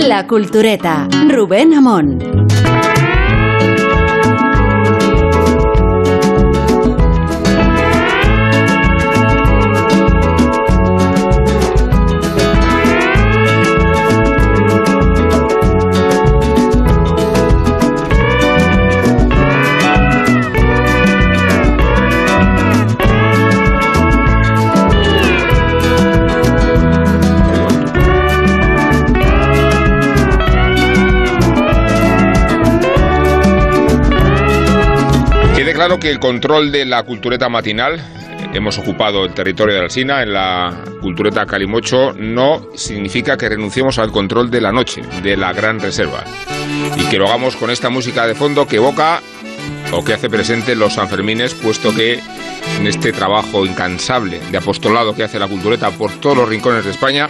La Cultureta, Rubén Amón. Que el control de la cultureta matinal, hemos ocupado el territorio de Alsina en la cultureta Calimocho, no significa que renunciemos al control de la noche, de la gran reserva. Y que lo hagamos con esta música de fondo que evoca o que hace presente los Sanfermines, puesto que en este trabajo incansable de apostolado que hace la cultureta por todos los rincones de España,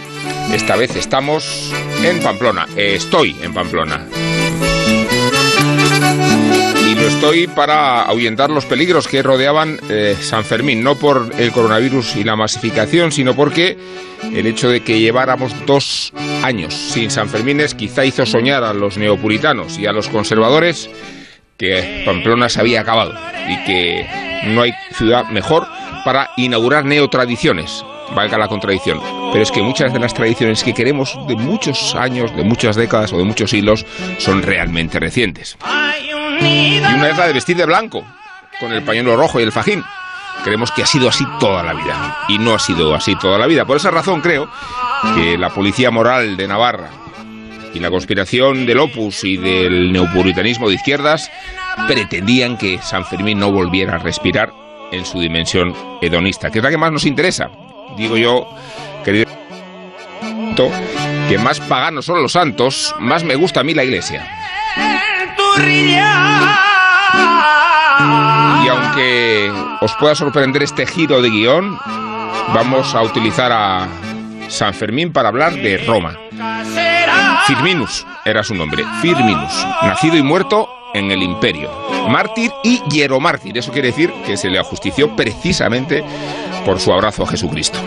esta vez estamos en Pamplona, estoy en Pamplona lo estoy para ahuyentar los peligros que rodeaban eh, San Fermín, no por el coronavirus y la masificación, sino porque el hecho de que lleváramos dos años sin San Fermines quizá hizo soñar a los neopuritanos y a los conservadores que Pamplona se había acabado y que no hay ciudad mejor para inaugurar neotradiciones, valga la contradicción. Pero es que muchas de las tradiciones que queremos de muchos años, de muchas décadas o de muchos siglos son realmente recientes. Y una es la de vestir de blanco, con el pañuelo rojo y el fajín. Creemos que ha sido así toda la vida. Y no ha sido así toda la vida. Por esa razón creo que la policía moral de Navarra y la conspiración del Opus y del neopuritanismo de izquierdas pretendían que San Fermín no volviera a respirar en su dimensión hedonista, que es la que más nos interesa. Digo yo, querido, que más paganos son los santos, más me gusta a mí la iglesia. Y aunque os pueda sorprender este giro de guion, vamos a utilizar a San Fermín para hablar de Roma. Firminus era su nombre, Firminus, nacido y muerto en el imperio, mártir y hieromártir, eso quiere decir que se le ajustició precisamente por su abrazo a Jesucristo.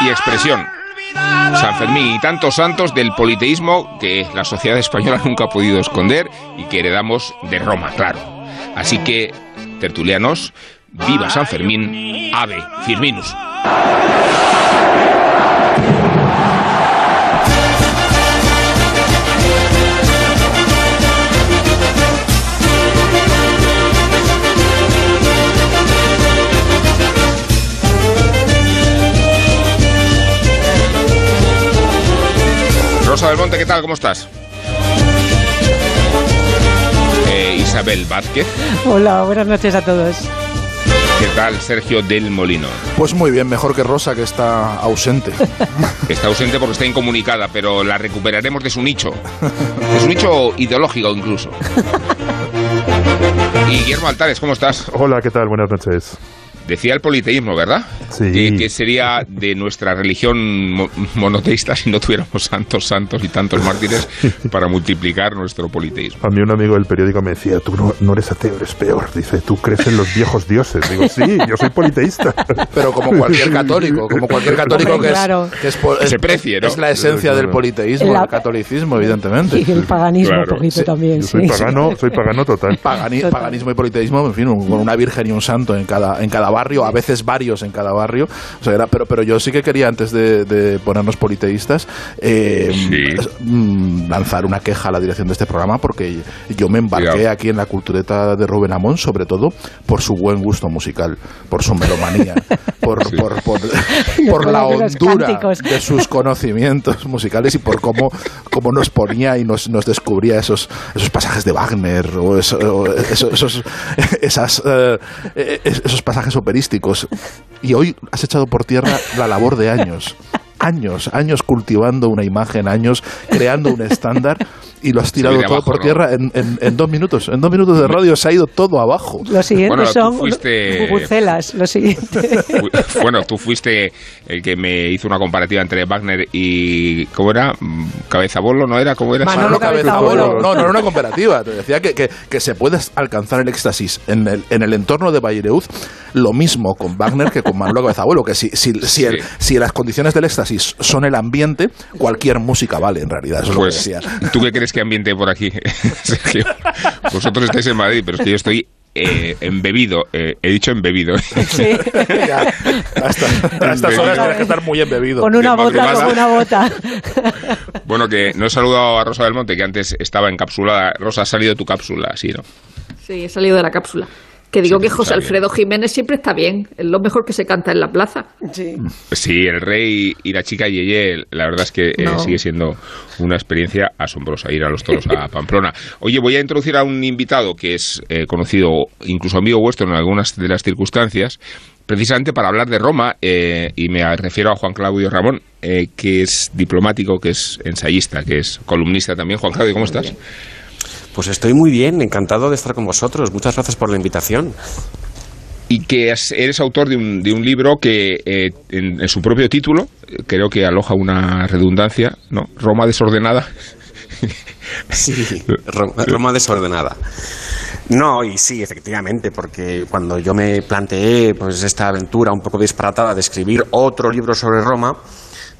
Y expresión, San Fermín y tantos santos del politeísmo que la sociedad española nunca ha podido esconder y que heredamos de Roma, claro. Así que, tertulianos, viva San Fermín, ave Firminus. Rosa del Monte, ¿qué tal? ¿Cómo estás? Eh, Isabel Vázquez. Hola, buenas noches a todos. ¿Qué tal, Sergio del Molino? Pues muy bien, mejor que Rosa, que está ausente. Está ausente porque está incomunicada, pero la recuperaremos de su nicho. De su nicho ideológico incluso. Y Guillermo Altares, ¿cómo estás? Hola, ¿qué tal? Buenas noches. Decía el politeísmo, ¿verdad? Sí. Que, sería de nuestra religión monoteísta si no tuviéramos santos, santos y tantos mártires para multiplicar nuestro politeísmo. A mí un amigo del periódico me decía, tú no, eres ateo, eres peor. Dice, tú crees en los viejos dioses. Digo, sí, yo soy politeísta. Pero como cualquier católico, como cualquier católico que, es, que se precie, ¿no? es la esencia del politeísmo, el catolicismo, evidentemente. Y el paganismo un poquito también. soy pagano, soy pagano total. Paganismo y politeísmo, en fin, con una virgen y un santo en cada, en cada barrio, a veces varios en cada barrio. O sea, era, pero, pero yo sí que quería, antes de, ponernos politeístas, eh, mm, lanzar una queja a la dirección de este programa, porque yo me embarqué aquí en la cultureta de Rubén Amón, sobre todo por su buen gusto musical, por su melomanía, por, por, por, la hondura de sus conocimientos musicales y por cómo, cómo nos ponía y nos, nos descubría esos, esos pasajes de Wagner o, esos, esas, eh, esos pasajes y hoy has echado por tierra la labor de años años, años cultivando una imagen, años creando un estándar y lo has tirado todo por tierra en, en, dos minutos. En dos minutos de radio se ha ido todo abajo. Lo siguiente son fuiste... lo siguiente. bueno, tú fuiste el que me hizo una comparativa entre Wagner y... ¿Cómo era? ¿Cabezabolo no era? ¿Cómo era? Manolo Cabezabolo. No, no era una comparativa. Te decía que, que, que, se puede alcanzar el éxtasis en el, en el entorno de Bayreuth lo mismo con Wagner que con Manolo Cabezabolo, que si, si, si, el, si las condiciones del éxtasis son el ambiente, cualquier música vale en realidad. Eso pues, decía. ¿Tú qué crees que ambiente por aquí, Sergio? Vosotros estáis en Madrid, pero es que yo estoy eh, embebido. Eh, he dicho embebido. Sí. hasta, estas horas tienes que estar muy embebido. Con una bota, con una bota. bueno, que no he saludado a Rosa del Monte, que antes estaba encapsulada. Rosa, has salido de tu cápsula, ¿sí, no? Sí, he salido de la cápsula. Que digo que José Alfredo Jiménez siempre está bien, es lo mejor que se canta en la plaza. Sí, sí el rey y la chica Yeye, la verdad es que eh, sigue siendo una experiencia asombrosa ir a los toros a Pamplona. Oye, voy a introducir a un invitado que es eh, conocido, incluso amigo vuestro en algunas de las circunstancias, precisamente para hablar de Roma, eh, y me refiero a Juan Claudio Ramón, que es diplomático, que es ensayista, que es columnista también. Juan Claudio, ¿cómo estás? Pues estoy muy bien, encantado de estar con vosotros. Muchas gracias por la invitación. Y que eres autor de un, de un libro que eh, en, su propio título creo que aloja una redundancia, ¿no? Roma desordenada. Sí, Roma desordenada. No, y sí, efectivamente, porque cuando yo me planteé pues esta aventura un poco disparatada de escribir otro libro sobre Roma,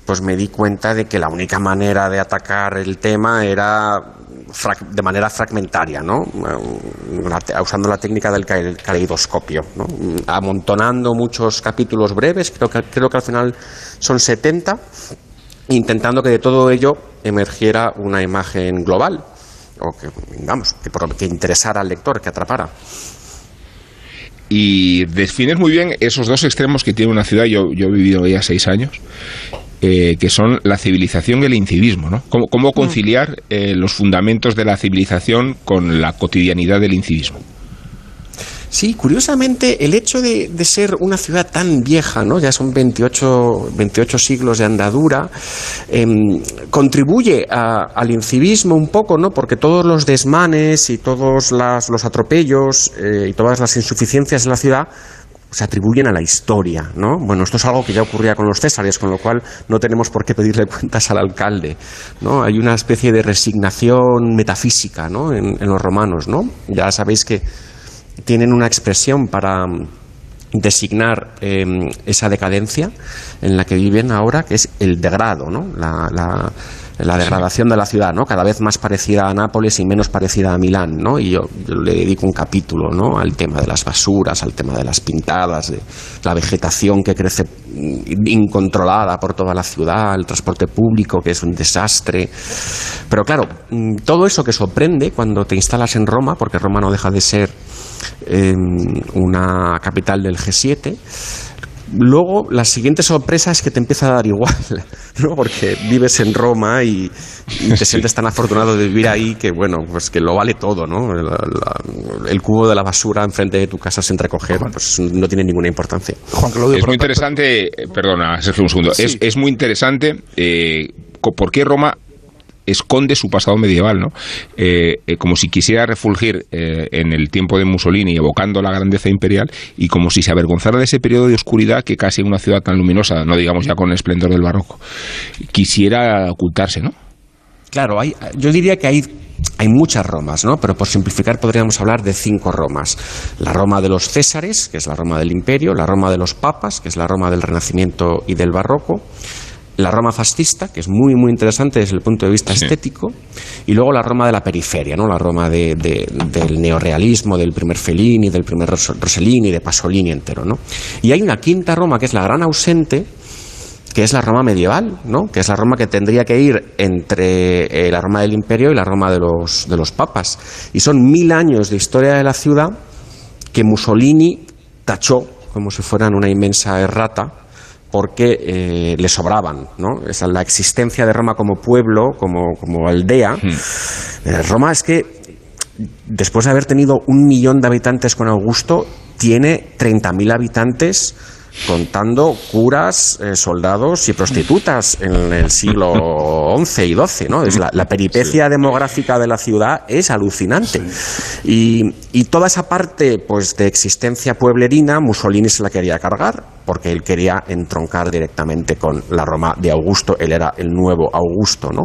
pues me di cuenta de que la única manera de atacar el tema era de manera fragmentaria, ¿no? usando la técnica del caleidoscopio, ¿no? amontonando muchos capítulos breves, creo que, creo que al final son 70, intentando que de todo ello emergiera una imagen global, o que, vamos, que, que interesara al lector, que atrapara y defines muy bien esos dos extremos que tiene una ciudad. Yo, yo he vivido ya seis años eh, que son la civilización y el incivismo. ¿no? ¿Cómo, mm. conciliar eh, los fundamentos de la civilización con la cotidianidad del incivismo? Sí, curiosamente, el hecho de, ser una ciudad tan vieja, ¿no? ya son 28, 28 siglos de andadura, em, contribuye al incivismo un poco, ¿no? porque todos los desmanes y todos los atropellos eh, y todas las insuficiencias de la ciudad se atribuyen a la historia, ¿no? Bueno, esto es algo que ya ocurría con los césares, con lo cual no tenemos por qué pedirle cuentas al alcalde, ¿no? Hay una especie de resignación metafísica, ¿no? En, los romanos, ¿no? Ya sabéis que tienen una expresión para mm, designar em, esa decadencia en la que viven ahora, que es el degrado, ¿no? la la degradación de la ciudad, ¿no? Cada vez más parecida a Nápoles y menos parecida a Milán, ¿no? Y yo, le dedico un capítulo, ¿no? Al tema de las basuras, al tema de las pintadas, de la vegetación que crece incontrolada por toda la ciudad, el transporte público que es un desastre. Pero claro, mm, todo eso que sorprende cuando te instalas en Roma, porque Roma no deja de ser em, una capital del G7, Luego, la siguiente sorpresa es que te empieza a dar igual, ¿no? Porque vives en Roma y, te sientes tan afortunado de vivir ahí que, bueno, pues que lo vale todo, ¿no? el cubo de la basura enfrente de tu casa sin recoger, pues no tiene ninguna importancia. Juan Claudio, es muy interesante, perdona, Sergio, un segundo. Es, es, muy interesante eh, por qué Roma esconde su pasado medieval, ¿no? Eh, eh, como si quisiera refulgir eh, en el tiempo de Mussolini, evocando la grandeza imperial, y como si se avergonzara de ese periodo de oscuridad que casi una ciudad tan luminosa, no digamos ya con el esplendor del barroco, quisiera ocultarse, ¿no? Claro, hay, yo diría que hay hay muchas Romas, ¿no? Pero por simplificar podríamos hablar de cinco Romas. La Roma de los Césares, que es la Roma del Imperio, la Roma de los Papas, que es la Roma del Renacimiento y del Barroco, la Roma fascista, que es muy, muy interesante desde el punto de vista estético, y luego la Roma de la periferia, ¿no? la Roma del neorealismo, del primer Fellini, del primer Rossellini, de Pasolini entero. ¿no? Y hay una quinta Roma que es la gran ausente, que es la Roma medieval, ¿no? que es la Roma que tendría que ir entre eh, la Roma del Imperio y la Roma de los, de los papas. Y son mil años de historia de la ciudad que Mussolini tachó como si fueran una inmensa errata porque eh, le sobraban. ¿no? Esa, la existencia de Roma como pueblo, como, como aldea. Hmm. Eh, Roma es que, después de haber tenido un millón de habitantes con Augusto, tiene 30.000 habitantes contando curas, eh, soldados y prostitutas en el siglo XI y XII. ¿no? Es la, peripecia demográfica de la ciudad es alucinante. Y, y, toda esa parte pues, de existencia pueblerina, Mussolini se la quería cargar porque él quería entroncar directamente con la Roma de Augusto, él era el nuevo Augusto, ¿no?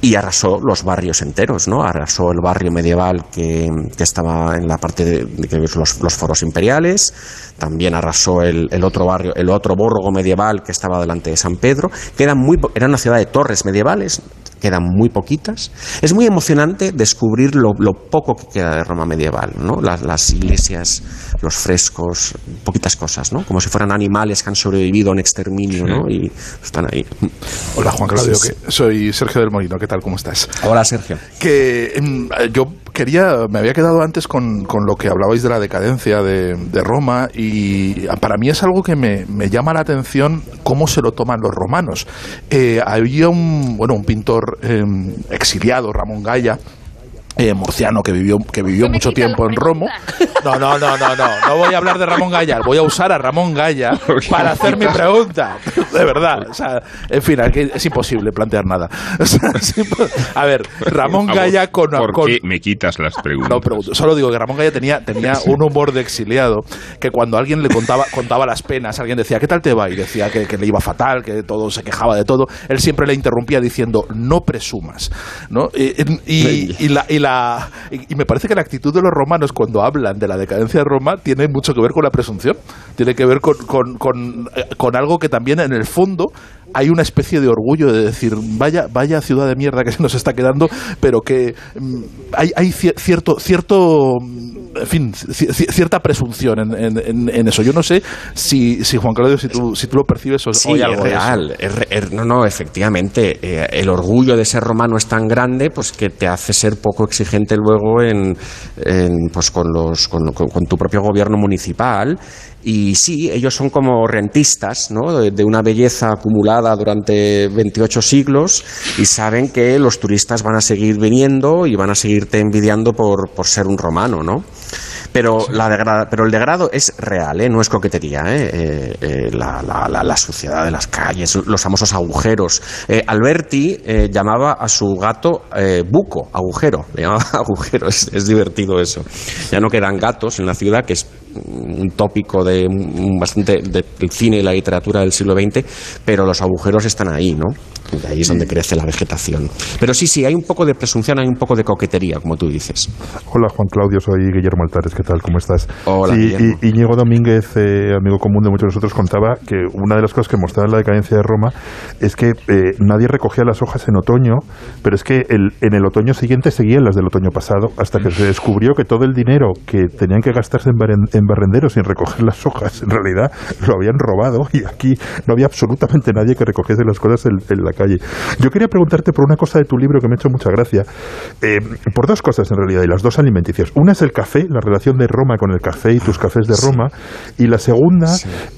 Y arrasó los barrios enteros, ¿no? Arrasó el barrio medieval que, estaba en la parte de, los, foros imperiales, también arrasó el, otro barrio, el otro borgo medieval que estaba delante de San Pedro, que muy, era una ciudad de torres medievales, quedan muy poquitas. Es muy emocionante descubrir lo, poco que queda de Roma medieval, ¿no? Las, iglesias, los frescos, poquitas cosas, ¿no? Como si fueran animales que han sobrevivido a un exterminio, ¿no? Y están ahí. Hola Juan Claudio, soy Sergio del Molino, ¿qué tal? ¿Cómo estás? Hola Sergio. Que em, yo quería, me había quedado antes con, con, lo que hablabais de la decadencia de, Roma y para mí es algo que me, me, llama la atención cómo se lo toman los romanos. Eh, había un, bueno, un pintor em, exiliado, Ramón Gaya, eh, murciano que vivió que vivió mucho tiempo en Romo. No, no, no, no, no. No voy a hablar de Ramón Gaya. Voy a usar a Ramón Gaya para hacer mi pregunta. De verdad. O sea, en fin, aquí es imposible plantear nada. a ver, Ramón Gaya con. ¿Por qué me quitas las preguntas? No pregunto. Solo digo que Ramón Gaya tenía, tenía un humor de exiliado que cuando alguien le contaba, contaba las penas, alguien decía, ¿qué tal te va? Y decía que, que le iba fatal, que todo se quejaba de todo. Él siempre le interrumpía diciendo, no presumas. ¿no? Y, y, y la y, me parece que la actitud de los romanos cuando hablan de la decadencia de Roma tiene mucho que ver con la presunción, tiene que ver con, con, con, eh, con algo que también en el fondo hay una especie de orgullo de decir, vaya, vaya ciudad de mierda que se nos está quedando, pero que mm, hay, hay cierto, cierto, en fin, cierta presunción en, en, eso. Yo no sé si, si Juan Claudio, si tú, si tú lo percibes o sí, algo es real. Es, no, no, efectivamente, eh, el orgullo de ser romano es tan grande, pues que te hace ser poco exigente luego en, pues con los, con, con tu propio gobierno municipal y sí, ellos son como rentistas ¿no? de, una belleza acumulada durante 28 siglos y saben que los turistas van a seguir viniendo y van a seguirte envidiando por, por ser un romano, ¿no? Pero, la pero el degrado es real, ¿eh? no es coquetería. ¿eh? eh, eh la, la, la, suciedad de las calles, los famosos agujeros. Alberti llamaba a su gato buco, agujero. Le llamaba agujero, es, divertido eso. Ya no quedan gatos en la ciudad, que es un tópico de bastante del cine y la literatura del siglo XX, pero los agujeros están ahí, ¿no? Y ahí es donde crece la vegetación. Pero sí, sí, hay un poco de presunción, hay un poco de coquetería, como tú dices. Hola, Juan Claudio, soy Guillermo Altares, ¿qué tal? ¿Cómo estás? Hola, sí, y, Íñigo Domínguez, eh, amigo común de muchos de nosotros, contaba que una de las cosas que mostraba la decadencia de Roma es que eh, nadie recogía las hojas en otoño, pero es que el, en el otoño siguiente seguían las del otoño pasado, hasta que se descubrió que todo el dinero que tenían que gastarse en, en barrenderos sin recoger las hojas, en realidad lo habían robado y aquí no había absolutamente nadie que recogiese las cosas en, la calle. Yo quería preguntarte por una cosa de tu libro que me ha hecho mucha gracia, eh, por dos cosas en realidad, y las dos alimenticias. Una es el café, la relación de Roma con el café y tus cafés de Roma, y la segunda,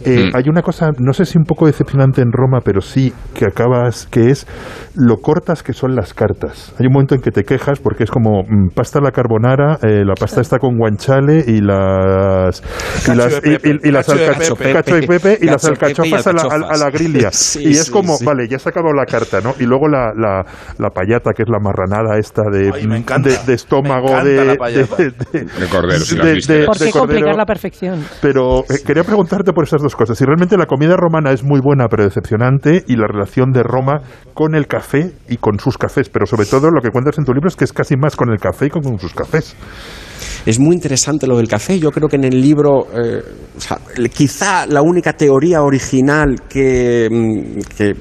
eh, mm. hay una cosa, no sé si un poco decepcionante en Roma, pero sí que acabas, que es lo cortas que son las cartas. Hay un momento en que te quejas porque es como mm, pasta la carbonara, eh, la pasta está con guanciale y y las, y, las y las alcachofas a la, a, la grilla. y es como, vale, ya se ha acabado la carta, ¿no? Y luego la, la, la payata, que es la marranada esta de, de, estómago, de, de, cordero. ¿Por qué complicar la perfección? Pero eh, quería preguntarte por esas dos cosas. Si realmente la comida romana es muy buena pero decepcionante y la relación de Roma con el café y con sus cafés, pero sobre todo lo que cuentas en tu libro es que es casi más con el café y con sus cafés. Es muy interesante lo del café. Yo creo que en el libro, eh, quizá la única teoría original mm, que,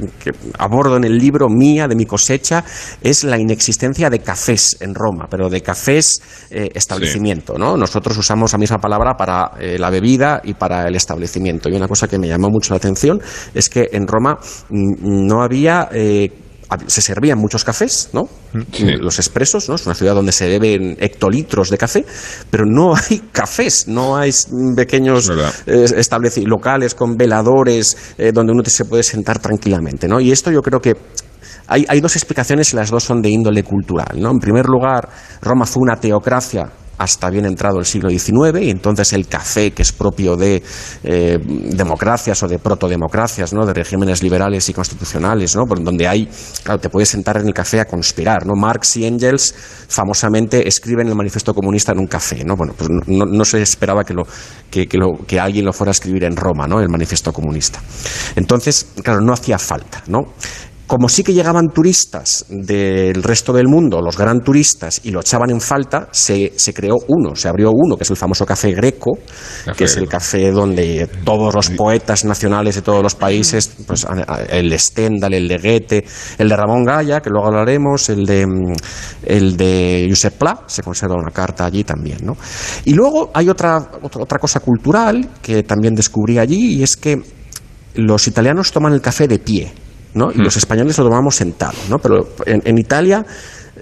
abordo en el libro mía, de mi cosecha, es la inexistencia de cafés en Roma, pero de cafés eh, establecimiento. ¿no? Nosotros usamos la misma palabra para eh, la bebida y para el establecimiento. Y una cosa que me llamó mucho la atención es que en Roma mm, no había se servían muchos cafés, ¿no? Los expresos, ¿no? Es una ciudad donde se beben hectolitros de café, pero no hay cafés, no hay pequeños eh, locales con veladores eh, donde uno se puede sentar tranquilamente, ¿no? Y esto yo creo que hay, dos explicaciones y las dos son de índole cultural, ¿no? En primer lugar, Roma fue una teocracia hasta bien entrado el siglo XIX, y entonces el café, que es propio de eh, democracias o de protodemocracias, ¿no? de regímenes liberales y constitucionales, ¿no? Donde hay, claro, te puedes sentar en el café a conspirar. ¿no? Marx y Engels famosamente escriben el manifiesto comunista en un café. ¿no? Bueno, pues no, se esperaba que, que, que, alguien lo fuera a escribir en Roma, ¿no? el manifiesto comunista. Entonces, claro, no hacía falta. ¿no? Como sí que llegaban turistas del resto del mundo, los gran turistas, y lo echaban en falta, se, creó uno, se abrió uno, que es el famoso Café Greco, que es el café donde todos los poetas nacionales de todos los países, pues el de Stendhal, el de Goethe, el de Ramón Gaya, que luego hablaremos, el de, el de Josep Pla, se conserva una carta allí también. ¿no? Y luego hay otra, otra cosa cultural que también descubrí allí, y es que los italianos toman el café de pie. ¿No? Y los mm. españoles lo tomamos sentado, ¿no? Pero en Italia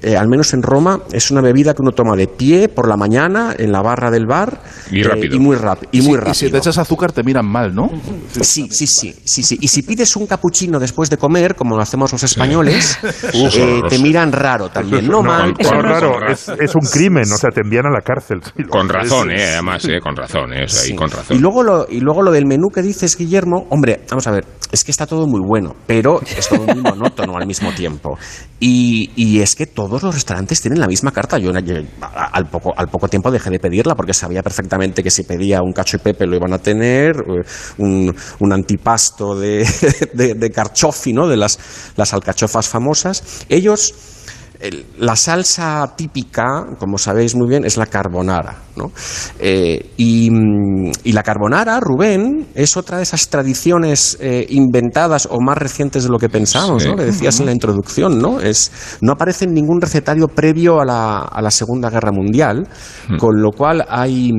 eh, al menos en Roma, es una bebida que uno toma de pie por la mañana en la barra del bar y, eh, y muy, rápido y muy rápido. Y si te echas azúcar te miran mal, ¿no? Sí, sí, sí, sí, sí. Y si pides un capuchino después de comer, como lo hacemos los españoles, eh, te miran raro también. No, mal. raro, es, un crimen, o sea, te envían a la cárcel. Con razón, eh, además, eh, con razón, eh, con razón. Y luego, lo, y luego lo del menú que dices, Guillermo, hombre, vamos a ver, es que está todo muy bueno, pero es todo muy monótono al mismo tiempo. Y, es que todos los restaurantes tienen la misma carta. Yo, al, poco, al poco tiempo dejé de pedirla porque sabía perfectamente que si pedía un cacho y pepe lo iban a tener, eh, un, antipasto de, de, de carchofi, ¿no? de las alcachofas famosas. Ellos la salsa típica, como sabéis muy bien, es la carbonara. ¿No? Eh, mm, y, la carbonara, Rubén, es otra de esas tradiciones eh, inventadas o más recientes de lo que pensamos. ¿no? Le decías en la introducción, ¿no? Es, no aparece en ningún recetario previo a la, a la Segunda Guerra Mundial, hmm. con lo cual hay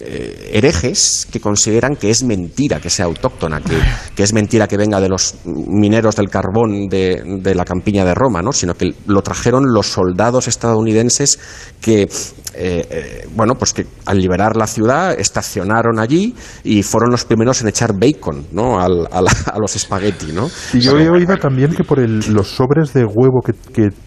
eh, herejes que consideran que es mentira que sea autóctona, que, que, es mentira que venga de los mineros del carbón de, de la campiña de Roma, ¿no? sino que lo trajeron los soldados estadounidenses que eh, eh, bueno, pues que al liberar la ciudad estacionaron allí y fueron los primeros en echar bacon, ¿no? Al, a los espagueti, ¿no? Y yo he oído también que por el, los sobres de huevo que,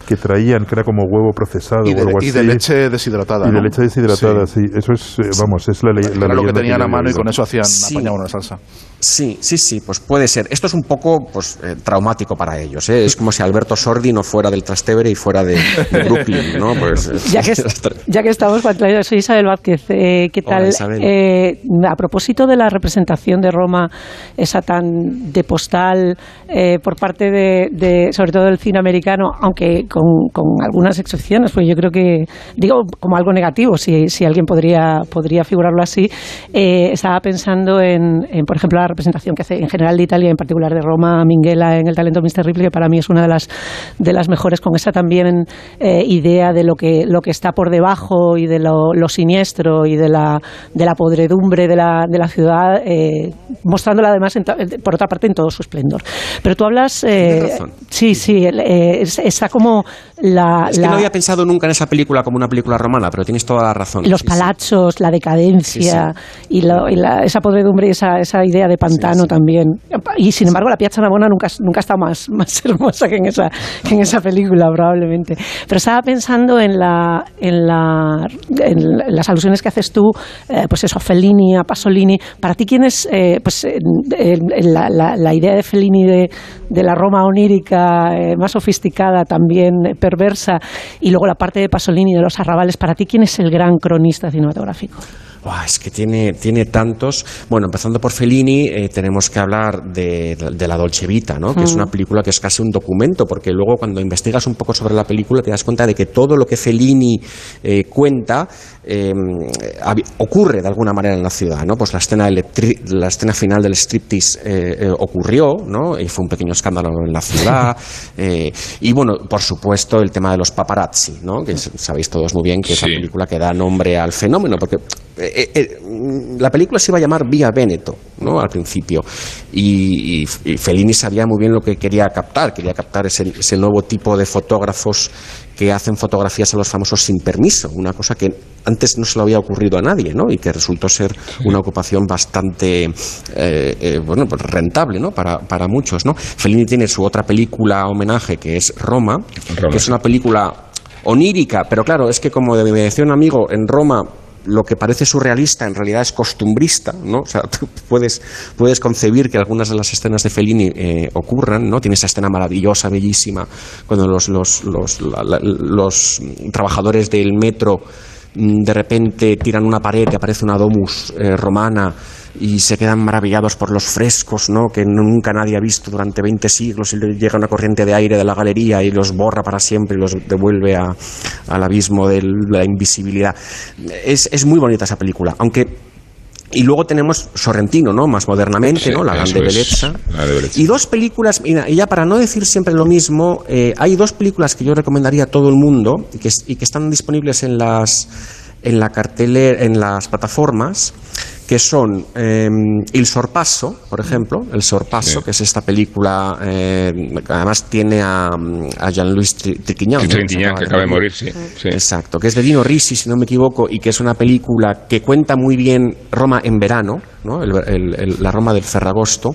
que, traían, que era como huevo procesado y de, o algo y de leche deshidratada. Y de leche deshidratada, sí. Eso es, eh, vamos, es la ley. La lo que tenían a mano y con eso hacían, apañaban una salsa. Sí, sí, sí, pues puede ser. Esto es un poco pues, traumático para ellos. ¿eh? Es como si Alberto Sordi no fuera del Trastevere y fuera de, Brooklyn, ¿no? Pues, ya, que, ya que estamos, soy Isabel Vázquez. Eh, ¿Qué tal? Eh, a propósito de la representación de Roma, esa tan de postal eh, por parte de, sobre todo del cine americano, aunque con, algunas excepciones, pues yo creo que, digo, como algo negativo, si, si alguien podría, podría figurarlo así, estaba pensando en, por ejemplo, la representación que hace en general de Italia, en particular de Roma, Minghella en El talento Mr. Ripley, que para mí es una de las, de las mejores, con esa también idea de lo que, lo que está por debajo y de lo, siniestro y de la, de la podredumbre de la, de la ciudad, eh, mostrándola además, por otra parte, en todo su esplendor. Pero tú hablas... Eh, sí, sí, eh, está como la... Es que no había pensado nunca en esa película como una película romana, pero tienes toda la razón. Los palazos, la decadencia y, esa podredumbre y esa, esa idea de pantano también. Y sin embargo, la Piazza Navona nunca, nunca está más, más hermosa que en, esa, que en esa película, probablemente. Pero estaba pensando en la, en la, las alusiones que haces tú, eh, pues eso, a Fellini, a Pasolini. Para ti, ¿quién es eh, pues, la, idea de Fellini de, de la Roma onírica eh, más sofisticada, también perversa, y luego la parte de Pasolini de los arrabales? Para ti, ¿quién es el gran cronista cinematográfico? Es que tiene, tiene tantos. Bueno, empezando por Fellini, eh, tenemos que hablar de, La Dolce Vita, ¿no? que es una película que es casi un documento, porque luego cuando investigas un poco sobre la película te das cuenta de que todo lo que Fellini eh, cuenta em, ocurre de alguna manera en la ciudad. ¿no? Pues la escena, la escena final del striptease eh, ocurrió ¿no? y fue un pequeño escándalo en la ciudad. y bueno, por supuesto, el tema de los paparazzi, ¿no? que sabéis todos muy bien que es la película que da nombre al fenómeno, porque eh, eh, la película se iba a llamar Vía Veneto, ¿no? Al principio. Y, Fellini sabía muy bien lo que quería captar. Quería captar ese, nuevo tipo de fotógrafos que hacen fotografías a los famosos sin permiso. Una cosa que antes no se le había ocurrido a nadie, ¿no? Y que resultó ser una ocupación bastante, eh, bueno, pues rentable, ¿no? Para, para muchos, ¿no? Fellini tiene su otra película homenaje que es Roma, que es una película onírica, pero claro, es que como me decía un amigo, en Roma lo que parece surrealista en realidad es costumbrista, ¿no? O sea, tú puedes, puedes concebir que algunas de las escenas de Fellini eh, ocurran, ¿no? Tiene esa escena maravillosa, bellísima, cuando los, los, los, los trabajadores del metro de repente tiran una pared y aparece una domus eh, romana y se quedan maravillados por los frescos ¿no? que nunca nadie ha visto durante 20 siglos y le llega una corriente de aire de la galería y los borra para siempre y los devuelve a, al abismo de la invisibilidad. Es, es muy bonita esa película, aunque y luego tenemos Sorrentino, ¿no? Más modernamente, ¿no? La Grande Bellezza. Y dos películas, y ya para no decir siempre lo mismo, eh, hay dos películas que yo recomendaría a todo el mundo y que, y que están disponibles en las en la cartelera, en las plataformas que son eh, Il Sorpasso, por ejemplo, El Sorpasso, que es esta película eh, que además tiene a, a Jean-Louis Triquignan. que acaba de morir, sí, Exacto, que es de Dino Risi, si no me equivoco, y que es una película que cuenta muy bien Roma en verano, ¿no? la Roma del Ferragosto.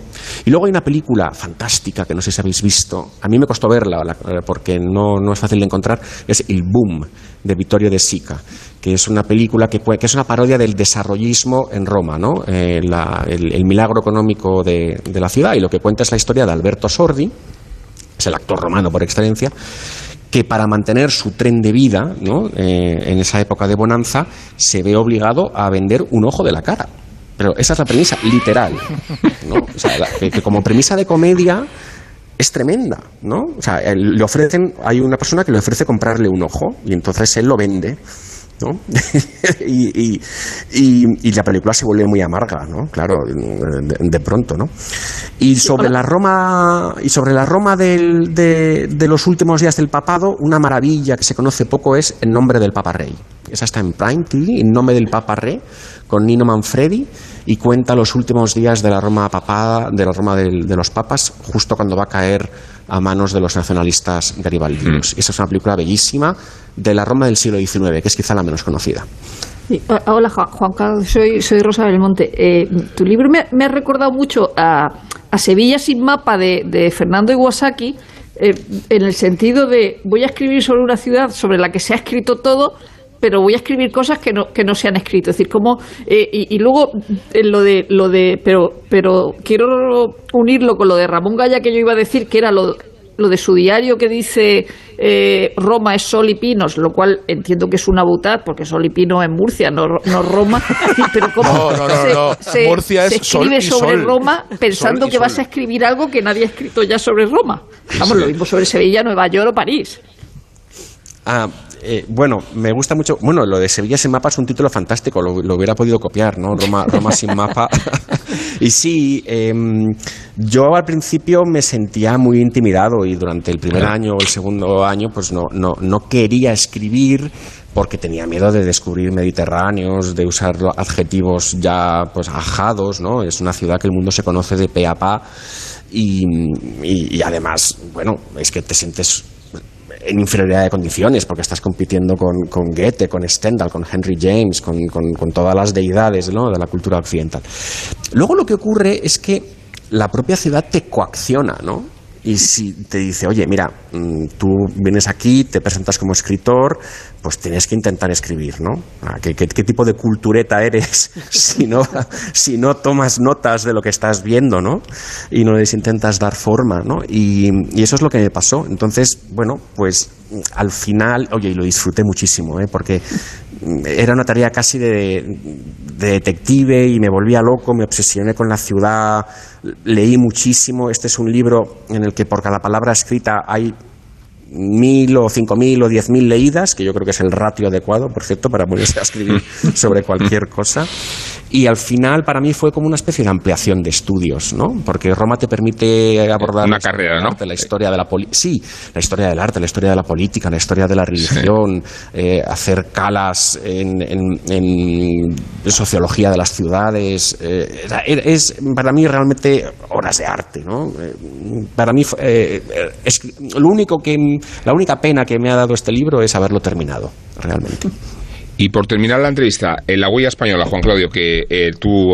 Y luego hay una película fantástica que no sé si habéis visto, a mí me costó verla porque no, no es fácil de encontrar, es Il Boom, de Vittorio de Sica que es una película que, que es una parodia del desarrollismo en Roma, ¿no? Eh, el, milagro económico de, la ciudad y lo que cuenta es la historia de Alberto Sordi, es el actor romano por excelencia, que para mantener su tren de vida ¿no? Eh, en esa época de bonanza se ve obligado a vender un ojo de la cara. Pero esa es la premisa literal. ¿no? O sea, que, como premisa de comedia es tremenda, ¿no? O sea, le ofrecen, hay una persona que le ofrece comprarle un ojo y entonces él lo vende ¿no? y, y, la película se vuelve muy amarga, ¿no? Claro, de, pronto, ¿no? Y sobre la Roma, y sobre la Roma del, de, de, los últimos días del papado, una maravilla que se conoce poco es El nombre del Papa Rey. Esa está en Prime TV, El nombre del Papa Rey, con Nino Manfredi, y cuenta los últimos días de la Roma papada, de la Roma de los papas, justo cuando va a caer a manos de los nacionalistas garibaldinos. Mm. Esa es una película bellísima de la Roma del siglo XIX, que es quizá la menos conocida. Hola Juan Carlos, soy, soy Rosa Belmonte. Eh, tu libro me, ha recordado mucho a, Sevilla sin mapa de, Fernando Iwasaki, eh, en el sentido de voy a escribir sobre una ciudad sobre la que se ha escrito todo, pero voy a escribir cosas que no, que no se han escrito. Es decir, como eh, y, luego lo de lo de pero pero quiero unirlo con lo de Ramón Gaya que yo iba a decir que era lo lo de su diario que dice eh, Roma es Sol y Pinos, lo cual entiendo que es una butad, porque Sol y Pino es Murcia, no, no Roma. Pero ¿cómo se, Murcia es escribe sobre Roma pensando que vas a escribir algo que nadie ha escrito ya sobre Roma? Vamos, lo mismo sobre Sevilla, Nueva York o París. Ah, eh, bueno, me gusta mucho. Bueno, lo de Sevilla sin mapa es un título fantástico, lo, hubiera podido copiar, ¿no? Roma, Roma sin mapa. y sí, em, yo al principio me sentía muy intimidado y durante el primer año o el segundo año, pues no, no, no quería escribir porque tenía miedo de descubrir mediterráneos, de usar adjetivos ya pues ajados, ¿no? Es una ciudad que el mundo se conoce de pe a pa y, y además, bueno, es que te sientes en inferioridad de condiciones, porque estás compitiendo con, con Goethe, con Stendhal, con Henry James, con, con, todas las deidades ¿no? de la cultura occidental. Luego lo que ocurre es que la propia ciudad te coacciona, ¿no? Y si te dice, oye, mira, mm, tú vienes aquí, te presentas como escritor, pues tienes que intentar escribir, ¿no? Ah, ¿Qué, tipo de cultureta eres si no, si no tomas notas de lo que estás viendo, ¿no? Y no les intentas dar forma, ¿no? Y, y eso es lo que me pasó. Entonces, bueno, pues al final, oye, y lo disfruté muchísimo, ¿eh? porque era una tarea casi de, detective y me volvía loco, me obsesioné con la ciudad, leí muchísimo. Este es un libro en el que por cada palabra escrita hay mil o cinco mil o diez mil leídas, que yo creo que es el ratio adecuado, por cierto, para ponerse a escribir sobre cualquier cosa. Y al final, para mí, fue como una especie de ampliación de estudios, ¿no? Porque Roma te permite abordar una carrera, ¿no? la historia de la sí, la historia del arte, la historia de la política, la historia de la religión, eh, hacer calas en, en, sociología de las ciudades. Eh, es para mí realmente horas de arte, ¿no? Eh, para mí es lo único que la única pena que me ha dado este libro es haberlo terminado, realmente. Y por terminar la entrevista, en la huella española, Juan Claudio, que eh, tú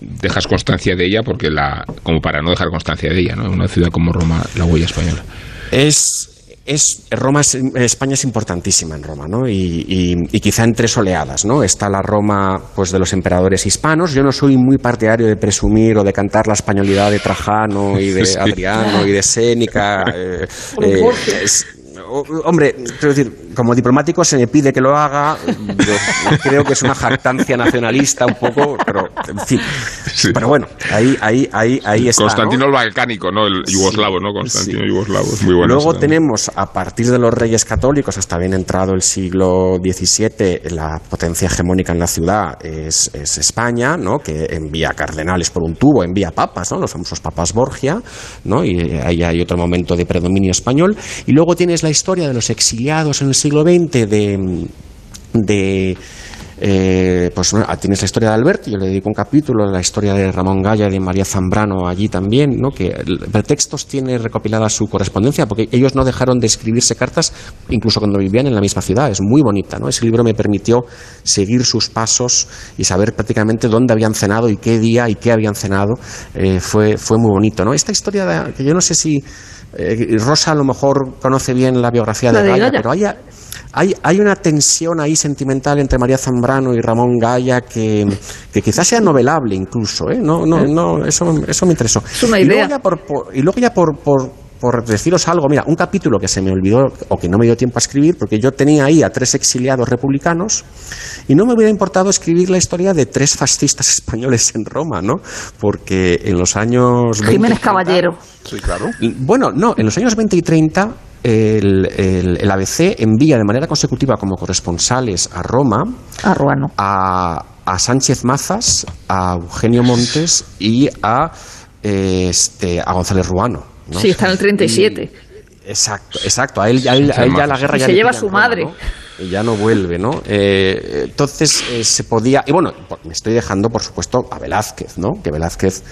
dejas constancia de ella, porque la, como para no dejar constancia de ella, ¿no? En una ciudad como Roma, la huella española. Es es Roma España es importantísima en Roma no y, quizá en tres oleadas no está la Roma pues de los emperadores hispanos. Yo no soy muy partidario de presumir o de cantar la españolidad de Trajano y de Adriano y de Sénica eh, eh, hombre, quiero decir, como diplomático se me pide que lo haga. creo que es una jactancia nacionalista un poco, pero en fin. Pero bueno, ahí, ahí, ahí, ahí está. Constantino el balcánico, ¿no? El yugoslavo, ¿no? Constantino yugoslavo, es muy bueno. Luego tenemos, a partir de los reyes católicos, hasta bien entrado el siglo XVII, la potencia hegemónica en la ciudad es, España, ¿no? Que envía cardenales por un tubo, envía papas, ¿no? Los famosos papas Borgia, ¿no? Y ahí hay otro momento de predominio español. Y luego tienes la historia de los exiliados en el siglo XX de, de eh, pues ah, tienes la historia de Alberto, yo le dedico un capítulo, la historia de Ramón Gaya y de María Zambrano allí también, ¿no? que pretextos tiene recopilada su correspondencia, porque ellos no dejaron de escribirse cartas incluso cuando vivían en la misma ciudad, es muy bonita, ¿no? Ese libro me permitió seguir sus pasos y saber prácticamente dónde habían cenado y qué día y qué habían cenado, eh, fue, fue muy bonito, ¿no? Esta historia que yo no sé si eh, Rosa a lo mejor conoce bien la biografía de, Gaya, pero hay, hay, hay, una tensión ahí sentimental entre María Zambrano y Ramón Gaya que, que quizás sea novelable incluso. ¿eh? No, no, no, eso, eso me interesó. Es una idea. Y luego ya por, y luego ya por, por, por deciros algo, mira, un capítulo que se me olvidó o que no me dio tiempo a escribir, porque yo tenía ahí a tres exiliados republicanos y no me hubiera importado escribir la historia de tres fascistas españoles en Roma, ¿no? Porque en los años. Jiménez Caballero. Sí, claro. Bueno, no, en los años 20 y 30 el, el, ABC envía de manera consecutiva como corresponsales a Roma a, Ruano. a, a Sánchez Mazas, a Eugenio Montes y a, este, a González Ruano. Sí, está en el 37. exacto, exacto. A él, ya la guerra ya se lleva a su madre. Y ya no vuelve, ¿no? Eh, entonces eh, se podía. Y bueno, me estoy dejando, por supuesto, a Velázquez, ¿no? Que Velázquez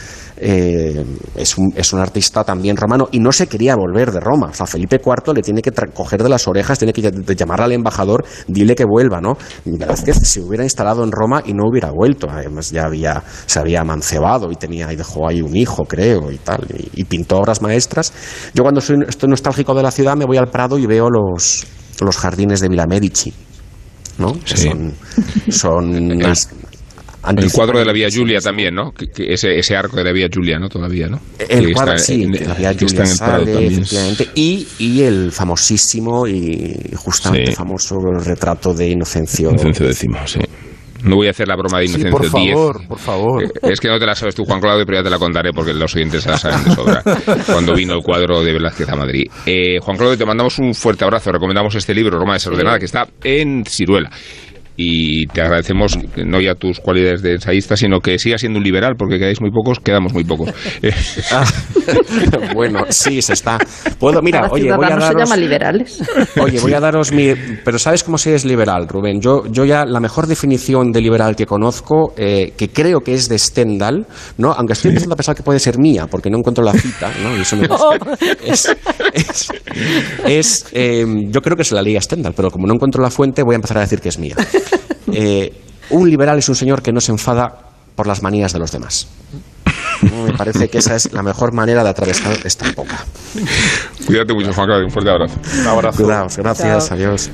eh, es, un, es, un, artista también romano y no se quería volver de Roma. O sea, Felipe IV le tiene que coger de las orejas, tiene que llamar al embajador, dile que vuelva, ¿no? Velázquez se hubiera instalado en Roma y no hubiera vuelto. Además, ya había, se había amancebado y, tenía, y dejó ahí un hijo, creo, y tal, y, pintó obras maestras. Yo cuando soy, estoy nostálgico de la ciudad me voy al Prado y veo los, los jardines de Villa Medici. ¿no? son, son el cuadro de la Vía Julia también, ¿no? ese, ese, arco de la Vía Julia, ¿no? Todavía, ¿no? El cuadro, sí, la Vía Julia sale, efectivamente. Y, y, el famosísimo y justamente famoso retrato de Inocencio. Inocencio X, sí. No voy a hacer la broma de Inocencio sí, por favor, por favor. Eh, es que no te la sabes tú, Juan Claudio, pero ya te la contaré porque los oyentes se la saben de sobra. cuando vino el cuadro de Velázquez a Madrid. Eh, Juan Claudio, te mandamos un fuerte abrazo. Recomendamos este libro, Roma desordenada, que está en Ciruela y te agradecemos no ya tus cualidades de ensayista, sino que sigas siendo un liberal, porque quedáis muy pocos, quedamos muy pocos. Ah, bueno, sí, se está. Puedo, mira, oye, voy a daros, se llama liberales. Oye, voy a daros mi. Pero ¿sabes cómo se es liberal, Rubén? Yo, yo ya la mejor definición de liberal que conozco, eh, que creo que es de Stendhal, ¿no? Aunque estoy empezando a pensar que puede ser mía, porque no encuentro la cita, ¿no? Y eso me Es, es, eh, yo creo que es la ley Stendhal, pero como no encuentro la fuente, voy a empezar a decir que es mía. Eh, un liberal es un señor que no se enfada por las manías de los demás. Me parece que esa es la mejor manera de atravesar esta época. Cuídate mucho, Juan Claudio. Un fuerte abrazo. Un abrazo. Cuidaos, gracias. Adiós.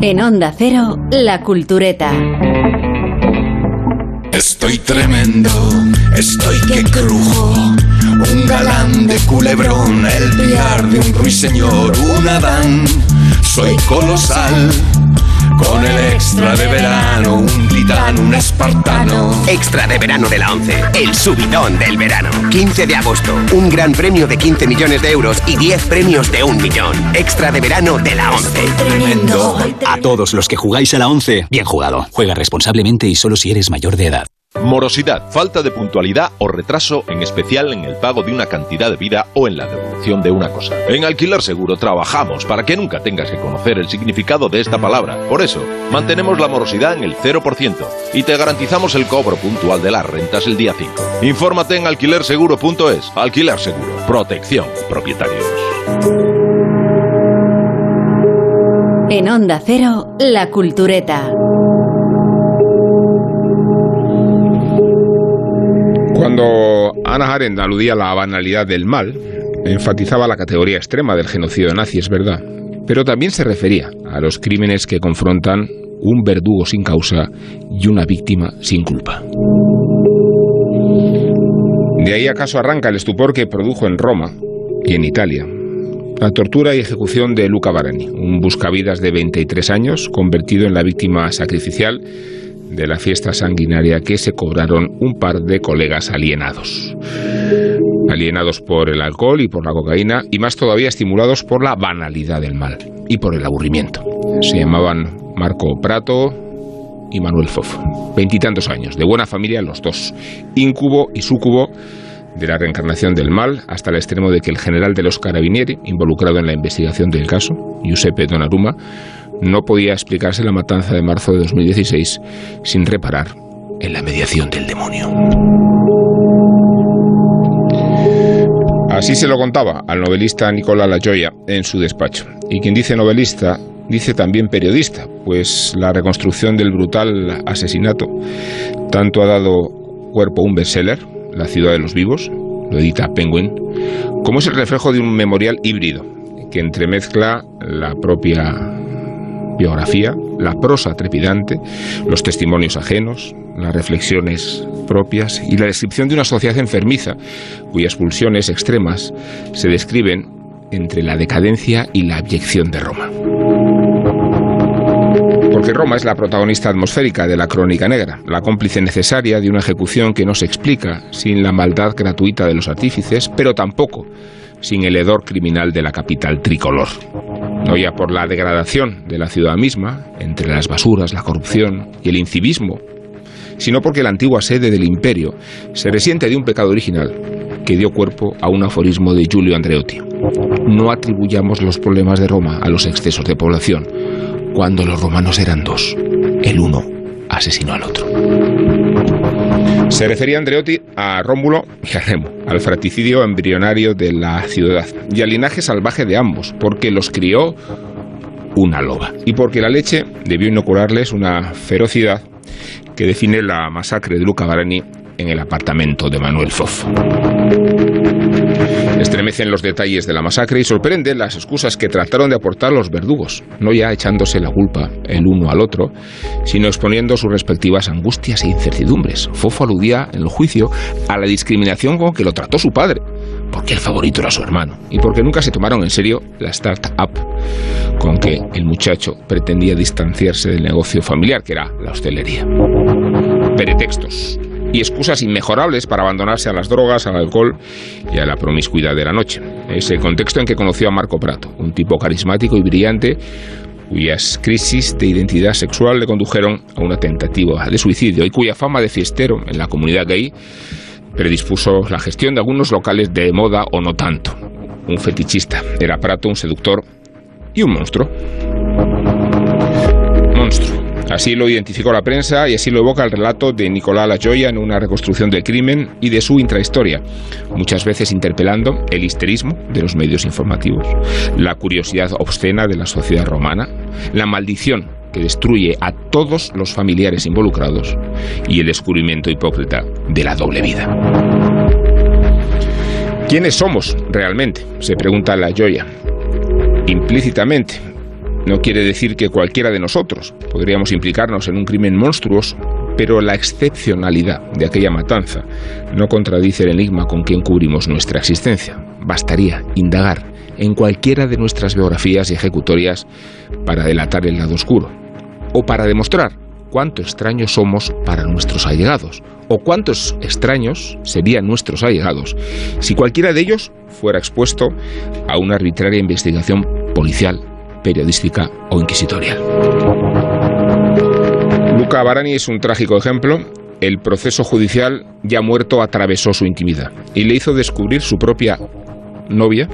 En Onda Cero, La Cultureta. Estoy tremendo, estoy que crujo. Un galán de culebrón, el piar de un ruiseñor, un Adán. Soy colosal. Con el extra de verano, un titán, un espartano. Extra de verano de la 11, el subidón del verano. 15 de agosto, un gran premio de 15 millones de euros y 10 premios de un millón. Extra de verano de la 11. Tremendo. A todos los que jugáis a la 11, bien jugado. Juega responsablemente y solo si eres mayor de edad. Morosidad, falta de puntualidad o retraso, en especial en el pago de una cantidad de vida o en la devolución de una cosa. En Alquiler Seguro trabajamos para que nunca tengas que conocer el significado de esta palabra. Por eso, mantenemos la morosidad en el 0% y te garantizamos el cobro puntual de las rentas el día 5. Infórmate en alquilerseguro.es. Alquiler Seguro. Protección, propietarios. En Onda Cero, La Cultureta. Cuando Ana Arendt aludía a la banalidad del mal, enfatizaba la categoría extrema del genocidio nazi, es verdad, pero también se refería a los crímenes que confrontan un verdugo sin causa y una víctima sin culpa. De ahí acaso arranca el estupor que produjo en Roma y en Italia la tortura y ejecución de Luca Barani, un buscavidas de 23 años convertido en la víctima sacrificial de la fiesta sanguinaria que se cobraron un par de colegas alienados. Alienados por el alcohol y por la cocaína y más todavía estimulados por la banalidad del mal y por el aburrimiento. Se llamaban Marco Prato y Manuel Fof. Veintitantos años, de buena familia los dos, incubo y sucubo de la reencarnación del mal hasta el extremo de que el general de los carabinieri, involucrado en la investigación del caso, Giuseppe Donnarumma, no podía explicarse la matanza de marzo de 2016 sin reparar en la mediación del demonio. Así se lo contaba al novelista Nicola Lajoya en su despacho. Y quien dice novelista dice también periodista, pues la reconstrucción del brutal asesinato tanto ha dado cuerpo a un bestseller, La ciudad de los vivos, lo edita Penguin, como es el reflejo de un memorial híbrido que entremezcla la propia biografía, la prosa trepidante, los testimonios ajenos, las reflexiones propias y la descripción de una sociedad enfermiza cuyas pulsiones extremas se describen entre la decadencia y la abyección de Roma. Porque Roma es la protagonista atmosférica de la crónica negra, la cómplice necesaria de una ejecución que no se explica sin la maldad gratuita de los artífices, pero tampoco sin el hedor criminal de la capital tricolor. No ya por la degradación de la ciudad misma, entre las basuras, la corrupción y el incivismo, sino porque la antigua sede del imperio se resiente de un pecado original que dio cuerpo a un aforismo de Giulio Andreotti. No atribuyamos los problemas de Roma a los excesos de población, cuando los romanos eran dos. El uno asesinó al otro. Se refería Andreotti a Rómulo y a Remo, al fratricidio embrionario de la ciudad y al linaje salvaje de ambos, porque los crió una loba y porque la leche debió inocularles una ferocidad que define la masacre de Luca Barani en el apartamento de Manuel Fof. Estremecen los detalles de la masacre y sorprenden las excusas que trataron de aportar los verdugos, no ya echándose la culpa el uno al otro, sino exponiendo sus respectivas angustias e incertidumbres. Fofo aludía en el juicio a la discriminación con que lo trató su padre, porque el favorito era su hermano y porque nunca se tomaron en serio la start-up con que el muchacho pretendía distanciarse del negocio familiar, que era la hostelería. Pretextos y excusas inmejorables para abandonarse a las drogas, al alcohol y a la promiscuidad de la noche. Es el contexto en que conoció a Marco Prato, un tipo carismático y brillante cuyas crisis de identidad sexual le condujeron a una tentativa de suicidio y cuya fama de fiestero en la comunidad gay predispuso la gestión de algunos locales de moda o no tanto. Un fetichista. Era Prato un seductor y un monstruo. Así lo identificó la prensa y así lo evoca el relato de Nicolás Lajoya en una reconstrucción del crimen y de su intrahistoria, muchas veces interpelando el histerismo de los medios informativos, la curiosidad obscena de la sociedad romana, la maldición que destruye a todos los familiares involucrados y el descubrimiento hipócrita de la doble vida. ¿Quiénes somos realmente? se pregunta la Joya. Implícitamente, no quiere decir que cualquiera de nosotros podríamos implicarnos en un crimen monstruoso, pero la excepcionalidad de aquella matanza no contradice el enigma con que encubrimos nuestra existencia. Bastaría indagar en cualquiera de nuestras biografías y ejecutorias para delatar el lado oscuro, o para demostrar cuánto extraños somos para nuestros allegados, o cuántos extraños serían nuestros allegados si cualquiera de ellos fuera expuesto a una arbitraria investigación policial periodística o inquisitorial. Luca Barani es un trágico ejemplo. El proceso judicial ya muerto atravesó su intimidad y le hizo descubrir su propia novia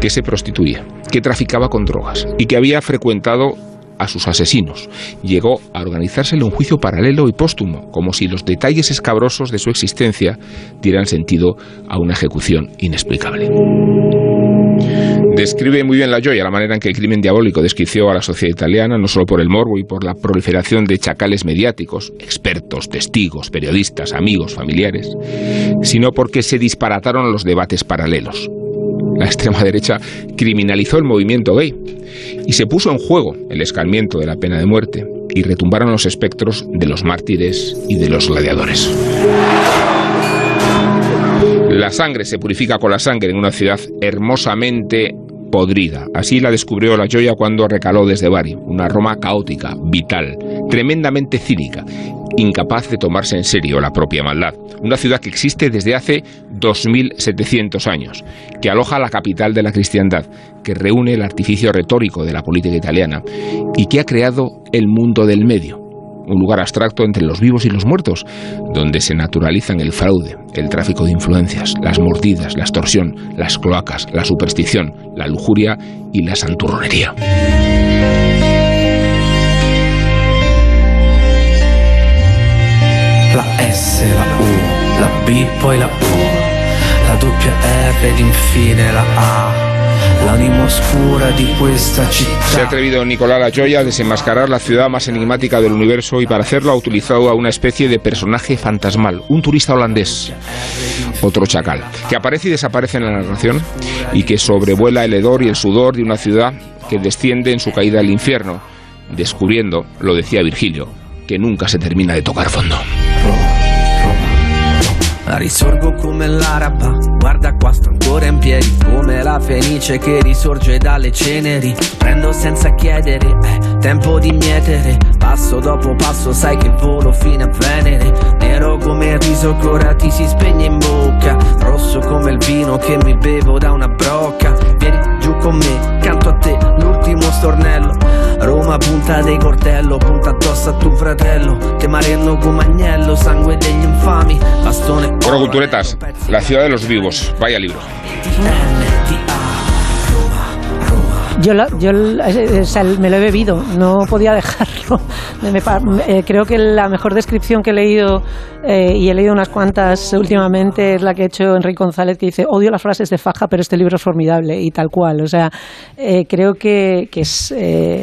que se prostituía, que traficaba con drogas y que había frecuentado a sus asesinos. Llegó a organizársele un juicio paralelo y póstumo, como si los detalles escabrosos de su existencia dieran sentido a una ejecución inexplicable. Describe muy bien la joya la manera en que el crimen diabólico desquició a la sociedad italiana, no solo por el morbo y por la proliferación de chacales mediáticos, expertos, testigos, periodistas, amigos, familiares, sino porque se disparataron los debates paralelos. la extrema derecha criminalizó el movimiento gay y se puso en juego el escarmiento de la pena de muerte y retumbaron los espectros de los mártires y de los gladiadores. La sangre se purifica con la sangre en una ciudad hermosamente podrida. Así la descubrió la joya cuando recaló desde Bari, una Roma caótica, vital, tremendamente cínica, incapaz de tomarse en serio la propia maldad. Una ciudad que existe desde hace 2.700 años, que aloja la capital de la cristiandad, que reúne el artificio retórico de la política italiana y que ha creado el mundo del medio un lugar abstracto entre los vivos y los muertos, donde se naturalizan el fraude, el tráfico de influencias, las mordidas, la extorsión, las cloacas, la superstición, la lujuria y la santurronería. La S, la U, la B, poi la U, la doppia R ed infine la A. Se ha atrevido Nicolás La Joya a desenmascarar la ciudad más enigmática del universo y para hacerlo ha utilizado a una especie de personaje fantasmal, un turista holandés, otro chacal, que aparece y desaparece en la narración y que sobrevuela el hedor y el sudor de una ciudad que desciende en su caída al infierno, descubriendo, lo decía Virgilio, que nunca se termina de tocar fondo. Risorgo come l'araba, guarda qua sto ancora in piedi Come la fenice che risorge dalle ceneri. Prendo senza chiedere, eh, tempo di mietere. Passo dopo passo sai che volo fino a Venere. Nero come il riso che ora ti si spegne in bocca. Rosso come il vino che mi bevo da una brocca. Vieni giù con me, canto a te l'ultimo stornello Roma punta dei cortello, punta addosso a tuo fratello Che mareno come agnello, sangue degli infami Bastone Bueno, culturetas, la ciudad de los vivos. Vaya libro. Yo, yo eh, me lo he bebido, no podía dejarlo. Eh, creo que la mejor descripción que he leído, eh, y he leído unas cuantas últimamente, es la que ha hecho Enrique González, que dice, odio las frases de faja, pero este libro es formidable, y tal cual. O sea, creo que, que es,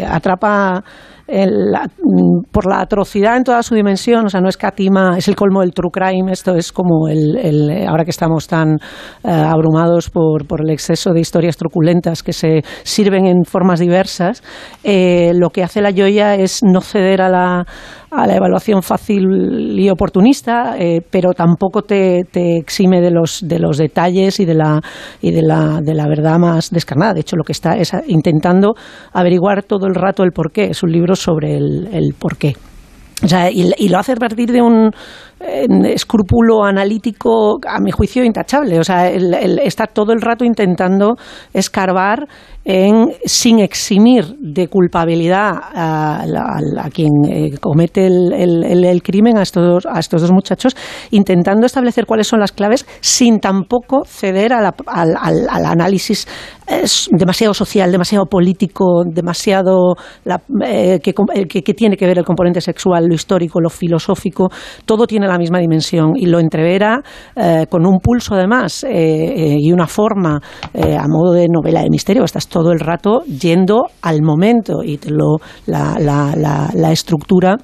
atrapa Mm, por la atrocidad en toda su dimensión, o sea, no es catima, es el colmo del true crime, esto es como el, ahora que estamos tan eh, abrumados por, por, el exceso de historias truculentas que se sirven en formas diversas, eh, lo que hace la joya es no ceder a la, a la evaluación fácil y oportunista, eh, pero tampoco te, exime de los, de los detalles y de la, y de la, de la verdad más descarnada. De hecho, lo que está es intentando averiguar todo el rato el porqué. Es un libro sobre el, el porqué. O sea, y, y, lo hace a partir de un escrúpulo analítico, a mi juicio, intachable. O sea, está todo el rato intentando escarbar en, sin eximir de culpabilidad a, quien eh, comete el, crimen, a estos, a estos dos muchachos, intentando establecer cuáles son las claves sin tampoco ceder al, análisis demasiado social, demasiado político, demasiado eh, eh, que, que, tiene que ver el componente sexual, lo histórico, lo filosófico, todo tiene la misma dimensión y lo entrevera con un pulso además y una forma a modo de novela de misterio. Estás todo el rato yendo al momento y lo, la, la, la, la estructura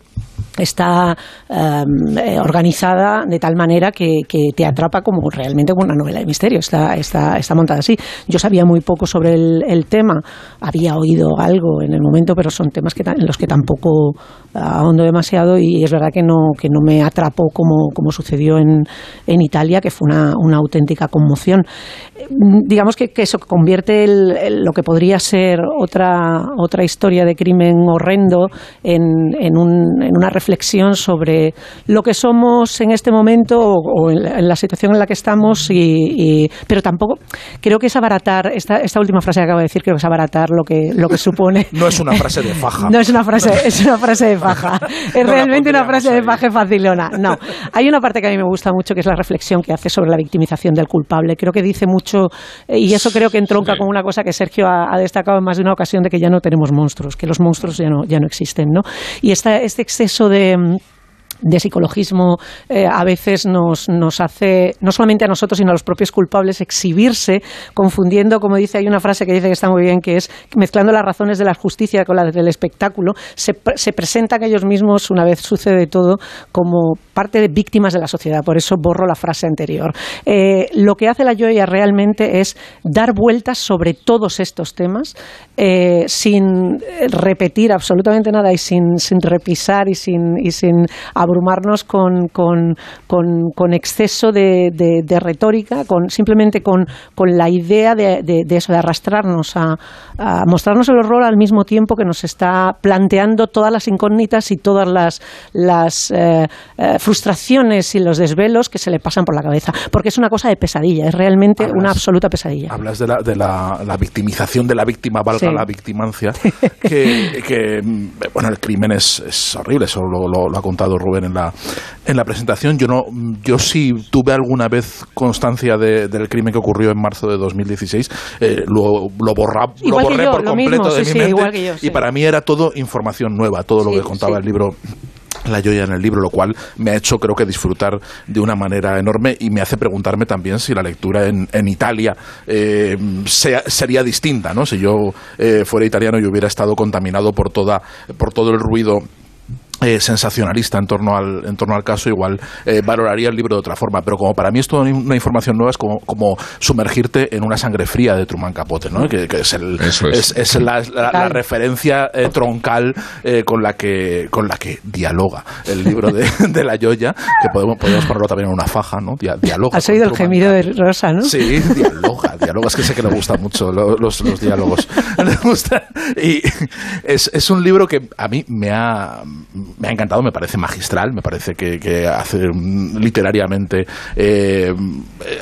está em, eh, organizada de tal manera que, te atrapa como realmente como una novela de misterio. Está, está, está montada así. Yo sabía muy poco sobre el, tema, había oído algo en el momento, pero son temas que, en los que tampoco ahondo demasiado y es verdad que no, que no me atrapó como, como sucedió en, en Italia, que fue una, una auténtica conmoción. Digamos que, que eso convierte lo que podría ser otra, otra historia de crimen horrendo en, en, un, en una reflexión sobre lo que somos en este momento o, en, la, situación en la que estamos, y, pero tampoco creo que es abaratar, esta, esta última frase que acabo de decir, creo que es abaratar lo que, lo que supone. no es una frase de faja. no es una frase, es una frase de faja. Es realmente una frase de faja facilona. No, hay una parte que a mí me gusta mucho que es la reflexión que hace sobre la victimización del culpable. Creo que dice mucho, eh, y eso creo que entronca con una cosa que Sergio ha, destacado en más de una ocasión, de que ya no tenemos monstruos, que los monstruos ya no, ya no existen, ¿no? Y esta, este exceso de de psicologismo eh, a veces nos, nos hace, no solamente a nosotros, sino a los propios culpables, exhibirse, confundiendo, como dice, hay una frase que dice que está muy bien, que es mezclando las razones de la justicia con las del espectáculo, se, se presentan ellos mismos, una vez sucede todo, como parte de víctimas de la sociedad. Por eso borro la frase anterior. Eh, lo que hace la Joya realmente es dar vueltas sobre todos estos temas eh, sin repetir absolutamente nada y sin, sin repisar y sin, y sin abrumarnos con, con, con, exceso de, de, retórica, con, simplemente con, con la idea de, de, eso, de arrastrarnos a, a, mostrarnos el horror al mismo tiempo que nos está planteando todas las incógnitas y todas las, las eh, eh, frustraciones y los desvelos que se le pasan por la cabeza. Porque es una cosa de pesadilla, es realmente una absoluta pesadilla. Hablas de la, de la, la victimización de la víctima, valga la victimancia, que, que, bueno, el crimen es, es horrible, eso lo, lo ha contado Rubén en la, en la presentación. Yo, no, yo sí tuve alguna vez constancia del crimen que ocurrió en marzo de 2016. Eh, lo, lo, borra, lo borré por completo de mi mente. y para mí era todo información nueva, todo lo que contaba el libro la joya en el libro, lo cual me ha hecho creo que disfrutar de una manera enorme y me hace preguntarme también si la lectura en, en Italia eh, sería distinta, ¿no? Si yo eh, fuera italiano y hubiera estado contaminado por toda por todo el ruido eh, sensacionalista en torno al, en torno al caso, igual eh, valoraría el libro de otra forma. Pero como para mí es toda una información nueva, es como, como sumergirte en una sangre fría de Truman Capote, ¿no? que, es, el, es. la, referencia eh, troncal con, la que, con la que dialoga el libro de, de La Joya, que podemos, podemos ponerlo también en una faja, ¿no? dialoga. Has oído el gemido de Rosa, ¿no? Sí, dialoga, dialoga. Es que sé que le gusta mucho los, los diálogos. Le gusta. Y es, es un libro que a mí me ha me ha encantado, me parece magistral, me parece que, hace mm, literariamente eh,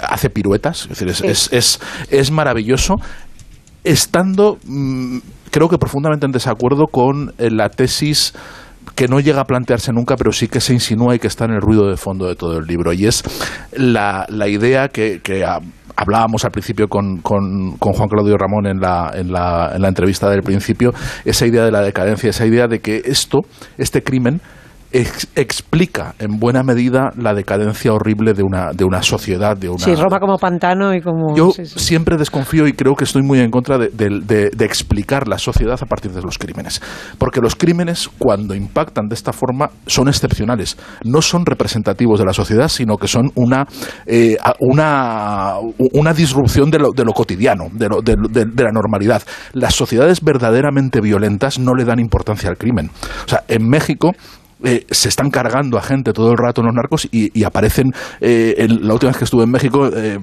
hace piruetas, es, decir, es, es, maravilloso, estando mm, creo que profundamente en desacuerdo con eh, la tesis que no llega a plantearse nunca, pero sí que se insinúa y que está en el ruido de fondo de todo el libro. Y es la, la idea que, que hablábamos al principio con, con, Juan Claudio Ramón en la, en, la, en la entrevista del principio, esa idea de la decadencia, esa idea de que esto, este crimen, explica en buena medida la decadencia horrible de una, de una sociedad. De una, sí, Roma como pantano y como... Yo siempre desconfío y creo que estoy muy en contra de, de, explicar la sociedad a partir de los crímenes. Porque los crímenes, cuando impactan de esta forma, son excepcionales. No son representativos de la sociedad, sino que son una, eh, una, una disrupción de lo, de lo cotidiano, de, lo, de, de la normalidad. Las sociedades verdaderamente violentas no le dan importancia al crimen. O sea, en México eh, se están cargando a gente todo el rato los narcos y, aparecen, eh, la última vez que estuve en México, eh,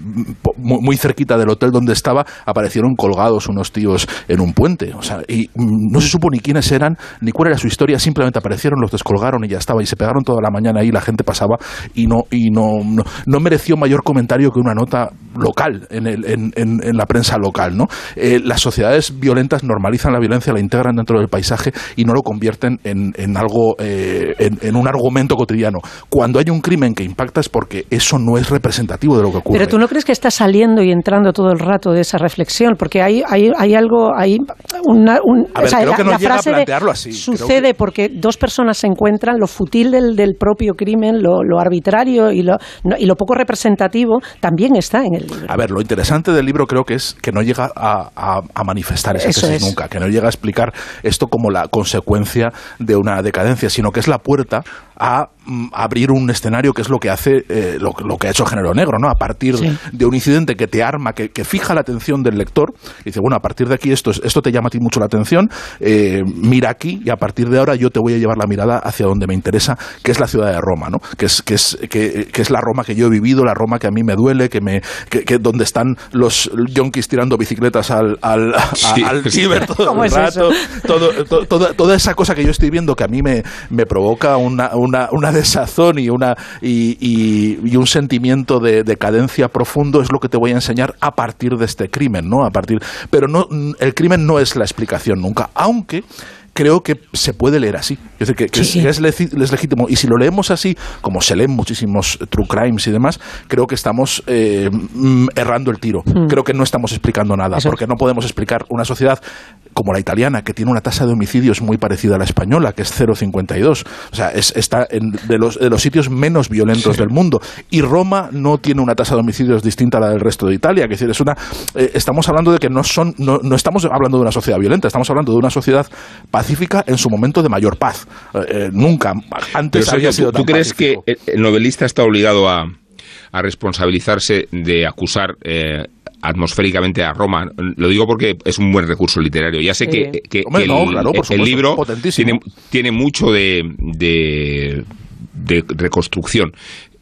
muy, cerquita del hotel donde estaba, aparecieron colgados unos tíos en un puente. O sea, y mm, no se supo ni quiénes eran, ni cuál era su historia, simplemente aparecieron, los descolgaron y ya estaba, y se pegaron toda la mañana ahí, la gente pasaba y no, y no, no, mereció mayor comentario que una nota local en, el, en, en, la prensa local. ¿no? las sociedades violentas normalizan la violencia, la integran dentro del paisaje y no lo convierten en, en en, un argumento cotidiano. Cuando hay un crimen que impacta es porque eso no es representativo de lo que ocurre. Pero tú no crees que está saliendo y entrando todo el rato de esa reflexión, porque hay, hay, hay algo, hay una, a ver, creo que no llega a plantearlo así. Sucede porque dos personas se encuentran, lo futil del, del propio crimen, lo, lo arbitrario y lo, y lo poco representativo también está en el libro. A ver, lo interesante del libro creo que es que no llega a, a, manifestar esa tesis nunca, que no llega a explicar esto como la consecuencia de una decadencia, sino que es la puerta a mm, abrir un escenario que es lo que hace eh, lo, que ha hecho Género Negro, ¿no? A partir de un incidente que te arma, que, fija la atención del lector, y dice, bueno, a partir de aquí esto, esto te llama a ti mucho la atención, eh, mira aquí y a partir de ahora yo te voy a llevar la mirada hacia donde me interesa, que es la ciudad de Roma, ¿no? Que es, que es, que, es la Roma que yo he vivido, la Roma que a mí me duele, que me, que, donde están los yonkis tirando bicicletas al, al, ciber todo el rato, toda esa cosa que yo estoy viendo que a mí me, me provoca una una, desazón y, una, y, un sentimiento de decadencia profundo es lo que te voy a enseñar a partir de este crimen, ¿no? A partir, pero no, el crimen no es la explicación nunca, aunque creo que se puede leer así. Es decir, que, es, legítimo. Y si lo leemos así, como se leen muchísimos true crimes y demás, creo que estamos eh, mm, errando el tiro. Hmm. Creo que no estamos explicando nada, porque no podemos explicar una sociedad como la italiana, que tiene una tasa de homicidios muy parecida a la española, que es 0,52. O sea, es, está en, de, los, de los sitios menos violentos del mundo. Y Roma no tiene una tasa de homicidios distinta a la del resto de Italia. Que decir, es una, eh, estamos hablando de que no, son, no, no, estamos hablando de una sociedad violenta, estamos hablando de una sociedad pacífica en su momento de mayor paz. Eh, eh nunca antes Pero, había sido ¿Tú, ¿tú crees pacífico. que el novelista está obligado a, a responsabilizarse de acusar eh, atmosféricamente a Roma. Lo digo porque es un buen recurso literario. Ya sé Sí. que, que- Hombre, que no, el, claro, por el supuesto, libro tiene, tiene mucho de, de, de reconstrucción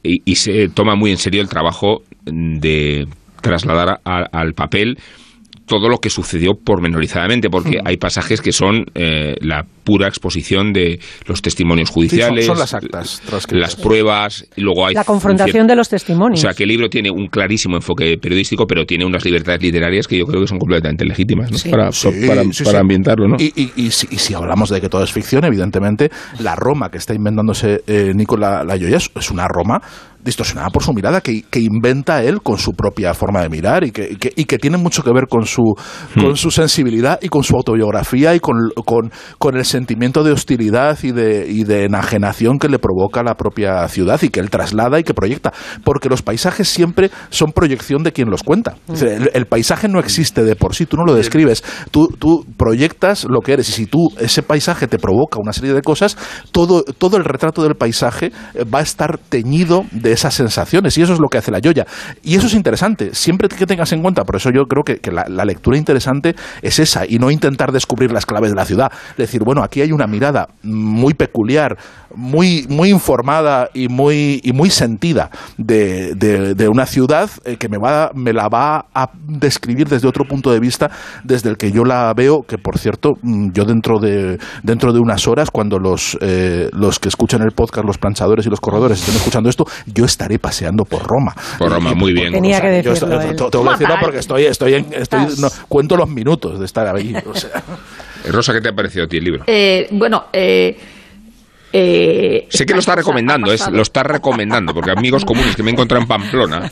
y, y se toma muy en serio el trabajo de trasladar a- al papel todo lo que sucedió pormenorizadamente, porque hay pasajes que son eh, la pura exposición de los testimonios Sí, son- judiciales, son, las actas las pruebas, y luego hay La confrontación de los testimonios. o sea, que el libro tiene un clarísimo enfoque periodístico, pero tiene unas libertades literarias que yo creo que son completamente legítimas ¿no? Sí. para, Sí, para, sí, para sí. ambientarlo. ¿no? Y, y- y si, y si hablamos de que todo es ficción, evidentemente, la Roma que está inventándose eh, Nicola Layoya es, es una Roma distorsionada por su mirada que, que inventa él con su propia forma de mirar y que, y que, y que tiene mucho que ver con su, con su sensibilidad y con su autobiografía y con, con, con el sentimiento de hostilidad y de, y de enajenación que le provoca la propia ciudad y que él traslada y que proyecta. Porque los paisajes siempre son proyección de quien los cuenta. Es decir, el, el paisaje no existe de por sí, tú no lo describes, tú, tú proyectas lo que eres y si tú ese paisaje te provoca una serie de cosas, todo, todo el retrato del paisaje eh, va a estar teñido de esas sensaciones y eso es lo que hace la Yoya. Y eso es interesante, siempre que tengas en cuenta, por eso yo creo que, la, la lectura interesante es esa y no intentar descubrir las claves de la ciudad. Decir, bueno, aquí hay una mirada muy peculiar, muy, muy informada y muy, y muy sentida de, de- de una ciudad eh, que me, va, me la va a describir desde otro punto de vista, desde el que yo la veo, que por cierto, mm, yo dentro de, dentro de unas horas, cuando los, eh, los que escuchan el podcast, los planchadores y los corredores estén escuchando esto, yo estaré paseando por Roma. Por Roma, muy bien. Tenía que decirlo tengo que decirlo porque estoy, estoy, en- estoy no, cuento los minutos de estar ahí. o sea. Eh, Rosa, ¿qué te ha parecido a ti el libro? Eh, bueno, eh, eh, Sé que lo está recomendando, es, lo está recomendando, porque amigos comunes que me he encontrado en Pamplona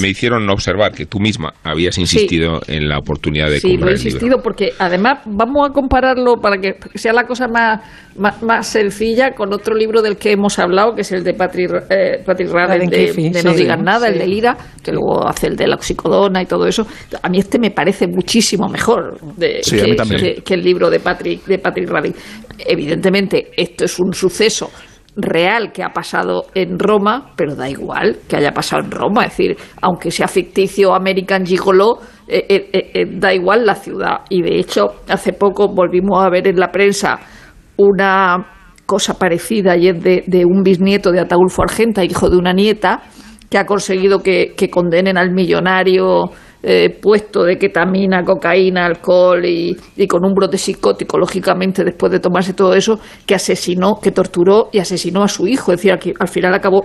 me hicieron observar que tú misma habías insistido en la oportunidad de Sí, lo comprar he el libro. insistido porque además vamos a compararlo para que sea la cosa más, más, más sencilla con otro libro del que hemos hablado, que es el de Patrick, eh, Patrick Radden, Radden de, de No sí, digas nada, el sí. de Lira, que luego hace el de la oxicodona y todo eso. A mí este me parece muchísimo mejor de, Sí, que, que- que el libro de Patrick, de Patrick Radden. Evidentemente, esto es un suceso real que ha pasado en Roma, pero da igual que haya pasado en Roma, es decir, aunque sea ficticio American Gigolo, eh, eh, eh, eh, da igual la ciudad. Y de hecho, hace poco volvimos a ver en la prensa una cosa parecida y es de, de un bisnieto de Ataulfo Argenta, hijo de una nieta, que ha conseguido que, que condenen al millonario eh, puesto de ketamina, cocaína, alcohol y, y con un brote psicótico, lógicamente, después de tomarse todo eso, que asesinó, que torturó y asesinó a su hijo. Es decir, que al final acabó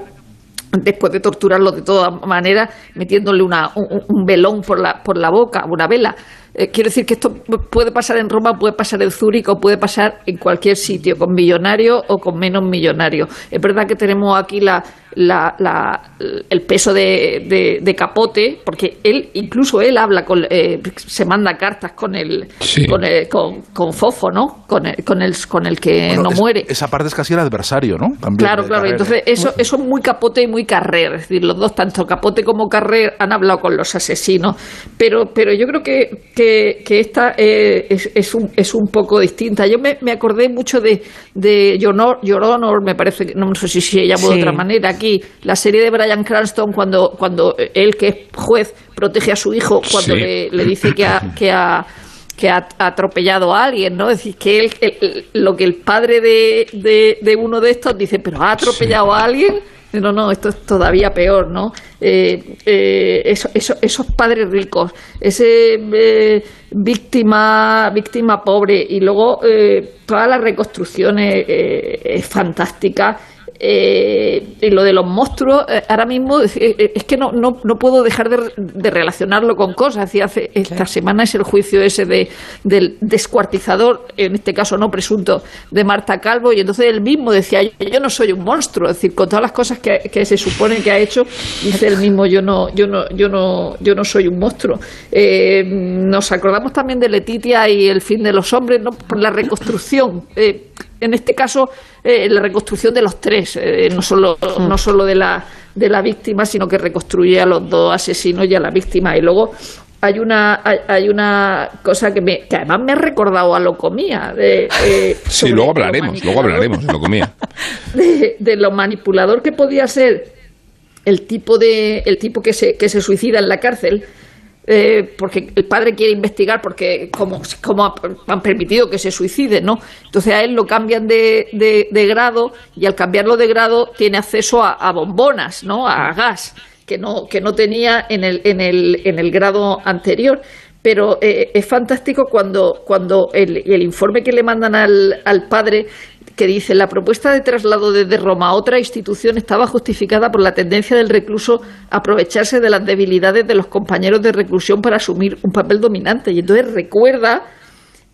después de torturarlo de todas maneras, metiéndole una, un, un velón por la, por la boca, una vela. Eh, quiero decir que esto puede pasar en Roma, puede pasar en Zúrich o puede pasar en cualquier sitio, con millonarios o con menos millonarios. Es verdad que tenemos aquí la, la- la- el peso de, de- de capote, porque él, incluso él habla con, eh, se manda cartas con el, Sí. con, el- con, con Fofo, ¿no? Con el, con el, con el que Bueno, no es- muere. Esa parte es casi el adversario, ¿no? También Claro, de claro. Carrera. Entonces, eso, eso es muy capote y muy carrer. Es decir, los dos, tanto capote como carrer, han hablado con los asesinos. Pero, pero yo creo que, que, que esta eh, es, es, un, es un poco distinta. Yo me, me acordé mucho de, de Your Honor, Your Honor, me parece, que no sé si se llama de Sí. otra manera aquí, la serie de Brian Cranston, cuando, cuando él, que es juez, protege a su hijo, cuando Sí. le, le dice que ha. Que ha que ha atropellado a alguien, ¿no? Es decir, que él, lo que el padre de, de, de uno de estos dice, pero ha atropellado a alguien. No, no, esto es todavía peor, ¿no? Eh, eh, eso- eso- esos padres ricos, ese eh, víctima, víctima pobre y luego toda la reconstrucción es, eh, eh, y lo de los monstruos, eh, ahora mismo es que no, no, no puedo dejar de, relacionarlo con cosas. hace, esta semana es el juicio ese de, del descuartizador, en este caso no presunto, de Marta Calvo, y entonces él mismo decía, yo no soy un monstruo, es decir, con todas las cosas que, que se supone que ha hecho, dice él mismo, yo no, yo no, yo no, yo no soy un monstruo. nos acordamos también de Letitia y el fin de los hombres, ¿no? por la reconstrucción. En este caso, eh, la reconstrucción de los tres, eh, no solo, mm. no solo de la, de la víctima, sino que reconstruye a los dos asesinos y a la víctima. Y luego hay una hay, una cosa que, me, que además me ha recordado a Locomía. De, sí, luego hablaremos, luego hablaremos de Locomía. De, de, lo manipulador que podía ser el tipo de el tipo que se, que se suicida en la cárcel eh, porque el padre quiere investigar porque como, como, han permitido que se suicide, ¿no? Entonces a él lo cambian de, de, grado y al cambiarlo de grado tiene acceso a, bombonas, ¿no? A gas que no, que no tenía en el, en el, en el grado anterior. Pero eh, es fantástico cuando, cuando el, el, informe que le mandan al, al padre que dice la propuesta de traslado desde Roma a otra institución estaba justificada por la tendencia del recluso a aprovecharse de las debilidades de los compañeros de reclusión para asumir un papel dominante. Y entonces recuerda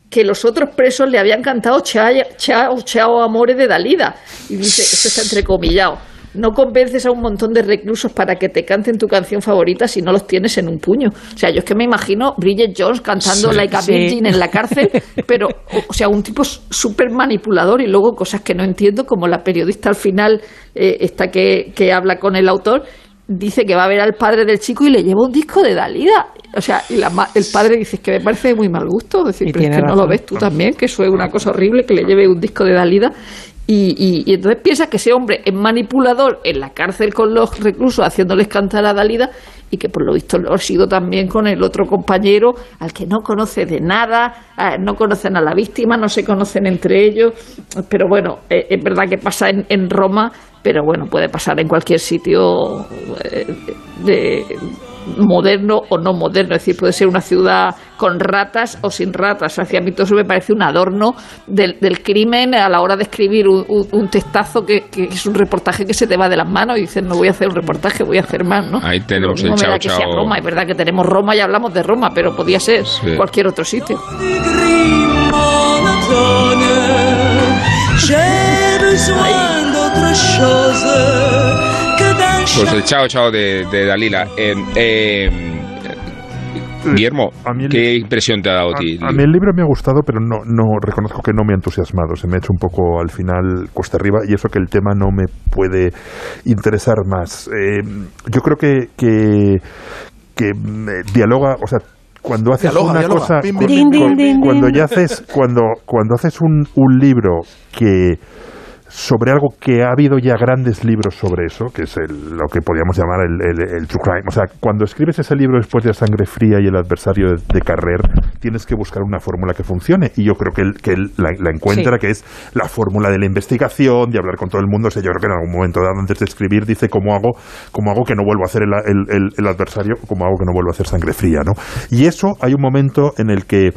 que los otros presos le habían cantado chao, chao, chao, amores de Dalida. Y dice, esto está entrecomillado. No convences a un montón de reclusos para que te canten tu canción favorita si no los tienes en un puño. O sea, yo es que me imagino Bridget Jones cantando Like a Virgin en la cárcel, pero, o sea, un tipo súper manipulador y luego cosas que no entiendo, como la periodista al final, eh, esta que, que habla con el autor, dice que va a ver al padre del chico y le lleva un disco de Dalida. O sea, y el padre dice que me parece muy mal gusto, decir, pero es que no lo ves tú también, que eso es una cosa horrible que le lleve un disco de Dalida. Y, entonces piensa que ese hombre es manipulador en la cárcel con los reclusos haciéndoles cantar a Dalida y que por lo visto lo ha sido también con el otro compañero al que no conoce de nada, no conocen a la víctima, no se conocen entre ellos, pero bueno, eh, es verdad que pasa en, en Roma, pero bueno, puede pasar en cualquier sitio eh, de moderno o no moderno, es decir, puede ser una ciudad con ratas o sin ratas. Hacia mí todo eso me parece un adorno del, crimen a la hora de escribir un, textazo que, es un reportaje que se te va de las manos y dices, no voy a hacer un reportaje, voy a hacer más, ¿no? Ahí tenemos el chao, que sea Roma, es verdad que tenemos Roma y hablamos de Roma, pero podía ser cualquier otro sitio. Pues el chao chao de, Dalila. Eh, eh, Guillermo, ¿qué impresión te ha dado a, ti? A, mí el libro me ha gustado, pero no, no reconozco que no me ha entusiasmado. Se me ha hecho un poco al final cuesta arriba y eso que el tema no me puede interesar más. Eh, yo creo que, que, que dialoga, o sea, cuando haces una cosa, cuando, ya haces, cuando, cuando haces un, un libro que sobre algo que ha habido ya grandes libros sobre eso, que es lo que podríamos llamar el, true crime. O sea, cuando escribes ese libro después de La sangre fría y el adversario de, Carrer, tienes que buscar una fórmula que funcione. Y yo creo que él, que la, encuentra, que es la fórmula de la investigación, de hablar con todo el mundo. O sea, yo creo que en algún momento dado, antes de escribir, dice cómo hago, cómo hago que no vuelva a hacer el, adversario, cómo hago que no vuelva a hacer sangre fría, ¿no? Y eso hay un momento en el que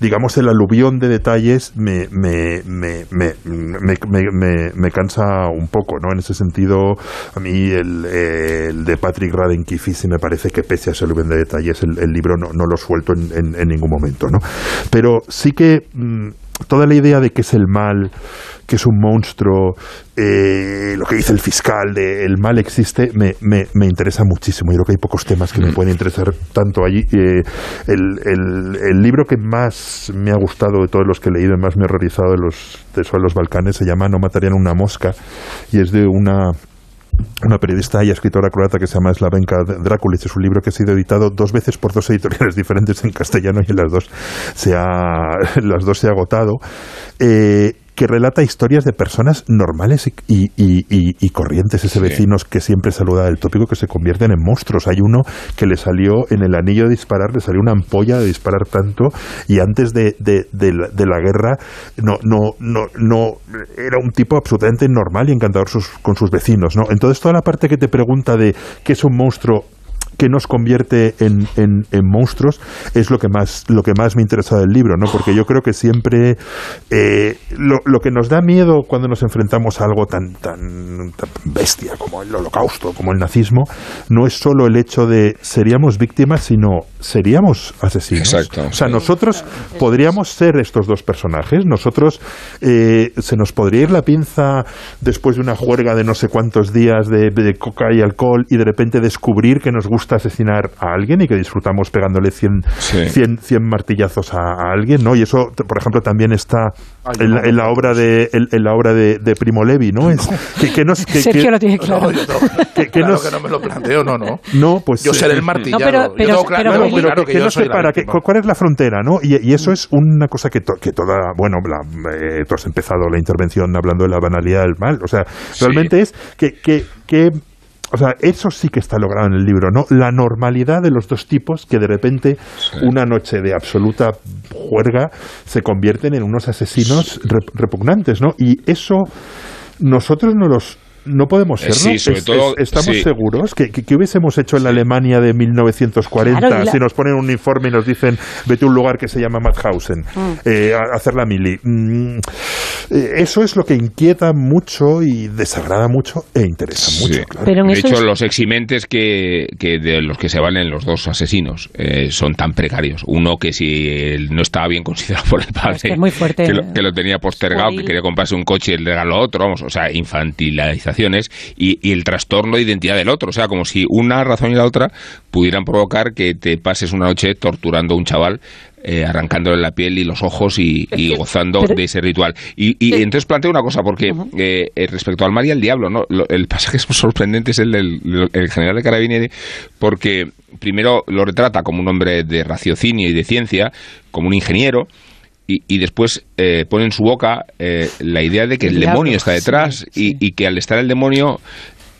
digamos, el aluvión de detalles me, me, me, me, me cansa un poco, ¿no? En ese sentido, a mí el, de Patrick Radden sí me parece que pese a ese aluvión de detalles, el, libro no, no, lo suelto en, en, ningún momento, ¿no? Pero sí que mm, toda la idea de que es el mal, que es un monstruo, eh, lo que dice el fiscal de el mal existe, me, me, me, interesa muchísimo. Yo creo que hay pocos temas que me mm. pueden interesar tanto allí. Eh, el, el, el, libro que más me ha gustado de todos los que he leído y más me ha realizado de los de, de los Balcanes se llama No matarían una mosca y es de una una periodista y escritora croata que se llama Slavenka Drakulic. Es un libro que ha sido editado dos veces por dos editoriales diferentes en castellano y en las dos se ha, las dos se ha agotado. Eh, que relata historias de personas normales y, y, y, corrientes, ese vecinos que siempre saluda el tópico, que se convierten en monstruos. Hay uno que le salió en el anillo de disparar, le salió una ampolla de disparar tanto, y antes de, de, de, la, guerra no, no, no, no era un tipo absolutamente normal y encantador con sus vecinos. ¿no? Entonces, toda la parte que te pregunta de qué es un monstruo que nos convierte en, en, monstruos es lo que más lo que más me interesa del libro, ¿no? Porque yo creo que siempre eh, lo, lo, que nos da miedo cuando nos enfrentamos a algo tan, tan, tan bestia como el holocausto, como el nazismo, no es solo el hecho de seríamos víctimas, sino seríamos asesinos. Exacto. O sea, nosotros podríamos ser estos dos personajes. Nosotros eh, se nos podría ir la pinza después de una juerga de no sé cuántos días de, coca y alcohol y de repente descubrir que nos gusta asesinar a alguien y que disfrutamos pegándole 100, 100, martillazos a, alguien, ¿no? Y eso, por ejemplo, también está en, la, obra de en, la obra de, Primo Levi, ¿no? Es que, que nos, que, Sergio lo tiene claro. No, que, que, no me lo planteo, no, no. No, pues yo seré el martillado. pero, claro, pero, que, no separa, ¿cuál es la frontera, no? Y, eso es una cosa que, que toda, bueno, la, eh, tú has empezado la intervención hablando de la banalidad del mal, o sea, realmente es que, que, que o sea, eso sí que está logrado en el libro, ¿no? La normalidad de los dos tipos que de repente una noche de absoluta juerga se convierten en unos asesinos repugnantes, ¿no? Y eso nosotros no los no podemos serlo. Sí, sobre todo, ¿Estamos seguros que, que, hubiésemos hecho en la Alemania de 1940 si nos ponen un informe y nos dicen vete a un lugar que se llama Mauthausen mm. eh, a, hacer la mili? Mm, eh, eso es lo que inquieta mucho y desagrada mucho e interesa mucho. de hecho, los eximentes que, que, de los que se valen los dos asesinos eh, son tan precarios. Uno que si no estaba bien considerado por el padre, que, lo, tenía postergado, que quería comprarse un coche y le regaló otro, vamos, o sea, infantilización y, el trastorno de identidad del otro. O sea, como si una razón y la otra pudieran provocar que te pases una noche torturando a un chaval eh, arrancándole la piel y los ojos y, gozando de ese ritual. Y, entonces planteo una cosa, porque eh, eh, respecto al mar y al diablo, ¿no? el pasaje sorprendente es el del general de Carabinieri, porque primero lo retrata como un hombre de raciocinio y de ciencia, como un ingeniero, y, después eh, pone en su boca eh, la idea de que el, demonio está detrás Y, que al estar el demonio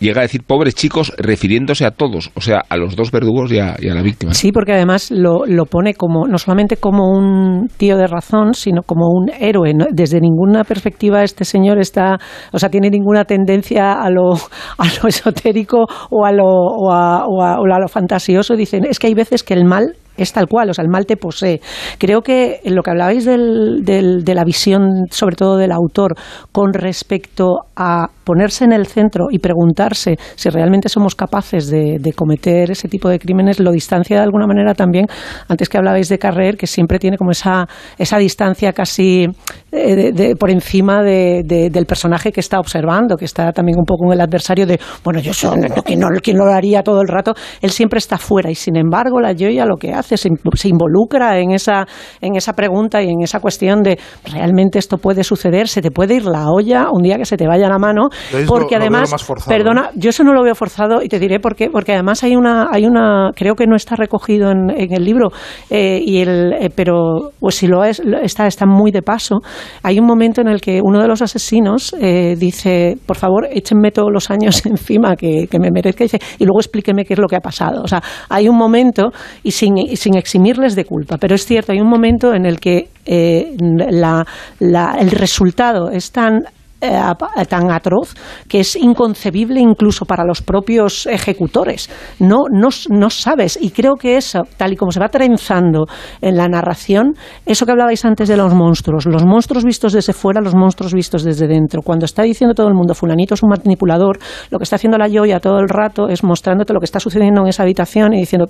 llega a decir pobres chicos refiriéndose a todos, o sea, a los dos verdugos y a, la víctima. Sí, porque además lo, lo, pone como no solamente como un tío de razón, sino como un héroe. Desde ninguna perspectiva este señor está, o sea, tiene ninguna tendencia a lo, a lo esotérico o a lo, o a, o a lo fantasioso. Dicen, es que hay veces que el mal es tal cual, o sea, el mal te posee. Creo que en lo que hablabais del, de la visión, sobre todo del autor, con respecto a ponerse en el centro y preguntarse si realmente somos capaces de, cometer ese tipo de crímenes, lo distancia de alguna manera también, antes que hablabais de Carrer, que siempre tiene como esa, esa distancia casi eh, por encima del personaje que está observando, que está también un poco en el adversario de, bueno, yo soy no, quien lo haría todo el rato, él siempre está fuera y sin embargo la Joya lo que hace se, involucra en esa, en esa pregunta y en esa cuestión de realmente esto puede suceder, se te puede ir la olla un día que se te vaya la mano, porque además, perdona, yo eso no lo veo forzado y te diré por qué, porque además hay una, hay una, creo que no está recogido en, el libro, eh, y el, eh, pero pues si lo es, está, está muy de paso. Hay un momento en el que uno de los asesinos eh, dice, por favor, échenme todos los años encima que, que me merezca, y, y luego explíqueme qué es lo que ha pasado. O sea, hay un momento, y sin, sin eximirles de culpa. Pero es cierto, hay un momento en el que eh, el resultado es tan eh, tan atroz que es inconcebible incluso para los propios ejecutores. No, no, no sabes. Y creo que eso, tal y como se va trenzando en la narración, eso que hablabais antes de los monstruos, los monstruos vistos desde fuera, los monstruos vistos desde dentro. Cuando está diciendo todo el mundo, fulanito es un manipulador, lo que está haciendo la Joya todo el rato es mostrándote lo que está sucediendo en esa habitación y diciendo,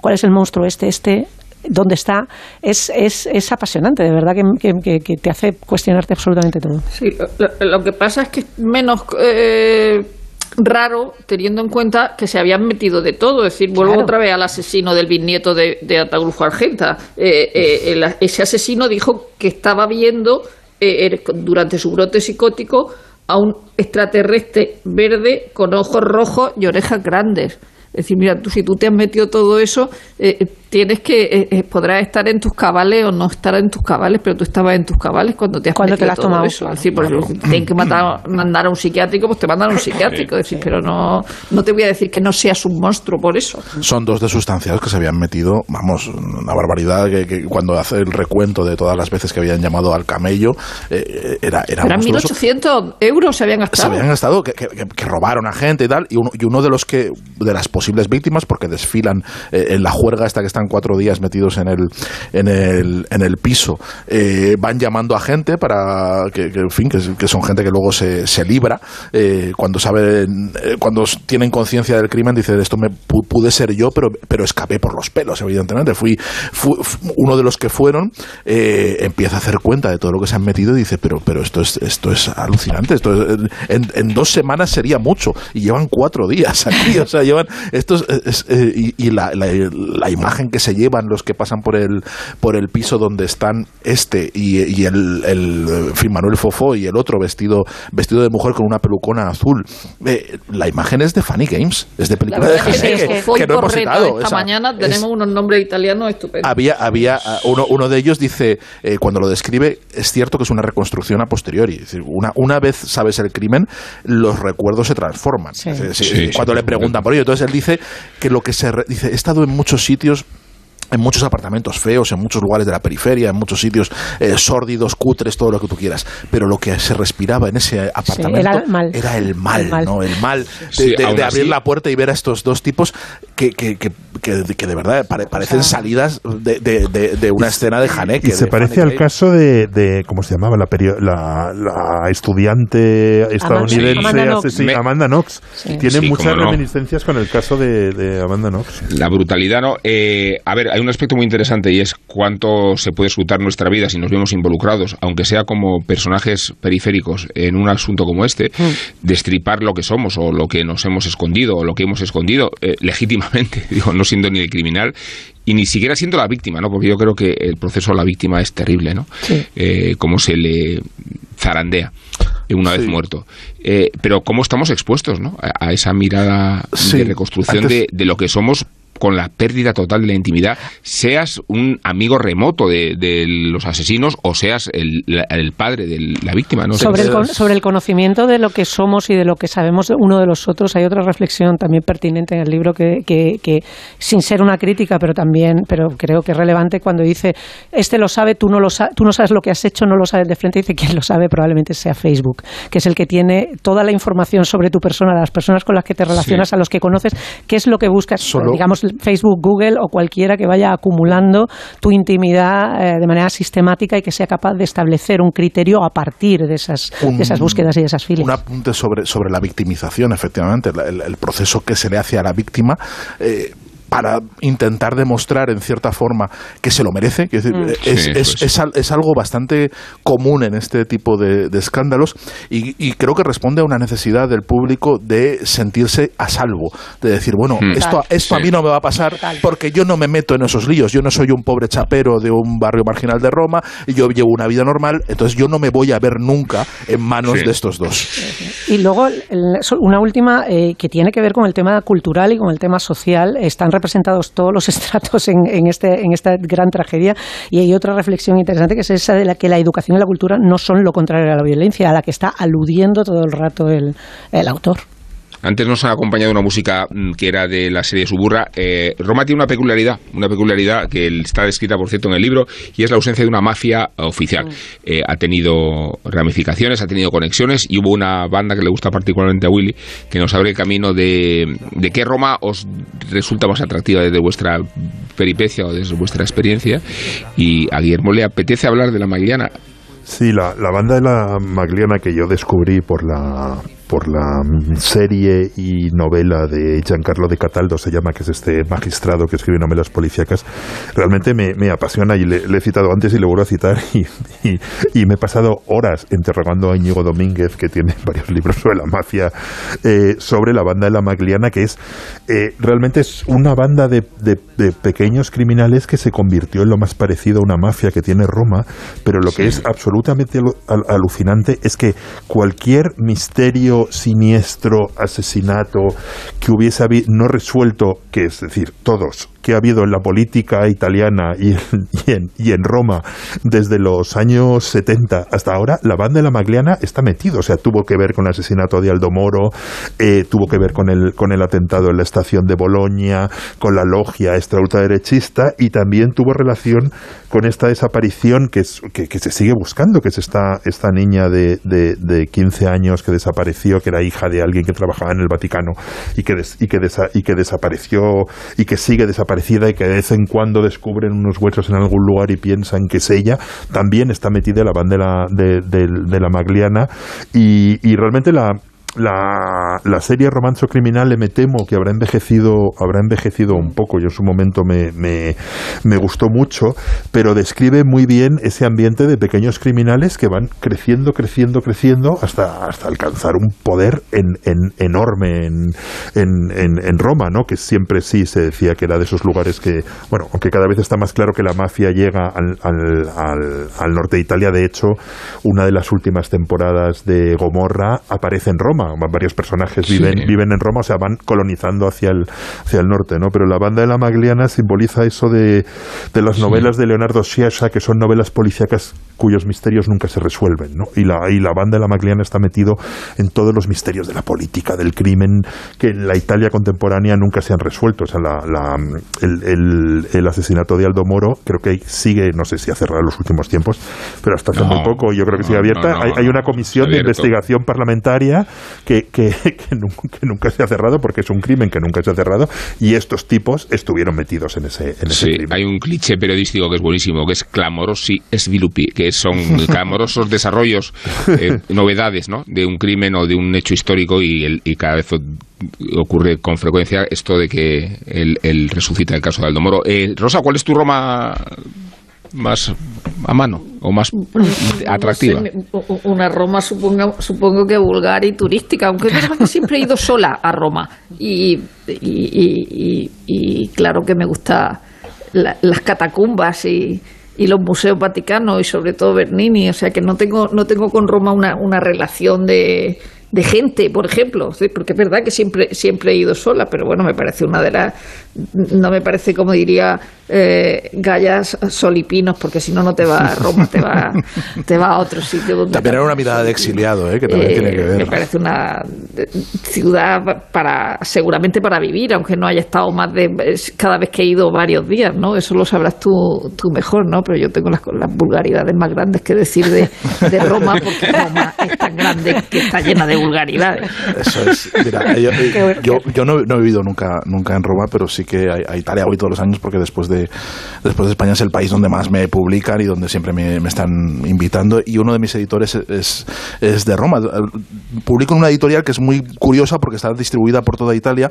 ¿cuál es el monstruo este? Este dónde está, es, es, es apasionante, de verdad que, que, te hace cuestionarte absolutamente todo. Sí, lo, que pasa es que es menos eh, raro teniendo en cuenta que se habían metido de todo. Es decir, vuelvo otra vez al asesino del bisnieto de, de Ataulfo Argenta. Eh, eh, ese asesino dijo que estaba viendo durante su brote psicótico a un extraterrestre verde con ojos rojos y orejas grandes. Es decir, mira, tú, si tú te has metido todo eso, tienes que eh, eh, podrás estar en tus cabales o no estar en tus cabales, pero tú estabas en tus cabales cuando te has cuando te las tomado. Eso. Es decir, pues, tienen que matar, mandar a un psiquiátrico, pues te mandan a un psiquiátrico. Es decir, pero no, no te voy a decir que no seas un monstruo por eso. Son dos de sustancias que se habían metido, vamos, una barbaridad que, cuando hace el recuento de todas las veces que habían llamado al camello, eh, era, era Eran 1.800 euros se habían gastado. Se habían gastado, que, que, robaron a gente y tal, y uno, y uno de los que, de las posibles víctimas, porque desfilan en la juerga esta que están cuatro días metidos en el, en el, en el piso, eh, van llamando a gente para que, en fin, que, son gente que luego se, se libra. Eh, cuando saben, eh, cuando tienen conciencia del crimen, dicen esto me pude ser yo, pero, pero escapé por los pelos, evidentemente. Fui, uno de los que fueron, empieza a hacer cuenta de todo lo que se han metido y dice, pero, pero esto es, esto es alucinante, esto en, en, dos semanas sería mucho y llevan cuatro días aquí, o sea, llevan estos y, y la, la, la imagen que se llevan los que pasan por el, por el piso donde están este y, el, el fin, Manuel Fofó y el otro vestido, vestido de mujer con una pelucona azul. Eh, la imagen es de Funny Games, es de película de que, que, no hemos citado. Esta mañana tenemos unos nombres italianos estupendos. Había, había uno, uno de ellos dice, eh, cuando lo describe, es cierto que es una reconstrucción a posteriori. Es decir, una, una vez sabes el crimen, los recuerdos se transforman. cuando le preguntan por ello. Entonces él dice que lo que se dice, he estado en muchos sitios en muchos apartamentos feos, en muchos lugares de la periferia, en muchos sitios eh, sórdidos, cutres, todo lo que tú quieras. Pero lo que se respiraba en ese apartamento era, el mal, era el mal, ¿no? El mal de, abrir la puerta y ver a estos dos tipos que, que, que, que de verdad parecen salidas de, una escena de Haneke. Y se parece al caso de, ¿cómo se llamaba? La, la, la estudiante estadounidense Amanda Knox. Tiene muchas reminiscencias con el caso de, Amanda Knox. La brutalidad, ¿no? Eh, a ver, hay un aspecto muy interesante y es cuánto se puede disfrutar nuestra vida si nos vemos involucrados, aunque sea como personajes periféricos en un asunto como este, mm. destripar lo que somos o lo que nos hemos escondido o lo que hemos escondido eh, legítimamente, digo, no siendo ni el criminal y ni siquiera siendo la víctima, ¿no? Porque yo creo que el proceso de la víctima es terrible, ¿no? Eh, cómo se le zarandea una vez muerto. Eh, pero cómo estamos expuestos ¿no? a, esa mirada de reconstrucción de, de, lo que somos con la pérdida total de la intimidad, seas un amigo remoto de, los asesinos o seas el, padre de la víctima. ¿no? Sobre, el, sobre el conocimiento de lo que somos y de lo que sabemos uno de los otros, hay otra reflexión también pertinente en el libro que, que, sin ser una crítica, pero también, pero creo que es relevante cuando dice, este lo sabe, tú no, lo tú no sabes lo que has hecho, no lo sabes de frente, dice, quien lo sabe probablemente sea Facebook, que es el que tiene toda la información sobre tu persona, las personas con las que te relacionas, a los que conoces, qué es lo que buscas, digamos, Facebook, Google o cualquiera que vaya acumulando tu intimidad eh, de manera sistemática y que sea capaz de establecer un criterio a partir de esas, esas búsquedas y de esas filas. Un apunte sobre, sobre la victimización, efectivamente, el, proceso que se le hace a la víctima. Eh, para intentar demostrar en cierta forma que se lo merece. Mm. es, es, algo bastante común en este tipo de, escándalos y, creo que responde a una necesidad del público de sentirse a salvo, de decir, bueno, mm. esto, esto a mí no me va a pasar porque yo no me meto en esos líos, yo no soy un pobre chapero de un barrio marginal de Roma, y yo llevo una vida normal, entonces yo no me voy a ver nunca en manos de estos dos. Y luego, una última eh, que tiene que ver con el tema cultural y con el tema social, están representados todos los estratos en, este, en esta gran tragedia. Y hay otra reflexión interesante que es esa de la que la educación y la cultura no son lo contrario a la violencia, a la que está aludiendo todo el rato el autor. Antes nos ha acompañado una música mm, que era de la serie Suburra. Eh, Roma tiene una peculiaridad, una peculiaridad que está descrita, por cierto, en el libro, y es la ausencia de una mafia oficial. Eh, ha tenido ramificaciones, ha tenido conexiones, y hubo una banda que le gusta particularmente a Willy, que nos abre el camino de, de qué Roma os resulta más atractiva desde vuestra peripecia o desde vuestra experiencia. Y a Guillermo le apetece hablar de la Magliana. Sí, la, la banda de la Magliana que yo descubrí por la por la serie y novela de Giancarlo de Cataldo, se llama, que es este magistrado que escribe novelas policíacas, realmente me, apasiona y le, he citado antes y le vuelvo a citar y, y, me he pasado horas interrogando a Íñigo Domínguez, que tiene varios libros sobre la mafia, eh, sobre la banda de la Magliana, que es eh, realmente es una banda de, de, pequeños criminales que se convirtió en lo más parecido a una mafia que tiene Roma, pero lo que es absolutamente alucinante es que cualquier misterio siniestro asesinato que hubiese no resuelto, que es decir, todos que ha habido en la política italiana y en, y en, Roma desde los años 70 hasta ahora, la banda de la Magliana está metido. O sea, tuvo que ver con el asesinato de Aldo Moro, eh, tuvo que ver con el, con el atentado en la estación de Bolonia, con la logia extra ultraderechista y también tuvo relación con esta desaparición que, que, se sigue buscando, que es esta, esta niña de, de, 15 años que desapareció, que era hija de alguien que trabajaba en el Vaticano y que, y que, y que desapareció y que sigue desaparecida y que de vez en cuando descubren unos huesos en algún lugar y piensan que es ella, también está metida en la bandera de, de, la Magliana. Y, y realmente la, la, la, serie Romanzo Criminal me temo que habrá envejecido, habrá envejecido un poco. Yo en su momento me, me, me, gustó mucho, pero describe muy bien ese ambiente de pequeños criminales que van creciendo, creciendo, creciendo hasta, hasta alcanzar un poder en, en, enorme en, en, Roma, ¿no? Que siempre sí se decía que era de esos lugares que, bueno, aunque cada vez está más claro que la mafia llega al, al, al, al norte de Italia. De hecho, una de las últimas temporadas de Gomorra aparece en Roma Varios personajes viven, viven en Roma, o sea, van colonizando hacia el, hacia el norte, ¿no? Pero la banda de la Magliana simboliza eso de, de las novelas de Leonardo Sciascia, que son novelas policíacas cuyos misterios nunca se resuelven, ¿no? Y la, y la banda de la Magliana está metido en todos los misterios de la política, del crimen, que en la Italia contemporánea nunca se han resuelto. O sea, la, el, el, asesinato de Aldo Moro creo que sigue, no sé si ha cerrado en los últimos tiempos, pero hasta hace muy poco yo creo que sigue abierta. hay, hay, una comisión de investigación parlamentaria que, que, nunca, se ha cerrado porque es un crimen que nunca se ha cerrado y estos tipos estuvieron metidos en ese, en ese sí, Hay un cliché periodístico que es buenísimo, que es clamorosi es vilupi, que son clamorosos desarrollos, eh, novedades ¿no? de un crimen o de un hecho histórico y, el, y cada vez ocurre con frecuencia esto de que él, resucita el caso de Aldo Moro. Eh, Rosa, ¿cuál es tu Roma más a mano o más atractiva? una Roma supongo, supongo que vulgar y turística, aunque siempre he ido sola a Roma y, y, claro que me gusta las catacumbas y, los museos vaticanos y sobre todo Bernini, o sea que no tengo, no tengo con Roma una, una relación de de gente, por ejemplo, porque es verdad que siempre, siempre he ido sola, pero bueno, me parece una de las, no me parece como diría eh, Gallas Solipinos, porque si no, no te va a Roma, te va, te va a otro sitio. Donde también era una mirada de exiliado, ¿eh? que también tiene que ver. Me parece una ciudad para, seguramente para vivir, aunque no haya estado más de, cada vez que he ido varios días, ¿no? Eso lo sabrás tú, tú mejor, ¿no? Pero yo tengo las, las vulgaridades más grandes que decir de, de Roma, porque Roma es tan grande que está llena de vulgaridades. Eso es. Mira, yo, yo, no, he vivido nunca, nunca en Roma, pero sí que a, Italia voy todos los años porque después de, después de España es el país donde más me publican y donde siempre me, están invitando. Y uno de mis editores es, es, de Roma. Publico en una editorial que es muy curiosa porque está distribuida por toda Italia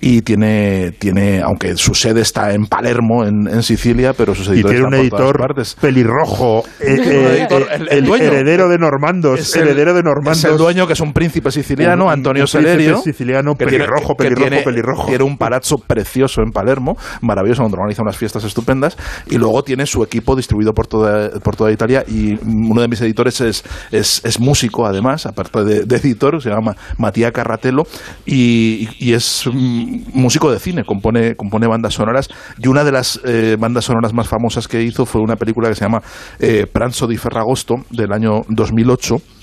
y tiene, tiene aunque su sede está en Palermo, en, Sicilia, pero sus editores y tiene un editor pelirrojo, eh, eh, el, heredero de Normandos, heredero de Normandos. Es el dueño que es un príncipe siciliano, Antonio Celerio. siciliano, pelirrojo, pelirrojo, pelirrojo. Tiene un palazzo precioso en Palermo, maravilloso, donde organiza unas fiestas estupendas. Y luego tiene su equipo distribuido por toda, por toda Italia. Y uno de mis editores es, es, músico, además, aparte de, editor, se llama Matías Carratello. Y, es músico de cine, compone, compone bandas sonoras. Y una de las eh, bandas sonoras más famosas que hizo fue una película que se llama eh, Pranzo di Ferragosto, del año 2008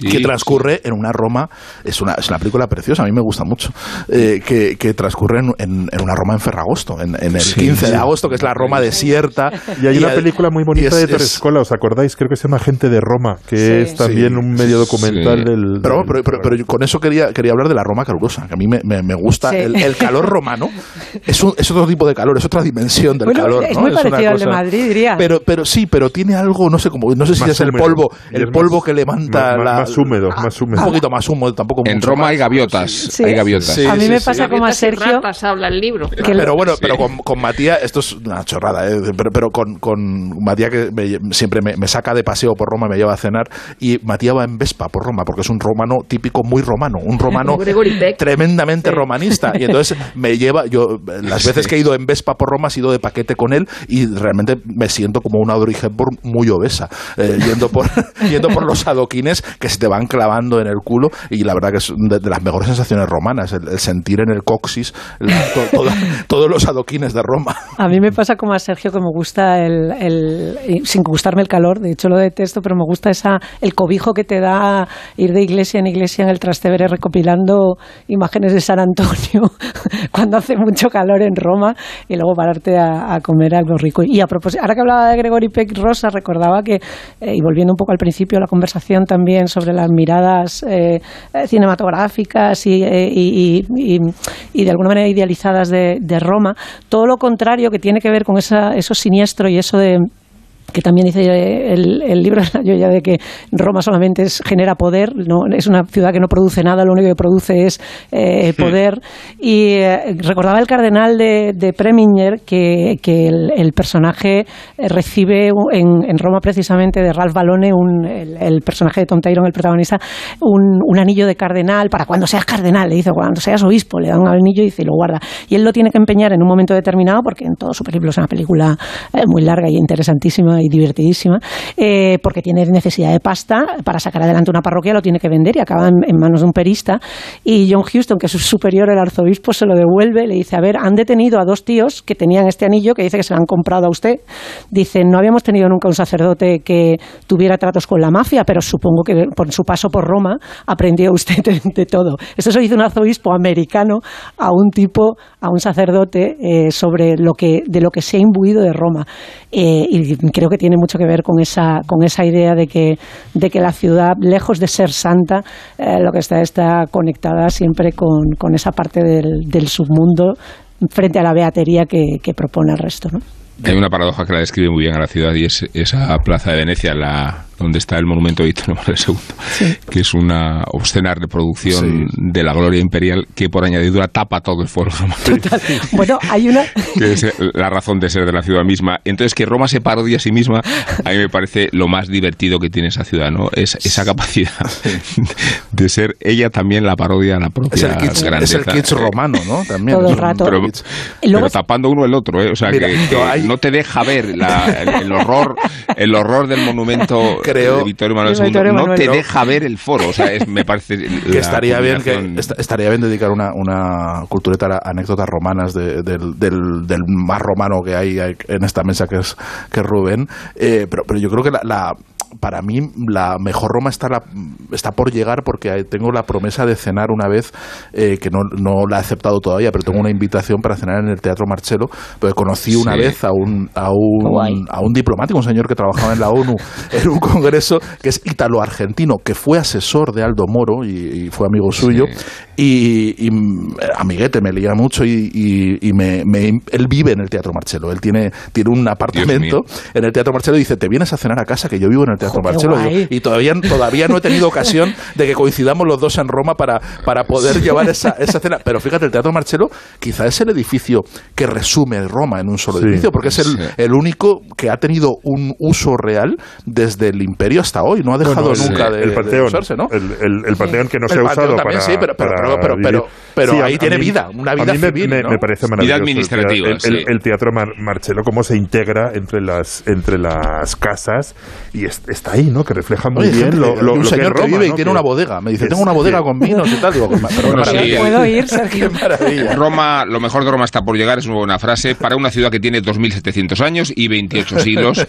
que transcurre en una Roma, es una, es una película preciosa, a mí me gusta mucho, eh, que, que, transcurre en, en, una Roma en Ferragosto, en, en el 15 de agosto, que es la Roma desierta. Y hay una película muy bonita de Terescola, ¿os acordáis? Creo que se llama Gente de Roma, que es también un medio documental del, Pero, pero, pero, con eso quería, quería hablar de la Roma calurosa, que a mí me, me, gusta el, el, calor romano, es, un, es otro tipo de calor, es otra dimensión del calor. Es muy parecido al de Madrid, diría. Pero, pero sí, pero tiene algo, no sé, como, no sé si es el polvo, el polvo que levanta la más húmedo, ah, más húmedo. Un poquito más húmedo, tampoco En Roma hay gaviotas, hay gaviotas. a mí me pasa como a Sergio. habla el libro. pero bueno, pero con, con, Matías, esto es una chorrada, ¿eh? pero, pero, con, con Matías que siempre me, me, saca de paseo por Roma, me lleva a cenar, y Matías va en Vespa por Roma, porque es un romano típico muy romano, un romano tremendamente romanista. Y entonces me lleva, yo las veces que he ido en Vespa por Roma, he sido de paquete con él, y realmente me siento como una Audrey Hepburn muy obesa, eh, yendo, por, yendo por los adoquines, que que se te van clavando en el culo y la verdad que es de, las mejores sensaciones romanas, el, sentir en el coxis todos los adoquines de Roma. A mí me pasa como a Sergio que me gusta el, sin gustarme el calor, de hecho lo detesto, pero me gusta esa el cobijo que te da ir de iglesia en iglesia en el Trastevere recopilando imágenes de San Antonio cuando hace mucho calor en Roma y luego pararte a, comer algo rico. Y a propósito, ahora que hablaba de Gregory Peck Rosa, recordaba que, eh, y volviendo un poco al principio de la conversación también sobre las miradas eh, cinematográficas y, eh, y, y, de alguna manera idealizadas de, de, Roma, todo lo contrario que tiene que ver con esa, eso siniestro y eso de que también dice el, el libro ya de que Roma solamente es, genera poder, no es una ciudad que no produce nada, lo único que produce es eh, poder. Y eh, recordaba el cardenal de, de Preminger que, que el, personaje eh, recibe en, en, Roma precisamente de Ralph Balone, un, el, personaje de Tom Tyron, el protagonista, un, un, anillo de cardenal para cuando seas cardenal, le dice, cuando seas obispo, le da un anillo y dice, lo guarda. Y él lo tiene que empeñar en un momento determinado, porque en todo su película es una película muy larga y interesantísima y divertidísima, eh, porque tiene necesidad de pasta para sacar adelante una parroquia, lo tiene que vender y acaba en, manos de un perista. Y John Houston, que es su superior, el arzobispo, se lo devuelve, le dice, a ver, han detenido a dos tíos que tenían este anillo que dice que se lo han comprado a usted. Dice, no habíamos tenido nunca un sacerdote que tuviera tratos con la mafia, pero supongo que por su paso por Roma aprendió usted de, todo. Eso se hizo un arzobispo americano a un tipo, a un sacerdote, eh, sobre lo que, de lo que se ha imbuido de Roma. Eh, y creo que tiene mucho que ver con esa, con esa idea de que, de que la ciudad, lejos de ser santa, eh, lo que está está conectada siempre con, con esa parte del, del, submundo frente a la beatería que, que propone el resto. ¿no? Hay una paradoja que la describe muy bien a la ciudad y es esa plaza de Venecia, la, donde está el monumento de Víctor Manuel II, que es una obscena reproducción de la gloria imperial que por añadidura tapa todo el foro romano. Bueno, hay una... que es la razón de ser de la ciudad misma. Entonces, que Roma se parodie a sí misma, a mí me parece lo más divertido que tiene esa ciudad, ¿no? Es esa capacidad de ser ella también la parodia a la propia es el kitsch, Es el kitsch romano, ¿no? También. Todo el rato. Pero, tapando uno el otro, ¿eh? O sea, que, no te deja ver el, horror el horror del monumento creo, de Victorio Manuel II no te deja ver el foro. O sea, me parece que estaría bien que estaría bien dedicar una, una cultureta a anécdotas romanas del, del, más romano que hay en esta mesa que es que Rubén. Eh, pero, pero yo creo que la para mí la mejor Roma está, está por llegar porque tengo la promesa de cenar una vez, eh, que no, no, la he aceptado todavía, pero tengo una invitación para cenar en el Teatro Marcelo, porque conocí una vez a un, a, un, a un diplomático, un señor que trabajaba en la ONU, en un congreso que es italo-argentino, que fue asesor de Aldo Moro y, fue amigo suyo, y, amiguete, me leía mucho y, y me, él vive en el Teatro Marcelo, él tiene, tiene un apartamento en el Teatro Marcelo y dice, te vienes a cenar a casa que yo vivo en el Teatro Marcelo. Y, todavía, todavía no he tenido ocasión de que coincidamos los dos en Roma para, para poder llevar esa, esa cena. Pero fíjate, el Teatro Marcelo quizá es el edificio que resume Roma en un solo edificio, porque es el, el, único que ha tenido un uso real desde el imperio hasta hoy. No ha dejado nunca de, el usarse, ¿no? El, el, Panteón que no se ha usado también, para, sí, pero, pero, pero, pero, ahí tiene vida, una vida a mí me, me, parece maravilloso. Vida administrativa, el, Teatro Marcelo, cómo se integra entre las, entre las casas y está ahí, ¿no? Que refleja muy bien lo, lo, un señor que, vive y tiene una bodega. Me dice, tengo una bodega con vinos y tal. Digo, pero Puedo ir, maravilla. Roma, lo mejor de Roma está por llegar, es una buena frase. Para una ciudad que tiene 2.700 años y 28 siglos,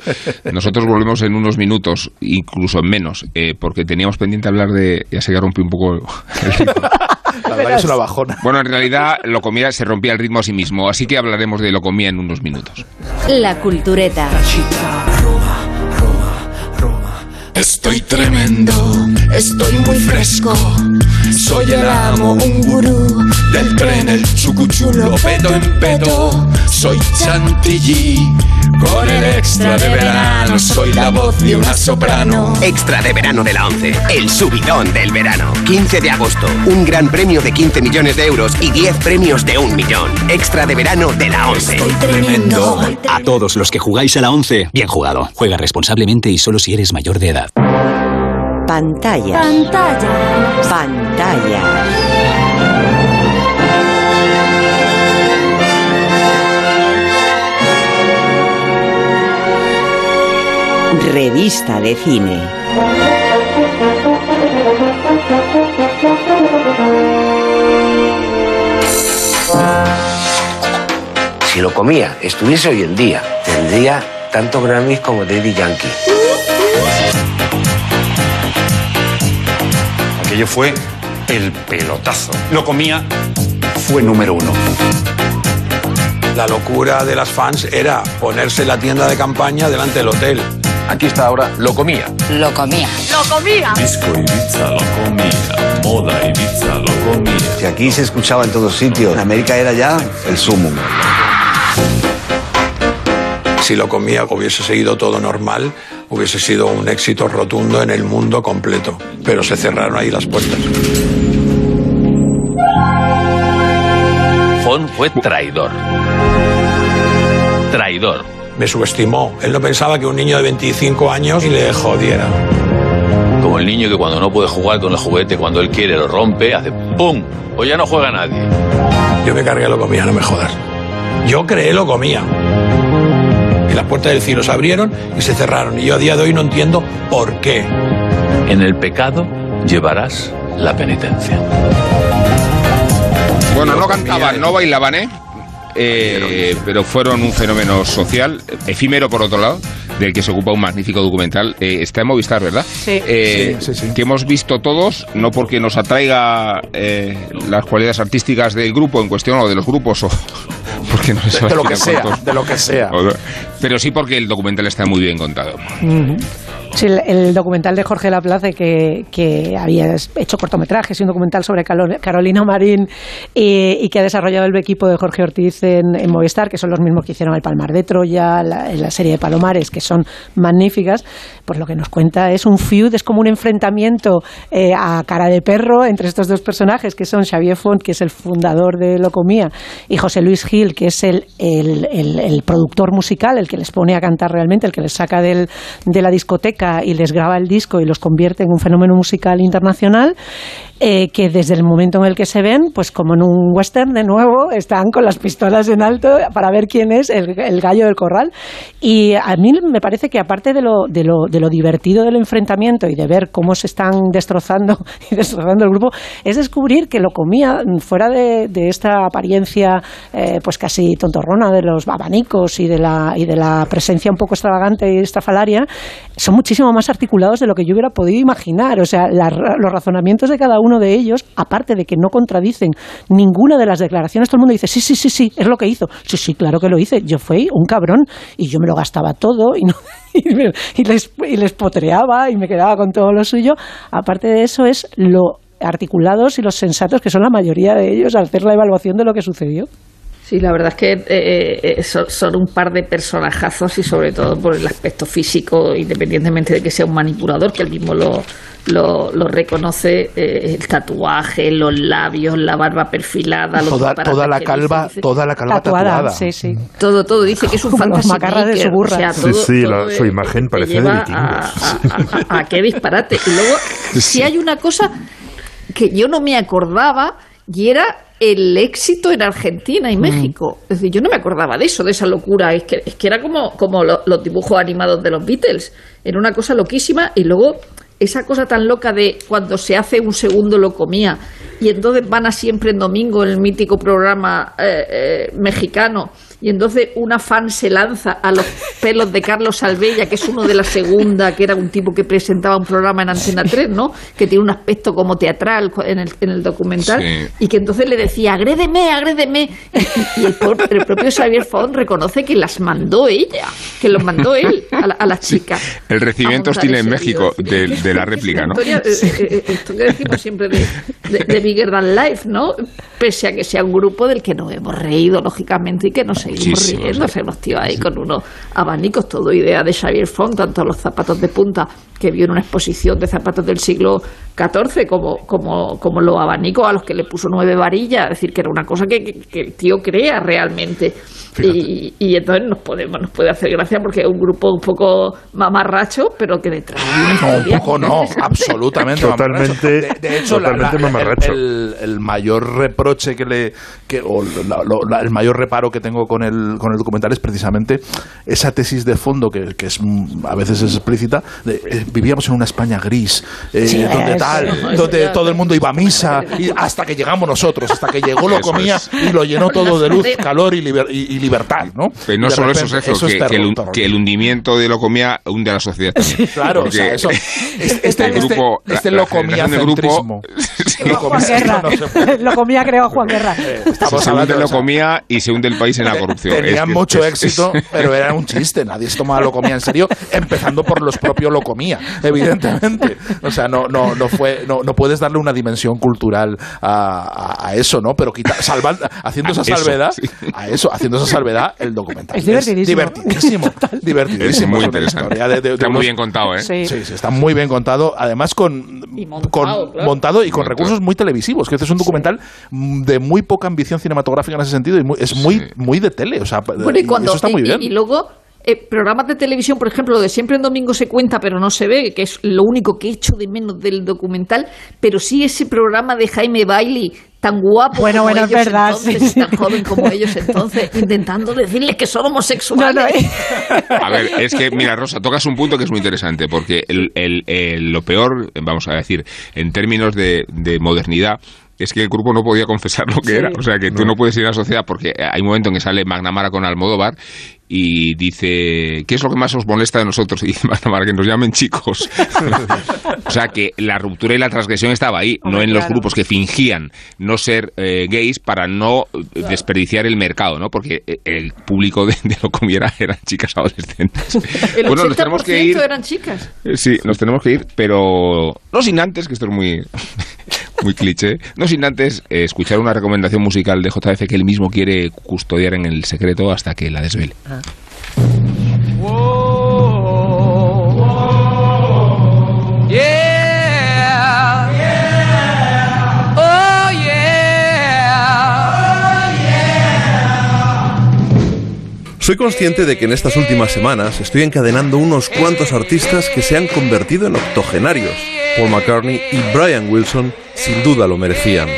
nosotros volvemos en unos minutos, incluso en menos, eh, porque teníamos pendiente hablar de... Ya se rompió un poco La verdad que es una bajona. Bueno, en realidad lo comía se rompía el ritmo a sí mismo, así que hablaremos de lo comía en unos minutos. La cultureta. Estoy tremendo, estoy muy fresco. Soy el amo, un gurú del tren, el chucuchulo, pedo en pedo. Soy Chantilly, con el extra de verano. Soy la voz de una soprano. Extra de verano de la 11, el subidón del verano. 15 de agosto, un gran premio de 15 millones de euros y 10 premios de un millón. Extra de verano de la 11. Estoy tremendo. A todos los que jugáis a la 11, bien jugado. Juega responsablemente y solo si eres mayor de edad. Pantallas. Pantallas. Pantallas. Revista de cine. Si lo comía, estuviese hoy en día, tendría tanto Grammys como Daddy Yankee. Aquello fue el pelotazo. Lo comía, fue número uno. La locura de las fans era ponerse la tienda de campaña delante del hotel. Aquí está ahora, lo comía. Lo comía. Lo comía. Disco Ibiza lo comía. Moda Ibiza lo comía. Si aquí se escuchaba en todos sitios, en América era ya el sumum. Si lo comía hubiese seguido todo normal, hubiese sido un éxito rotundo en el mundo completo. Pero se cerraron ahí las puertas. Fon fue traidor. Traidor. Me subestimó. Él no pensaba que un niño de 25 años le jodiera. Como el niño que cuando no puede jugar con el juguete, cuando él quiere lo rompe, hace ¡pum! O ya no juega nadie. Yo me cargué lo comía, no me jodas. Yo creé lo comía. Las puertas del cielo se abrieron y se cerraron. Y yo a día de hoy no entiendo por qué. En el pecado llevarás la penitencia. Bueno, no cantaban, no bailaban, ¿eh? Eh, pero fueron un fenómeno social, efímero por otro lado, del que se ocupa un magnífico documental. Eh, está en Movistar, ¿verdad? Sí. Eh, Que hemos visto todos, no porque nos atraiga eh, las cualidades artísticas del grupo en cuestión o de los grupos o porque no se De, de lo que sea, de lo que sea. o- pero sí porque el documental está muy bien contado. Sí, el, documental de Jorge Laplace que, que había hecho cortometrajes y un documental sobre Carolina Marín y, que ha desarrollado el equipo de Jorge Ortiz en, Movistar, que son los mismos que hicieron El Palmar de Troya, la, serie de Palomares, que son magníficas, pues lo que nos cuenta es un feud, es como un enfrentamiento eh, a cara de perro entre estos dos personajes, que son Xavier Font, que es el fundador de Locomía, y José Luis Gil, que es el- el- el productor musical, el que les pone a cantar realmente, el que les saca del- de la discoteca y les graba el disco y los convierte en un fenómeno musical internacional, eh, que desde el momento en el que se ven, pues como en un western de nuevo, están con las pistolas en alto para ver quién es el, gallo del corral. Y a mí me parece que aparte de lo, de, lo, de lo divertido del enfrentamiento y de ver cómo se están destrozando y destrozando el grupo, es descubrir que lo comía fuera de, esta apariencia eh, pues casi tontorrona de los abanicos y de, la, y de la presencia un poco extravagante y estrafalaria, son muchísimo más articulados de lo que yo hubiera podido imaginar. O sea, los razonamientos de cada uno de ellos, aparte de que no contradicen ninguna de las declaraciones, todo el mundo dice, sí, sí, sí, sí, es lo que hizo. Sí, sí, claro que lo hice. Yo fui un cabrón y yo me lo gastaba todo y, no- y, me- y les, y les potreaba y me quedaba con todo lo suyo. Aparte de eso es lo articulados y los sensatos que son la mayoría de ellos al hacer la evaluación de lo que sucedió. Sí, la verdad es que eh, eh, son, son un par de personajazos y sobre todo por el aspecto físico, independientemente de que sea un manipulador, que él mismo lo, lo, lo reconoce, eh, el tatuaje, los labios, la barba perfilada, los Toda, toda la calva, dice, toda la calva Tatuada, tatuada. sí, sí. Todo, todo, dice que es un macarras de su burra. o sea, Sí, todo- sí, todo, su eh, imagen parece de lleva vikingos. A, a- a- a qué disparate. Y luego, si hay una cosa que yo no me acordaba y era el éxito en Argentina y México. Es decir, yo no me acordaba de eso, de esa locura. Es que, es que era como, como lo- los dibujos animados de los Beatles. Era una cosa loquísima y luego esa cosa tan loca de cuando se hace un segundo lo comía y entonces van a siempre en domingo el mítico programa eh, eh, mexicano y entonces una fan se lanza a los pelos de Carlos Salvella, que es uno de la segunda, que era un tipo que presentaba un programa en Antena 3, ¿no? Que tiene un aspecto como teatral en el, en el documental, Sí. y que entonces le decía, agrédeme, agrédeme. Y, el, el propio Xavier Font reconoce que las mandó ella, que los mandó él a, la- a las chicas. El recibimiento hostil en México de, de la réplica, ¿no? Historia, eh, eh, eh, esto que decimos siempre de, de, de Bigger Than Life, ¿no? Pese a que sea un grupo del que nos hemos reído, lógicamente, y que nos seguimos Muchísimo, riendo. Tíos ahí con unos abanicos, todo idea de Xavier Font, tanto los zapatos de punta que vio en una exposición de zapatos del siglo XIV, como, como, como los abanicos a los que le puso nueve varillas, es decir, que era una cosa que, que- que el tío crea realmente. Y, y entonces nos, podemos, nos puede hacer gracia porque es un grupo un poco mamarracho, pero que detrás No, un poco no, absolutamente. Totalmente- mamarracho. De, de hecho, la- totalmente la- mamarracho. el, el mayor reproche que le. Que, o la- lo- la- el mayor reparo que tengo con el, con el documental es precisamente esa tesis de fondo que, que es a veces es explícita. de, eh, vivíamos en una España gris, eh, Sí, donde es- tal, donde todo el mundo iba a misa, y hasta que llegamos nosotros, hasta que llegó lo comía y lo llenó todo de luz, calor y, libertad, ¿no? Pero no solo eso, Sergio, que, que, el, hundimiento de lo comía hunde a la sociedad también. Claro, o sea, eso, este, este, grupo, este, este lo comía grupo, Juan Guerra. lo comía, creo, Juan Guerra. Eh, se hunde lo comía y se hunde el país en la corrupción. Tenían mucho éxito, pero era un chiste. Nadie se tomaba lo comía en serio, empezando por los propios lo comía, evidentemente. O sea, no, no, no, fue, no, no puedes darle una dimensión cultural a, a, eso, ¿no? Pero quita, haciendo esa salvedad, a eso, haciendo esa salvedad, el documental. Es divertidísimo. divertidísimo. divertidísimo. Es muy interesante. está muy bien contado, ¿eh? Sí. sí, está muy bien contado. Además, con, montado, con, montado y con recursos muy televisivos. Que este es un documental de muy poca ambición cinematográfica en ese sentido. Y es muy, muy de tele. O sea, bueno, y cuando, eso está muy bien. y luego eh, programas de televisión, por ejemplo, lo de siempre en domingo se cuenta, pero no se ve, que es lo único que he hecho de menos del documental, pero sí ese programa de Jaime Bailey tan guapo bueno, como bueno, ellos verdad, entonces, tan joven como ellos entonces, intentando decirles que son homosexuales. Eh. A ver, es que, mira, Rosa, tocas un punto que es muy interesante, porque el, lo peor, vamos a decir, en términos de, de modernidad, es que el grupo no podía confesar lo que era. O sea, que tú no puedes ir a la sociedad porque hay un momento en que sale Magnamara con Almodóvar y dice, ¿qué es lo que más os molesta de nosotros? Y dice Magnamara, que nos llamen chicos. o sea, que la ruptura y la transgresión estaba ahí, no en los grupos que fingían no ser eh, gays para no desperdiciar el mercado, ¿no? Porque eh, el público de, lo comiera eran chicas adolescentes. El bueno, nos tenemos que ir. eran chicas. Eh, sí, nos tenemos que ir, pero no sin antes, que esto es muy muy cliché. No sin antes eh, escuchar una recomendación musical de JF que él mismo quiere custodiar en el secreto hasta que la desvele. Ah. Soy consciente de que en estas últimas semanas estoy encadenando unos cuantos artistas que se han convertido en octogenarios. Paul McCartney y Brian Wilson sin duda lo merecían.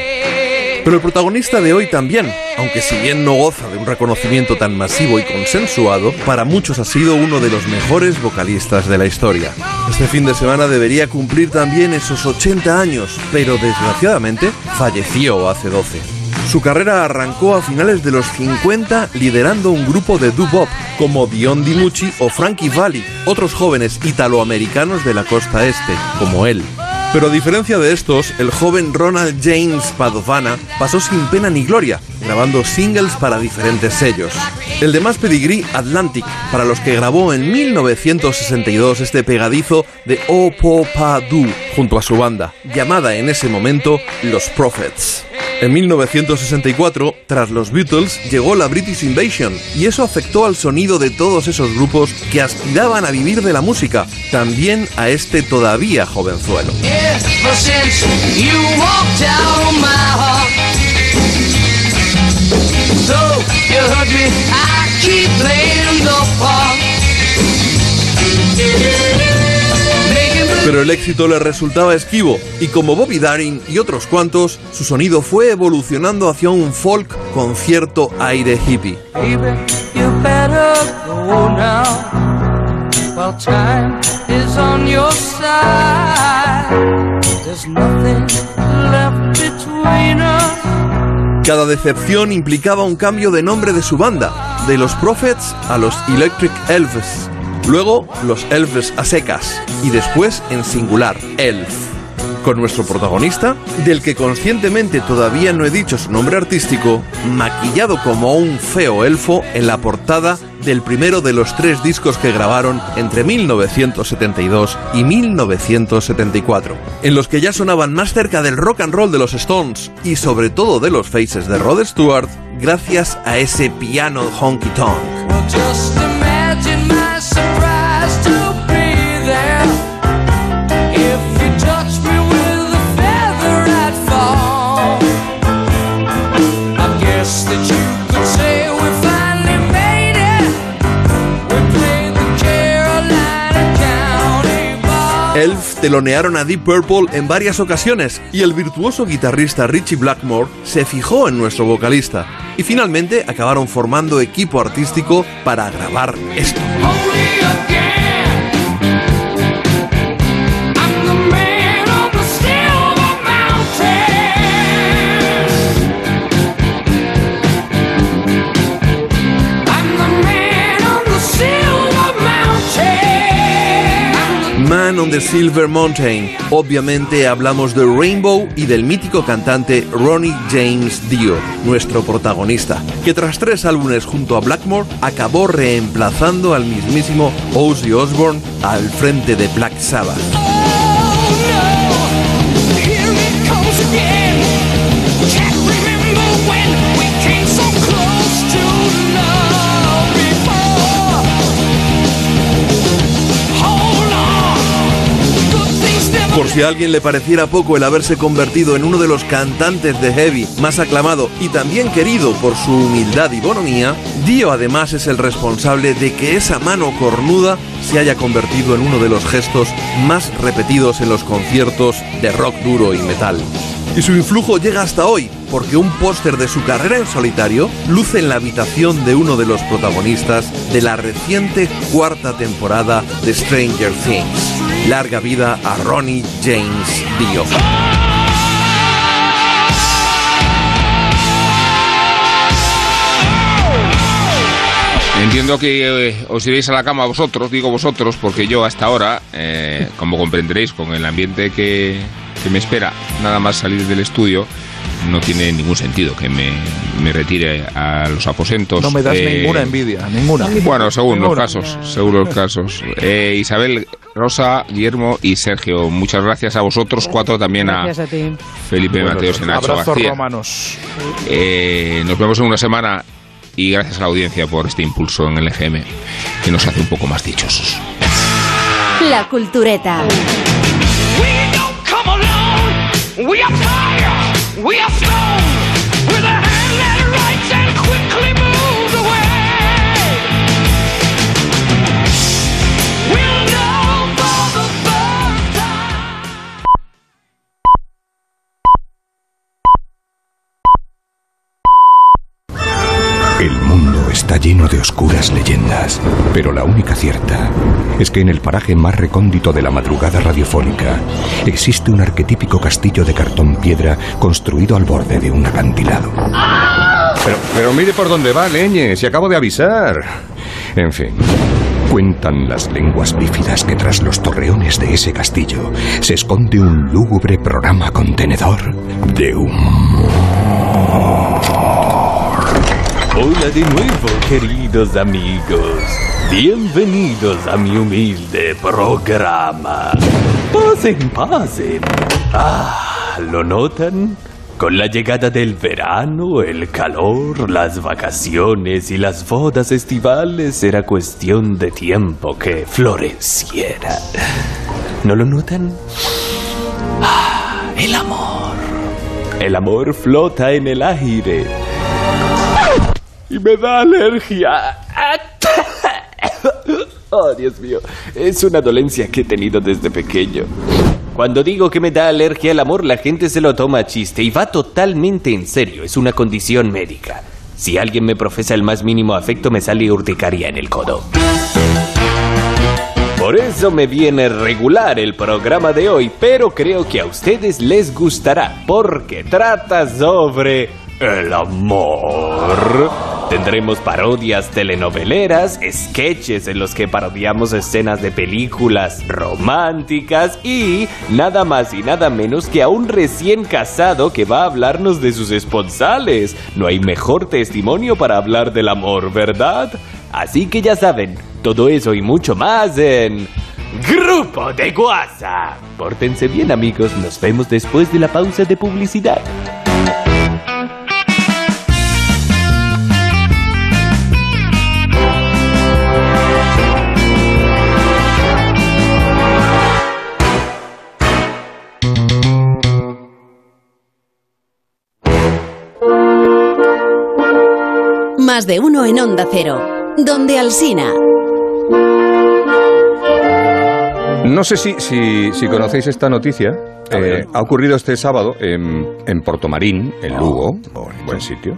Pero el protagonista de hoy también, aunque si bien no goza de un reconocimiento tan masivo y consensuado, para muchos ha sido uno de los mejores vocalistas de la historia. Este fin de semana debería cumplir también esos 80 años, pero desgraciadamente falleció hace 12. Su carrera arrancó a finales de los 50 liderando un grupo de doo-wop como Dion DiMucci o Frankie Valli, otros jóvenes italoamericanos de la costa este, como él. Pero a diferencia de estos, el joven Ronald James Padovana pasó sin pena ni gloria, grabando singles para diferentes sellos. El de más pedigrí, Atlantic, para los que grabó en 1962 este pegadizo de O Po Pa junto a su banda, llamada en ese momento Los Prophets. En 1964, tras los Beatles, llegó la British Invasion y eso afectó al sonido de todos esos grupos que aspiraban a vivir de la música, también a este todavía jovenzuelo. Pero el éxito le resultaba esquivo y como Bobby Darin y otros cuantos, su sonido fue evolucionando hacia un folk con cierto aire hippie. Cada decepción implicaba un cambio de nombre de su banda, de los Prophets a los Electric Elves luego los elves a secas y después en singular, elf. Con nuestro protagonista, del que conscientemente todavía no he dicho su nombre artístico, maquillado como un feo elfo en la portada del primero de los tres discos que grabaron entre 1972 y 1974, en los que ya sonaban más cerca del rock and roll de los Stones y sobre todo de los Faces de Rod Stewart, gracias a ese piano honky tonk. Telonearon a Deep Purple en varias ocasiones y el virtuoso guitarrista Richie Blackmore se fijó en nuestro vocalista y finalmente acabaron formando equipo artístico para grabar esto. On the Silver Mountain. Obviamente hablamos de Rainbow y del mítico cantante Ronnie James Dio, nuestro protagonista, que tras tres álbumes junto a Blackmore acabó reemplazando al mismísimo Ozzy Osbourne al frente de Black Sabbath. Por si a alguien le pareciera poco el haberse convertido en uno de los cantantes de heavy más aclamado y también querido por su humildad y bonomía, Dio además es el responsable de que esa mano cornuda se haya convertido en uno de los gestos más repetidos en los conciertos de rock duro y metal. Y su influjo llega hasta hoy, porque un póster de su carrera en solitario luce en la habitación de uno de los protagonistas de la reciente cuarta temporada de Stranger Things. Larga vida a Ronnie James Dio. Entiendo que eh, os iréis a la cama vosotros, digo vosotros, porque yo hasta ahora, eh, como comprenderéis, con el ambiente que, que me espera, nada más salir del estudio, no tiene ningún sentido que me, me retire a los aposentos. No me das Eh, ninguna envidia, ninguna. Bueno, según los casos, según los casos. Eh, Isabel, Rosa, Guillermo y Sergio, muchas gracias a vosotros cuatro, también a Gracias a ti. Felipe Bueno, Mateos y Nacho García. romanos. Eh, nos vemos en una semana y gracias a la audiencia por este impulso en el EGM que nos hace un poco más dichosos. La cultureta. Come along, we are fire, we are stone, está lleno de oscuras leyendas, pero la única cierta es que en el paraje más recóndito de la madrugada radiofónica existe un arquetípico castillo de cartón piedra construido al borde de un acantilado. Pero, pero mire por dónde va, leñe, si acabo de avisar. En fin, cuentan las lenguas bífidas que tras los torreones de ese castillo se esconde un lúgubre programa contenedor de humor. Hola de nuevo, queridos amigos. Bienvenidos a mi humilde programa. Pasen, pasen. Ah, ¿lo notan? Con la llegada del verano, el calor, las vacaciones y las bodas estivales era cuestión de tiempo que floreciera. ¿No lo notan? Ah, el amor. El amor flota en el aire y me da alergia. Oh, Dios mío, es una dolencia que he tenido desde pequeño. Cuando digo que me da alergia al amor, la gente se lo toma a chiste y va totalmente en serio. Es una condición médica. Si alguien me profesa el más mínimo afecto, me sale urticaria en el codo. Por eso me viene regular el programa de hoy, pero creo que a ustedes les gustará, porque trata sobre el amor. Tendremos parodias telenoveleras, sketches en los que parodiamos escenas de películas románticas y nada más y nada menos que a un recién casado que va a hablarnos de sus esponsales. No hay mejor testimonio para hablar del amor, ¿verdad? Así que ya saben, todo eso y mucho más en Grupo de Guasa. Pórtense bien amigos, nos vemos después de la pausa de publicidad. Más de uno en Onda Cero. Donde Alsina. No sé si, si, si conocéis esta noticia. Eh, ha ocurrido este sábado en, en Portomarín, en Lugo. buen sitio.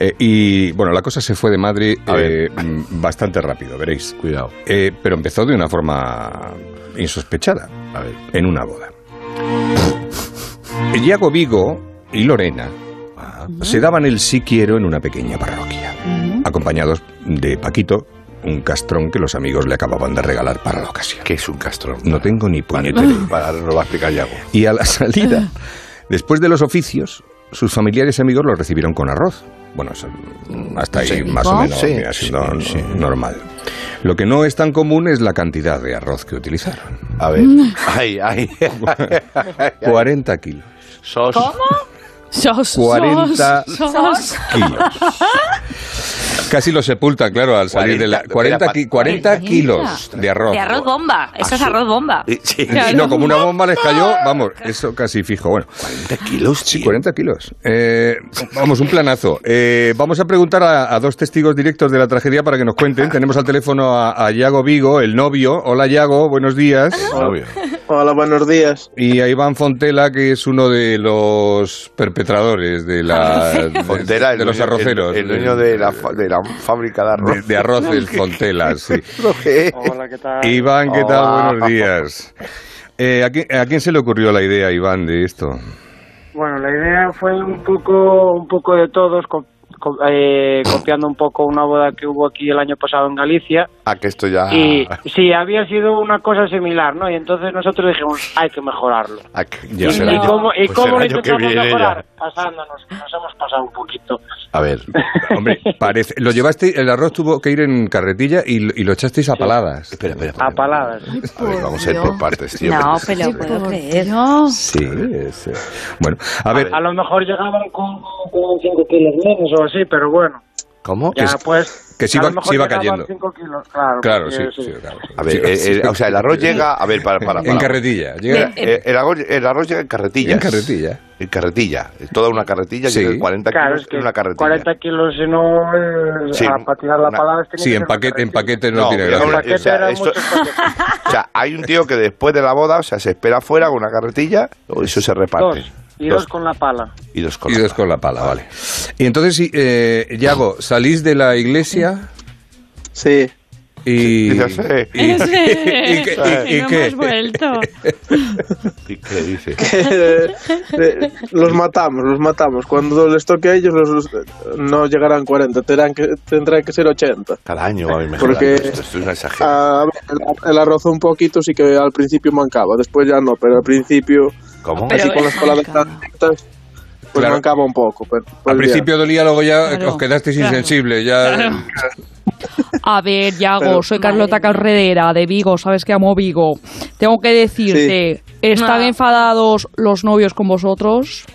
Eh, y bueno, la cosa se fue de madre eh, mm, bastante rápido, veréis. Cuidado. pero empezó de una forma insospechada. En una boda. Iago Vigo y Lorena se daban el sí quiero en una pequeña parroquia, acompañados de Paquito, un castrón que los amigos le acababan de regalar para la ocasión. ¿Qué es un castrón? No tengo ni puñetera. Para, lo va a explicar Yago. Y a la salida, después de los oficios, sus familiares y amigos los recibieron con arroz. Bueno, hasta ahí Sí. más o menos Sí, siendo normal. Lo que no es tan común es la cantidad de arroz que utilizaron. A ver. Ay, ay. 40 kilos. Sos. Sos, 40 sos, sos. kilos. Casi lo sepulta, claro, al salir de la... 40, ki- 40 kilos de arroz. De arroz bomba. Eso es arroz bomba. Sí, No, como una bomba les cayó, vamos, eso casi fijo. Bueno, 40 kilos, Sí, 40 kilos. Eh, vamos, un planazo. Eh, vamos a preguntar a, a dos testigos directos de la tragedia para que nos cuenten. Tenemos al teléfono a, a Yago Vigo, el novio. Hola, Yago, buenos días. Hola, buenos días. Y a Iván Fontela, que es uno de los perpetradores de, la, de, Fontela, el de los dueño- arroceros. El, el dueño de la, de la fábrica de arroz. de, de arroz del Fontela, sí. Hola, ¿qué tal? Iván, ¿qué tal? Hola. Buenos días. Eh, ¿a, quién, a quién se le ocurrió la idea, Iván, de esto? Bueno, la idea fue un poco, un poco de todos, co- co- eh, copiando un poco una boda que hubo aquí el año pasado en Galicia. Ah, que esto ya. Y sí, había sido una cosa similar, ¿no? Y entonces nosotros dijimos, hay que mejorarlo. Ah, que- ¿Y, ya será. y cómo, y Pues cómo lo intentamos viene mejorar? ya. Pasándonos, nos hemos pasado un poquito. A ver. Hombre, parece. Lo llevaste, el arroz tuvo que ir en carretilla y, lo- y lo echasteis a paladas. Espera, espera. A paladas. A ver, vamos a ir por partes, tío. No, pero puedo creer. Sí, eh, Bueno, a ver. A lo mejor llegaban con, con 5 kilos menos o así, pero bueno. ¿Cómo? Ya, Que- pues. que se a iba- lo mejor se iba cayendo. kilos, claro. Claro, porque sí, sí, claro. A ver, Sí, eh, sí. eh, o sea, el arroz llega. A ver, para, para. para. En carretilla. Llega- Eh, el, arroz, el arroz llega en carretillas. En carretilla. En carretilla. Toda una carretilla Sí. llega en 40 Claro, kilos es que en una carretilla. 40 kilos, si no, eh, Sí, a- para tirar la una- palabra tiene Sí, que en paquete, en paquete no, No, tiene gracia. una- paquete o sea, eran esto- muchos paquetes. O sea, hay un tío que después de la boda, o sea, se espera fuera con una carretilla, o eso se reparte. Dos. Y dos con la pala. Y dos con Y dos con la pala, vale. Y entonces, eh, Yago, salís de la iglesia. Sí. Y. Y- y- Ese. y qué- y- y no qué? hemos vuelto. ¿Y qué dice? Eh, los matamos, los matamos. Cuando les toque a ellos, los, los- no llegarán 40, tendrán que, tendrán que ser 80. Cada año a ir mejorando Porque- esto, esto es una exageración. A el, el arroz un poquito sí que al principio mancaba, después ya no, pero al principio, ¿Cómo? así con las paladas tan directas, pues Claro. mancaba un poco. Pero, pues Al principio dolía, luego ya Claro, os quedasteis claro. insensibles. Ya. Claro. A ver, Yago, Pero- soy Carlota Carredera de Vigo, sabes que amo Vigo. Tengo que decirte, ¿están Ah. enfadados los novios con vosotros?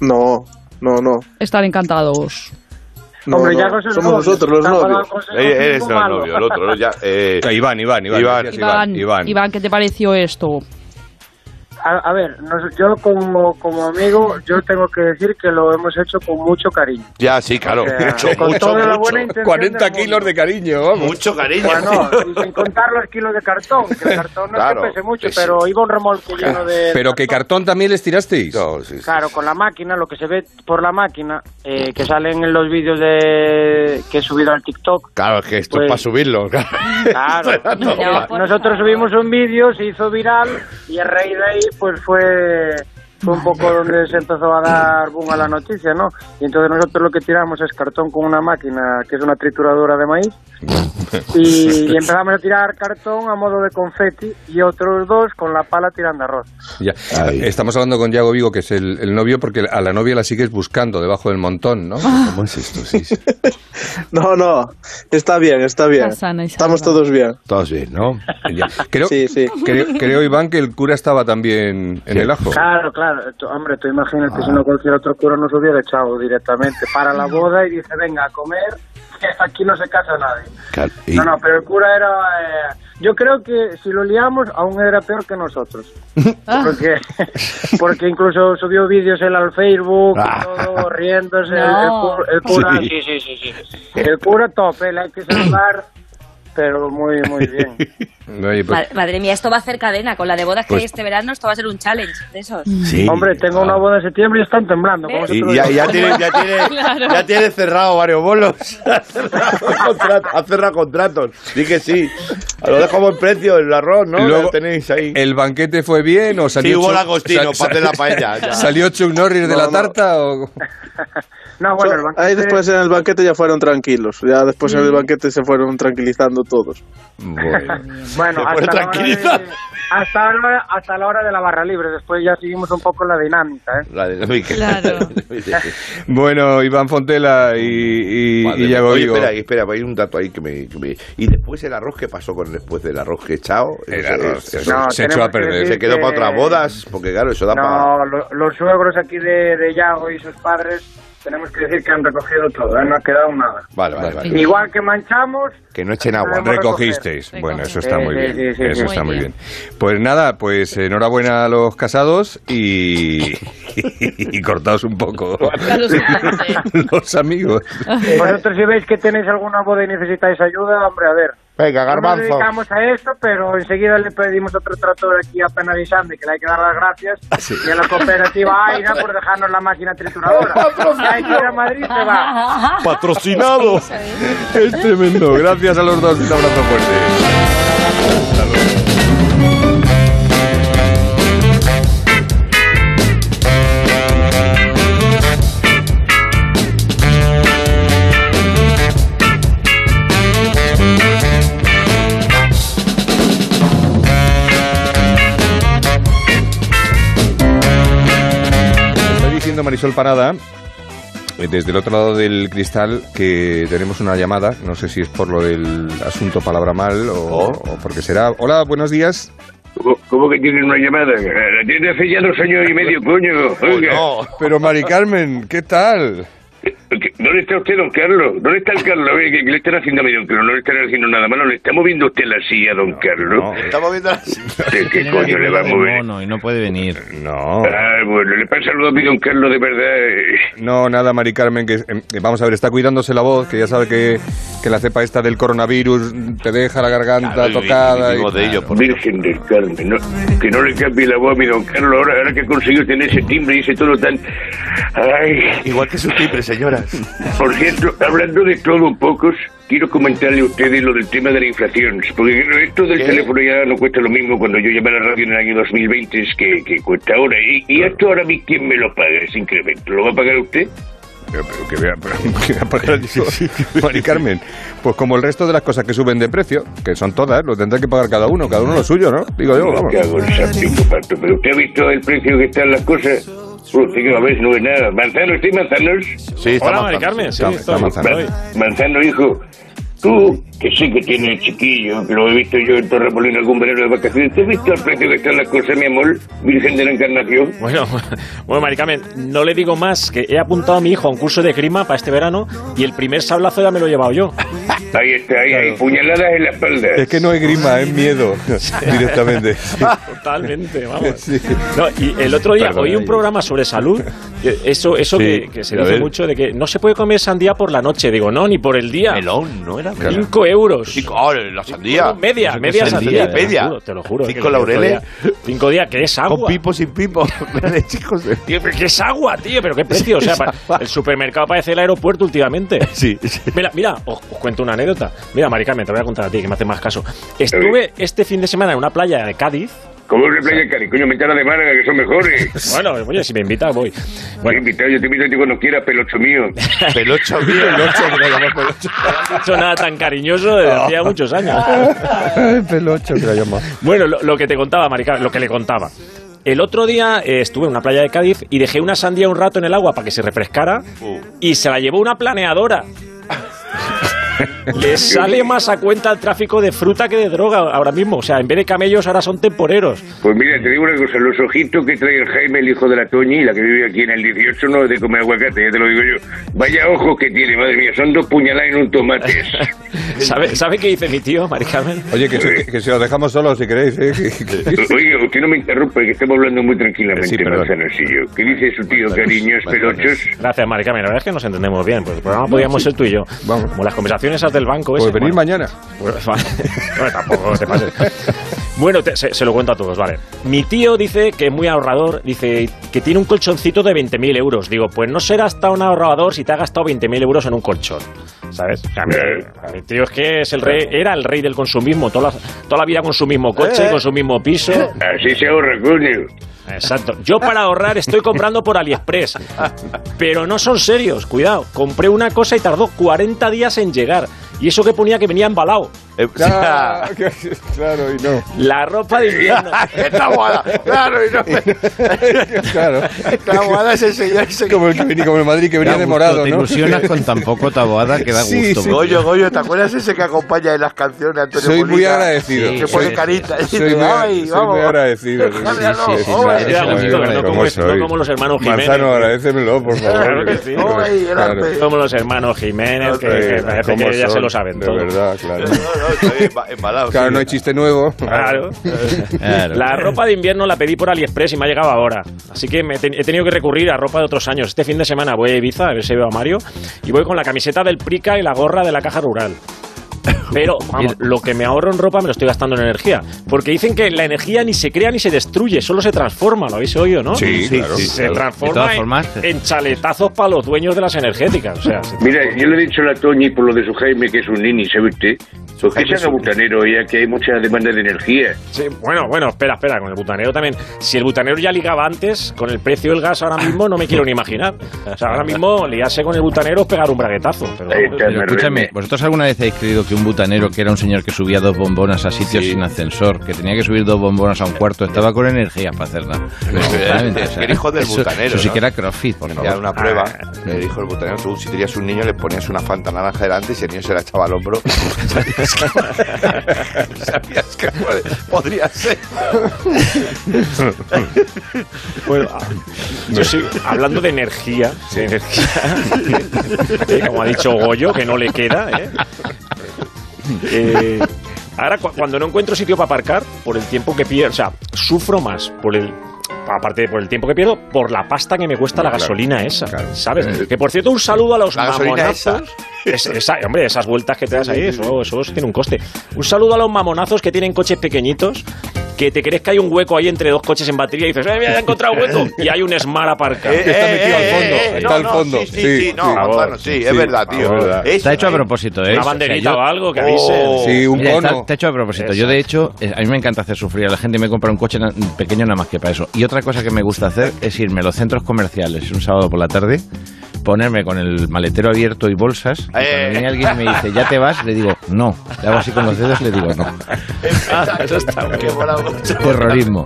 No, no, no. Están encantados. no, Hombre, no. Somos novios, nosotros los novios. Eh, Eres el novio, el otro, eh, Iván, Iván, Iván. Iván. Iván, Iván. Iván, ¿qué te pareció esto? A, a ver, nos- yo como, como amigo, yo tengo que decir que lo hemos hecho con mucho cariño. Ya, sí, claro. O sea, mucho, con mucho, toda la mucho. buena intención 40 del mundo. kilos de cariño, vamos. Mucho cariño. Bueno, y sin contar los kilos de cartón, que el cartón no Claro, es que pese mucho, sí. pero iba un remolque lleno de... Pero que cartón también les tirasteis. No, sí, sí. Claro, con la máquina, lo que se ve por la máquina, eh, que salen en los vídeos de que he subido al TikTok. Claro, es que esto Pues- es para subirlo. Claro, No, No, por nosotros subimos un vídeo, se hizo viral y a raíz de ahí pues fue, fue un poco donde se empezó a dar boom a la noticia, ¿no? Y entonces nosotros lo que tiramos es cartón con una máquina que es una trituradora de maíz y, y empezamos a tirar cartón a modo de confeti y otros dos con la pala tirando arroz. Ya. Estamos hablando con Yago Vigo, que es el, el novio, porque a la novia la sigues buscando debajo del montón, ¿no? ¿Cómo es esto? Sí, sí. No, no, está bien, está bien. Está sana y Estamos todos bien. Todos bien, ¿no? Creo, Sí, sí. creo, creo, Iván, que el cura estaba también en el ajo. Claro, claro. Tú- hombre, tú imagínate si no cualquier otro cura nos hubiera echado directamente para la boda y dice, venga a comer, que aquí no se casa nadie. Claro, y- No, no, pero el cura era... eh, yo creo que si lo liamos aún era peor que nosotros. Porque, porque incluso subió vídeos él al Facebook, y todo, riéndose. el- El, No. cu- el cura, Sí. sí, sí, sí, sí. El cura top, él hay que salvar, pero muy, muy bien. Oye, pues, Ma- Madre mía, esto va a hacer cadena. Con la de bodas que Pues- hay este verano, esto va a ser un challenge de esos. Sí. Hombre, tengo una boda en septiembre y están temblando. ¿cómo se te Y ya, ya, tiene, ya, tiene, Claro. ya tiene cerrado varios bolos. Ha cerrado, contratos, ha cerrado contratos. Di que sí. Lo dejo a buen precio, el arroz, ¿no? Luego- Lo tenéis ahí. ¿El banquete fue bien o salió Sí, hubo Chuck- langostino sal- para hacer la paella, ya. ¿Salió Chuck Norris de No, la no. tarta o...? No, bueno, el So- banquete- Ahí después en el banquete ya fueron tranquilos. Ya después en el banquete se fueron tranquilizando todos. Bueno, fue hasta la, hora de, hasta, la hora, hasta la hora de la barra libre. Después ya seguimos un poco la dinámica, ¿eh? La dinámica. Claro. Bueno, Iván Fontela y, y, Madre y. Yago Oye, Vigo. espera, espera, hay un dato ahí que me, que me- Y después el arroz, ¿qué pasó con después del arroz que he echado? El arroz, eso- No, se echó a perder. que Se quedó que- para otras bodas, porque claro, eso da para... No, lo- los suegros aquí de, de Yago y sus padres tenemos que decir que han recogido todo, ¿eh? no ha quedado nada. Vale, vale, vale. Igual que manchamos, Que no echen agua. Recogisteis. Bueno, eso está muy sí, bien. sí, sí, Eso está Muy muy bien. bien. Pues nada, pues enhorabuena a los casados y, y cortaos un poco los amigos. vosotros si veis que tenéis alguna boda y necesitáis ayuda, hombre, a ver. Venga, No nos garbanzo. dedicamos a esto, pero enseguida le pedimos otro trator aquí a Penalizante que le hay que dar las gracias y a la cooperativa Aina por dejarnos la máquina trituradora. Que hay que ir a Madrid se va. Patrocinado. Es tremendo. Gracias a los dos. Un abrazo fuerte. Marisol Parada eh, desde el otro lado del cristal que tenemos una llamada, no sé si es por lo del asunto palabra mal o, o porque será. Hola, buenos días. ¿Cómo, cómo que tienen una llamada? La tiene hace ya dos años y medio, coño. Oiga. Pero Mari Carmen, ¿qué tal? ¿Qué- ¿Dónde está usted, don Carlos? ¿Dónde está el Carlos? Oye, ¿qué, qué le están haciendo a mi don Carlos? No le están haciendo nada malo. ¿Le está moviendo usted la silla, don Carlos? Estamos viendo la... ¿Qué, qué coño le va a mover? No, y no puede venir. No. Ah, bueno, le pasa saludo a mi don Carlos de verdad. eh. No, nada, Mari Carmen, que eh, vamos a ver, está cuidándose la voz, que ya sabe que, que la cepa esta del coronavirus te deja la garganta Claro, y- tocada. y digo y- de ellos, Virgen del Carmen, no, que no le cambie la voz a mi don Carlos ahora, ahora que ha conseguido tener ese timbre y ese tono tan... Ay. Igual que su timbre, señoras. Por cierto, hablando de todo un poco, quiero comentarle a ustedes lo del tema de la inflación, porque esto del teléfono ya no cuesta lo mismo cuando yo llamé a la radio en el año 2020 es que, que cuesta ahora. Y, y esto ahora a mí, ¿quién me lo paga ese incremento? ¿Lo va a pagar usted? Pero, pero que vea, pero que vea pagar yo. Mari Carmen, pues como el resto de las cosas que suben de precio, que son todas, lo tendrá que pagar cada uno, cada uno lo suyo, ¿no? Digo yo, vamos. pero usted ha visto el precio que están las cosas. Usted que a veces no ve nada. Manzano, ¿usted Manzanos? Sí, está Hola, Mari Manzano. Carmen, sí, Está- está estoy. Manzano. Ma- Manzano, hijo. Tú, que sé que tienes chiquillo, que lo he visto yo en Torremolino algún verano de vacaciones, ¿tú has visto el precio que están las cosas, mi amor? Virgen de la Encarnación. Bueno, bueno, Maricarmen, no le digo más que he apuntado a mi hijo a un curso de grima para este verano y el primer sablazo ya me lo he llevado yo. Ahí está, ahí, ahí, puñaladas en la espalda. Es que no es grima, es miedo, directamente. Totalmente, vamos. No, y el otro día Perdona, oí un ahí. programa sobre salud, eso, eso Sí, que, que se dice mucho de que no se puede comer sandía por la noche. Digo, no, ni por el día. Melón, ¿no era? Cinco euros. Cinco, oh, la sandía. Bueno, media, No sé qué media sandía, sandía. media. Te lo juro, te lo juro. Cinco que el laureles. Cinco días, que es agua. Con pipo sin pipo. Chicos, Tío, pero ¿qué es agua, tío? ¿Pero qué precio? O sea, el supermercado parece el aeropuerto últimamente. Sí. Mira, mira, os, os cuento una anécdota. Mira, Maricarmen, te voy a contar a ti, que me hace más caso. Estuve este fin de semana en una playa de Cádiz. ¿Cómo es la playa Cari? Coño, mentana de Málaga, que son mejores. Bueno, oye, si me invitas, voy. Bueno, invitado, yo te invito a ti cuando quieras, pelocho mío. Pelocho mío. Pelocho, que lo pelocho. No hecho nada tan cariñoso desde hacía muchos años. Pelocho, que la llama. Bueno, lo, lo que te contaba, Maricarmen, lo que le contaba. El otro día eh, estuve en una playa de Cádiz y dejé una sandía un rato en el agua para que se refrescara y se la llevó una planeadora. Le sale más a cuenta el tráfico de fruta que de droga ahora mismo. O sea, en vez de camellos ahora son temporeros. Pues mira, te digo una cosa, los ojitos que trae el Jaime, el hijo de la Toñi, la que vive aquí en el 18, no es de comer aguacate, ya te lo digo yo. Vaya ojos que tiene, madre mía, son dos puñaladas en un tomate. ¿Sabe, ¿Sabe qué dice mi tío, Mari Carmen? Oye, que, se- que, se os dejamos solos si queréis. ¿eh? Que- que- Oiga, usted no me interrumpe, que estamos hablando muy tranquilamente, Sí, manzanosillo. ¿Qué dice su tío, cariños, pelochos? Gracias, Mari Carmen. La verdad es que nos entendemos bien. Pues el programa podríamos ser tú y yo. Vamos. Como las conversaciones esas del banco. Pues ese, venir bueno. mañana. Pues, vale. Tampoco te pases. Bueno, te- se, se lo cuento a todos, vale. Mi tío dice que es muy ahorrador, dice que tiene un colchoncito de 20.000 euros. Digo, pues no serás tan ahorrador si te has gastado 20.000 euros en un colchón. ¿Sabes? O sea, mi, mi tío es que es el rey, era el rey del consumismo, toda la, toda la vida con su mismo coche, Eh. con su mismo piso. Así se ahorra, coño. Exacto. Yo para ahorrar estoy comprando por AliExpress. Pero no son serios, cuidado. Compré una cosa y tardó 40 días en llegar. Y eso que ponía que venía embalado. Eh, Ah, claro, y no. La ropa de invierno. Está guada, claro, y no. claro. Está guada ese señor. ese- Como el, que venía, como el Madrid que venía de morado, Te ¿no? ilusionas con tan poco taboada que da Sí, gusto. sí. Goyo, Goyo, ¿te acuerdas ese que acompaña en las canciones de Antonio Soy muy Molina? agradecido. Que Soy- pone carita. y Soy dice, muy, "Ay, soy vamos". muy agradecido. Sí, sí, sí, no como los hermanos Jiménez. Manzano, agradécemelo, por favor. Claro que sí. Como los hermanos Jiménez, que, que parece ¿Cómo que ya se lo saben De todo. verdad, claro. No, embalado. Claro, sí. no hay chiste nuevo. Claro. Claro. La ropa de invierno la pedí por AliExpress y me ha llegado ahora. Así que me he tenido que recurrir a ropa de otros años. Este fin de semana voy a Ibiza, a ver si veo a Mario, y voy con la camiseta del Prica y la gorra de la caja rural. Pero, vamos, lo que me ahorro en ropa me lo estoy gastando en energía. Porque dicen que la energía ni se crea ni se destruye, solo se transforma. ¿Lo habéis oído, no? Sí, claro. Se claro. transforma De todas en- formas- en, chaletazos para los dueños de las energéticas. O sea, se Mira, yo le he dicho a la Toñi por lo de su Jaime, que es un nini, ¿sabe usted? Porque Jaime se es haga butanero, ya que hay mucha demanda de energía. Sí, bueno, bueno, espera, espera, con el butanero también. Si el butanero ya ligaba antes, con el precio del gas ahora mismo no me quiero ni imaginar. O sea, ahora mismo liarse con el butanero es pegar un braguetazo. Pero, Ahí está, Pero me escúchame. ¿vosotros alguna vez habéis creído que un butanero, que era un señor que subía dos bombonas a sitios sin ascensor, que tenía que subir dos bombonas a un cuarto, estaba con energía para hacer nada? Verdaderamente, o sea, El hijo del eso- butanero, Eso sí ¿no? que era crossfit, por Ya favor. una prueba, le dijo el butanero, tú si tenías un niño le ponías una fanta naranja delante y si el niño se la echaba al hombro, sabías que, sabías que podría ser. Bueno, ah, yo sí, hablando de energía, de energía, eh, como ha dicho Goyo, que no le queda, ¿eh? Eh, ahora, cu- cuando no encuentro sitio para aparcar, por el tiempo que pierdo, o sea, sufro más por el. Aparte de por el tiempo que pierdo, por la pasta que me cuesta la Claro, gasolina esa, claro. ¿sabes? Que por cierto, un saludo a los La mamonazos. Es- esa- hombre, esas vueltas que te das ahí, eso, eso tiene un coste. Un saludo a los mamonazos que tienen coches pequeñitos, que te crees que hay un hueco ahí entre dos coches en batería y dices, ¡eh, mira, he encontrado hueco! Y hay un Smart aparcado. Eh, Está eh, metido al eh, fondo, eh, está no, al fondo. Sí, sí, Sí, sí, no, sí. Manzano, sí, es verdad, tío. verdad. Está hecho a eh. propósito, ¿eh? Una O sea, banderita yo- o algo que Oh. avise. Sí, un está, cono. está hecho a propósito. Yo, de hecho, eh, a mí me encanta hacer sufrir a la gente y me compra un coche pequeño nada más que para eso. Y otra cosa que me gusta hacer es irme a los centros comerciales un sábado por la tarde, ponerme con el maletero abierto y bolsas. Y cuando Eh. viene alguien y me dice, ¿ya te vas? Le digo, no. Le hago así con los dedos le digo, no. Eso está mucho. Terrorismo.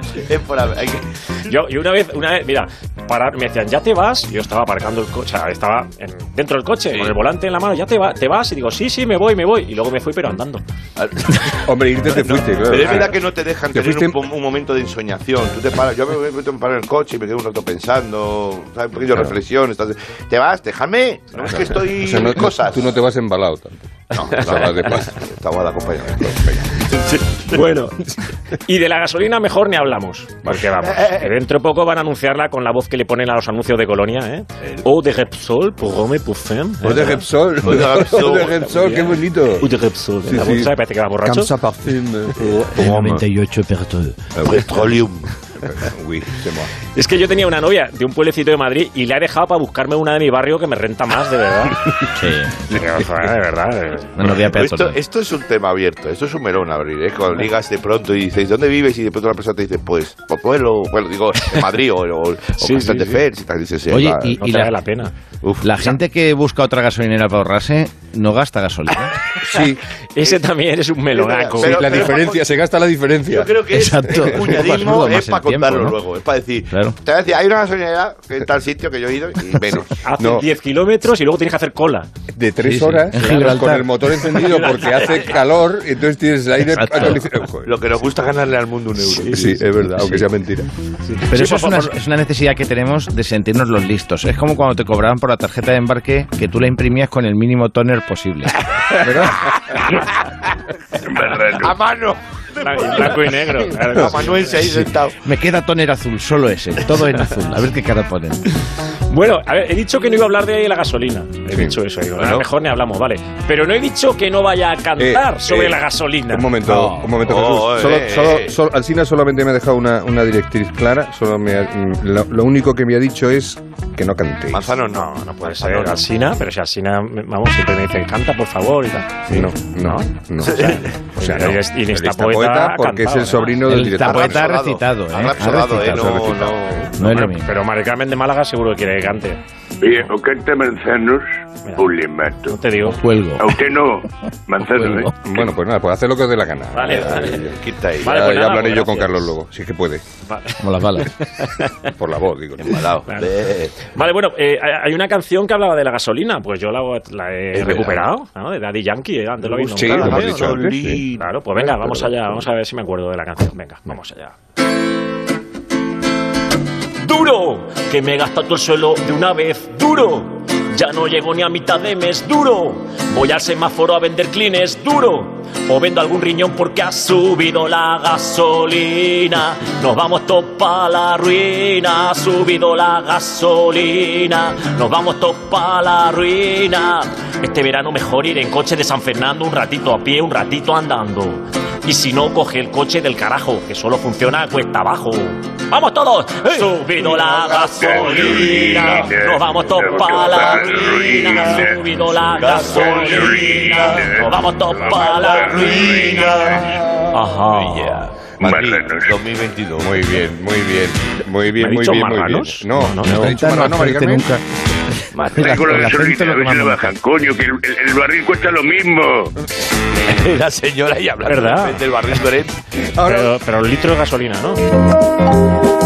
Yo, y una vez, una vez, mira, parar, me decían, ¿ya te vas? Yo estaba aparcando el coche, o sea, estaba en- dentro del coche, con el volante en la mano, ¿ya te, va, te vas? Y digo, sí, sí, me voy, me voy. Y luego me fui, pero andando. Hombre, irte te fuiste, claro. Pero es verdad que no te dejan Te tener fuiste- un, un momento de ensoñación. Tú te paras, yo me, me, me paro en el coche y me quedo un rato pensando, ¿sabes? Un poquillo de reflexión. estás- te vas, déjame. No es que estoy O sea, no- cosas. Tú no te vas embalado tanto. No, O sea, vas de paz. Está guada, compañero. Bueno, y de la gasolina mejor ni hablamos. Porque vamos, que dentro de poco van a anunciarla con la voz que le ponen a los anuncios de Colonia, ¿eh? Eau de Repsol, pour homme, pour femme. Eau de Repsol. Eau de Repsol. Qué bonito. Eau de Repsol. La bolsa parece que va borracho. Comme ça parfume. De 98 petróleo. Petroleum. Es que yo tenía una novia de un pueblecito de Madrid y le he dejado para buscarme una de mi barrio que me renta más, de verdad. Sí. De verdad. novia Esto, esto es un tema abierto, esto es un melón a abrir, ¿eh? Cuando ligas de pronto y dices, ¿dónde vives? Y de pronto la persona te dice, pues, por pueblo, bueno, digo, en Madrid o, o, o Sí, Castel sí, de sí. Fers y tal, dices, Oye, va, y, No y la, vale la pena. uf, la gente que busca otra gasolinera para ahorrarse no gasta gasolina. Sí, Ese también es un melonaco. Pero- sí, la pero diferencia, se gasta la diferencia. Yo creo que Exacto. es, cuñadismo es para tiempo, contarlo ¿no? luego, es para decir, Claro. te voy a decir, hay una gasolinera en tal sitio que yo he ido y menos. Hace No. 10 kilómetros y luego tienes que hacer cola. De tres Sí, sí. horas En con el motor encendido porque hace calor y entonces tienes el aire. Lo que nos gusta ganarle al mundo un euro. Sí, es verdad, aunque sea mentira. Pero Sí, eso es una, es una necesidad que tenemos de sentirnos los listos. Es como cuando te cobraban por la tarjeta de embarque que tú la imprimías con el mínimo toner posible. ¿Verdad? A mano. Blan- Blanco y negro. claro. A Manuel ahí sentado. Me queda toner azul, solo ese. Todo en azul. A ver qué cara ponen. Bueno, a ver, he dicho que no iba a hablar de la gasolina. He dicho eso. Digo, Bueno. mejor ni hablamos, vale. Pero no he dicho que no vaya a cantar Eh, sobre eh, la gasolina. Un momento, No. un momento, Oh, Jesús. Solo, eh, solo, solo- Alsina solamente me ha dejado una, una directriz clara. Solo me ha- mm, lo, lo único que me ha dicho es que no cantéis. Manzano no. No, no puede Manzano ser no. Alsina, pero si Alsina, vamos, siempre me dice, canta por favor y tal. No, no, no. O sea, O sea, no. y en esta poeta, porque es el sobrino del El director. Zapoeta ha recitado, ¿eh? Ha ¿eh? No, no. No pero Mari Carmen de Málaga seguro que quiere que cante. Oye, o canta Manzanos o le mato. te digo. Cuelgo. A usted no, Manzanos, ¿eh? Bueno, pues nada, pues hace lo que os dé la gana. Vale, Ya, vale. ya, Quita ahí. ya- Vale, pues ya nada, hablaré pues yo con gracias. Carlos luego, si es que puede. Vale. Como las balas. Por la voz, digo. Embalado. Vale, bueno, eh, hay una canción que hablaba de la gasolina, pues yo la, la he Es recuperado, ¿no? De Daddy Yankee, ¿eh? antes lo habéis Sí, lo hemos ¿no? dicho antes, sí. Claro, pues venga, vamos allá, vamos a ver si me acuerdo de la canción. Venga, vamos allá. Duro, que me he gastado todo el suelo de una vez, duro. Ya no llego ni a mitad de mes, duro. Voy al semáforo a vender clines, duro. O vendo algún riñón porque ha subido la gasolina. Nos vamos todos pa' la ruina. Ha subido la gasolina. Nos vamos todos pa' la ruina. Este verano mejor ir en coche de San Fernando un ratito a pie, un ratito andando. Y si no, coge el coche del carajo, que solo funciona cuesta abajo. ¡Vamos todos! Subido la gasolina, nos vamos todos para la ruina. Subido la gasolina, nos vamos todos para la ruina. Ajá. Madrid, Marranos. 2022. Muy bien, muy bien. Muy bien, ¿Me ha muy dicho bien, muy bien. marranos? No, no, no, ha dicho Intenta no marrano, Mari hacerte Carmen. nunca. Traigo la La gente gasolina, lo a ver que si lo bajan, coño, que el, el- el barril cuesta lo mismo. la señora y hablando ¿Verdad? del barril Beret. Pero, pero el litro de gasolina, ¿no?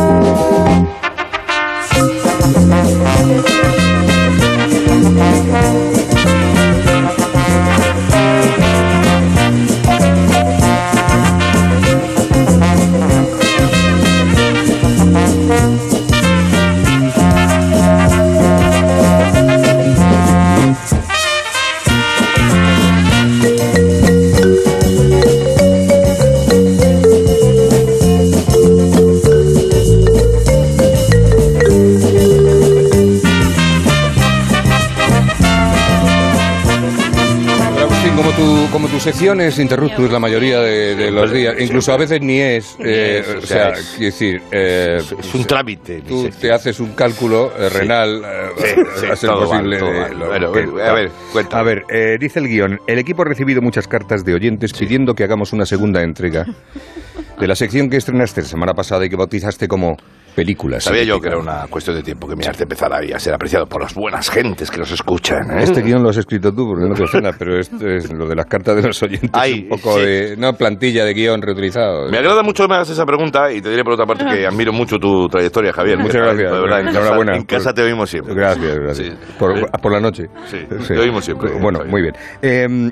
Es interruptus la mayoría de, de los días, incluso a veces ni es, eh, es, o sea, es. quiero decir, eh, Es un trámite. mi tú te haces un cálculo eh, renal eh, a ser posible. Bueno, que- bueno, a ver. A ver, eh, dice el guion, el equipo ha recibido muchas cartas de oyentes pidiendo que hagamos una segunda entrega de la sección que estrenaste la semana pasada y que bautizaste como películas. Sabía yo que era una cuestión de tiempo que mi arte empezara a ser apreciado por las buenas gentes que nos escuchan. ¿eh? Este guion lo has escrito tú, porque no te suena, pero esto es lo de las cartas de los oyentes, Ay, un poco sí. de... No, plantilla de guion reutilizado. Me agrada mucho hagas esa pregunta y te diré por otra parte que admiro mucho tu trayectoria, Javier. Muchas De gracias. verdad, en casa, Enhorabuena. en casa te oímos siempre. Gracias, gracias. Sí. Por, la noche. Sí, te oímos siempre. Bueno, Javier. muy bien. Eh,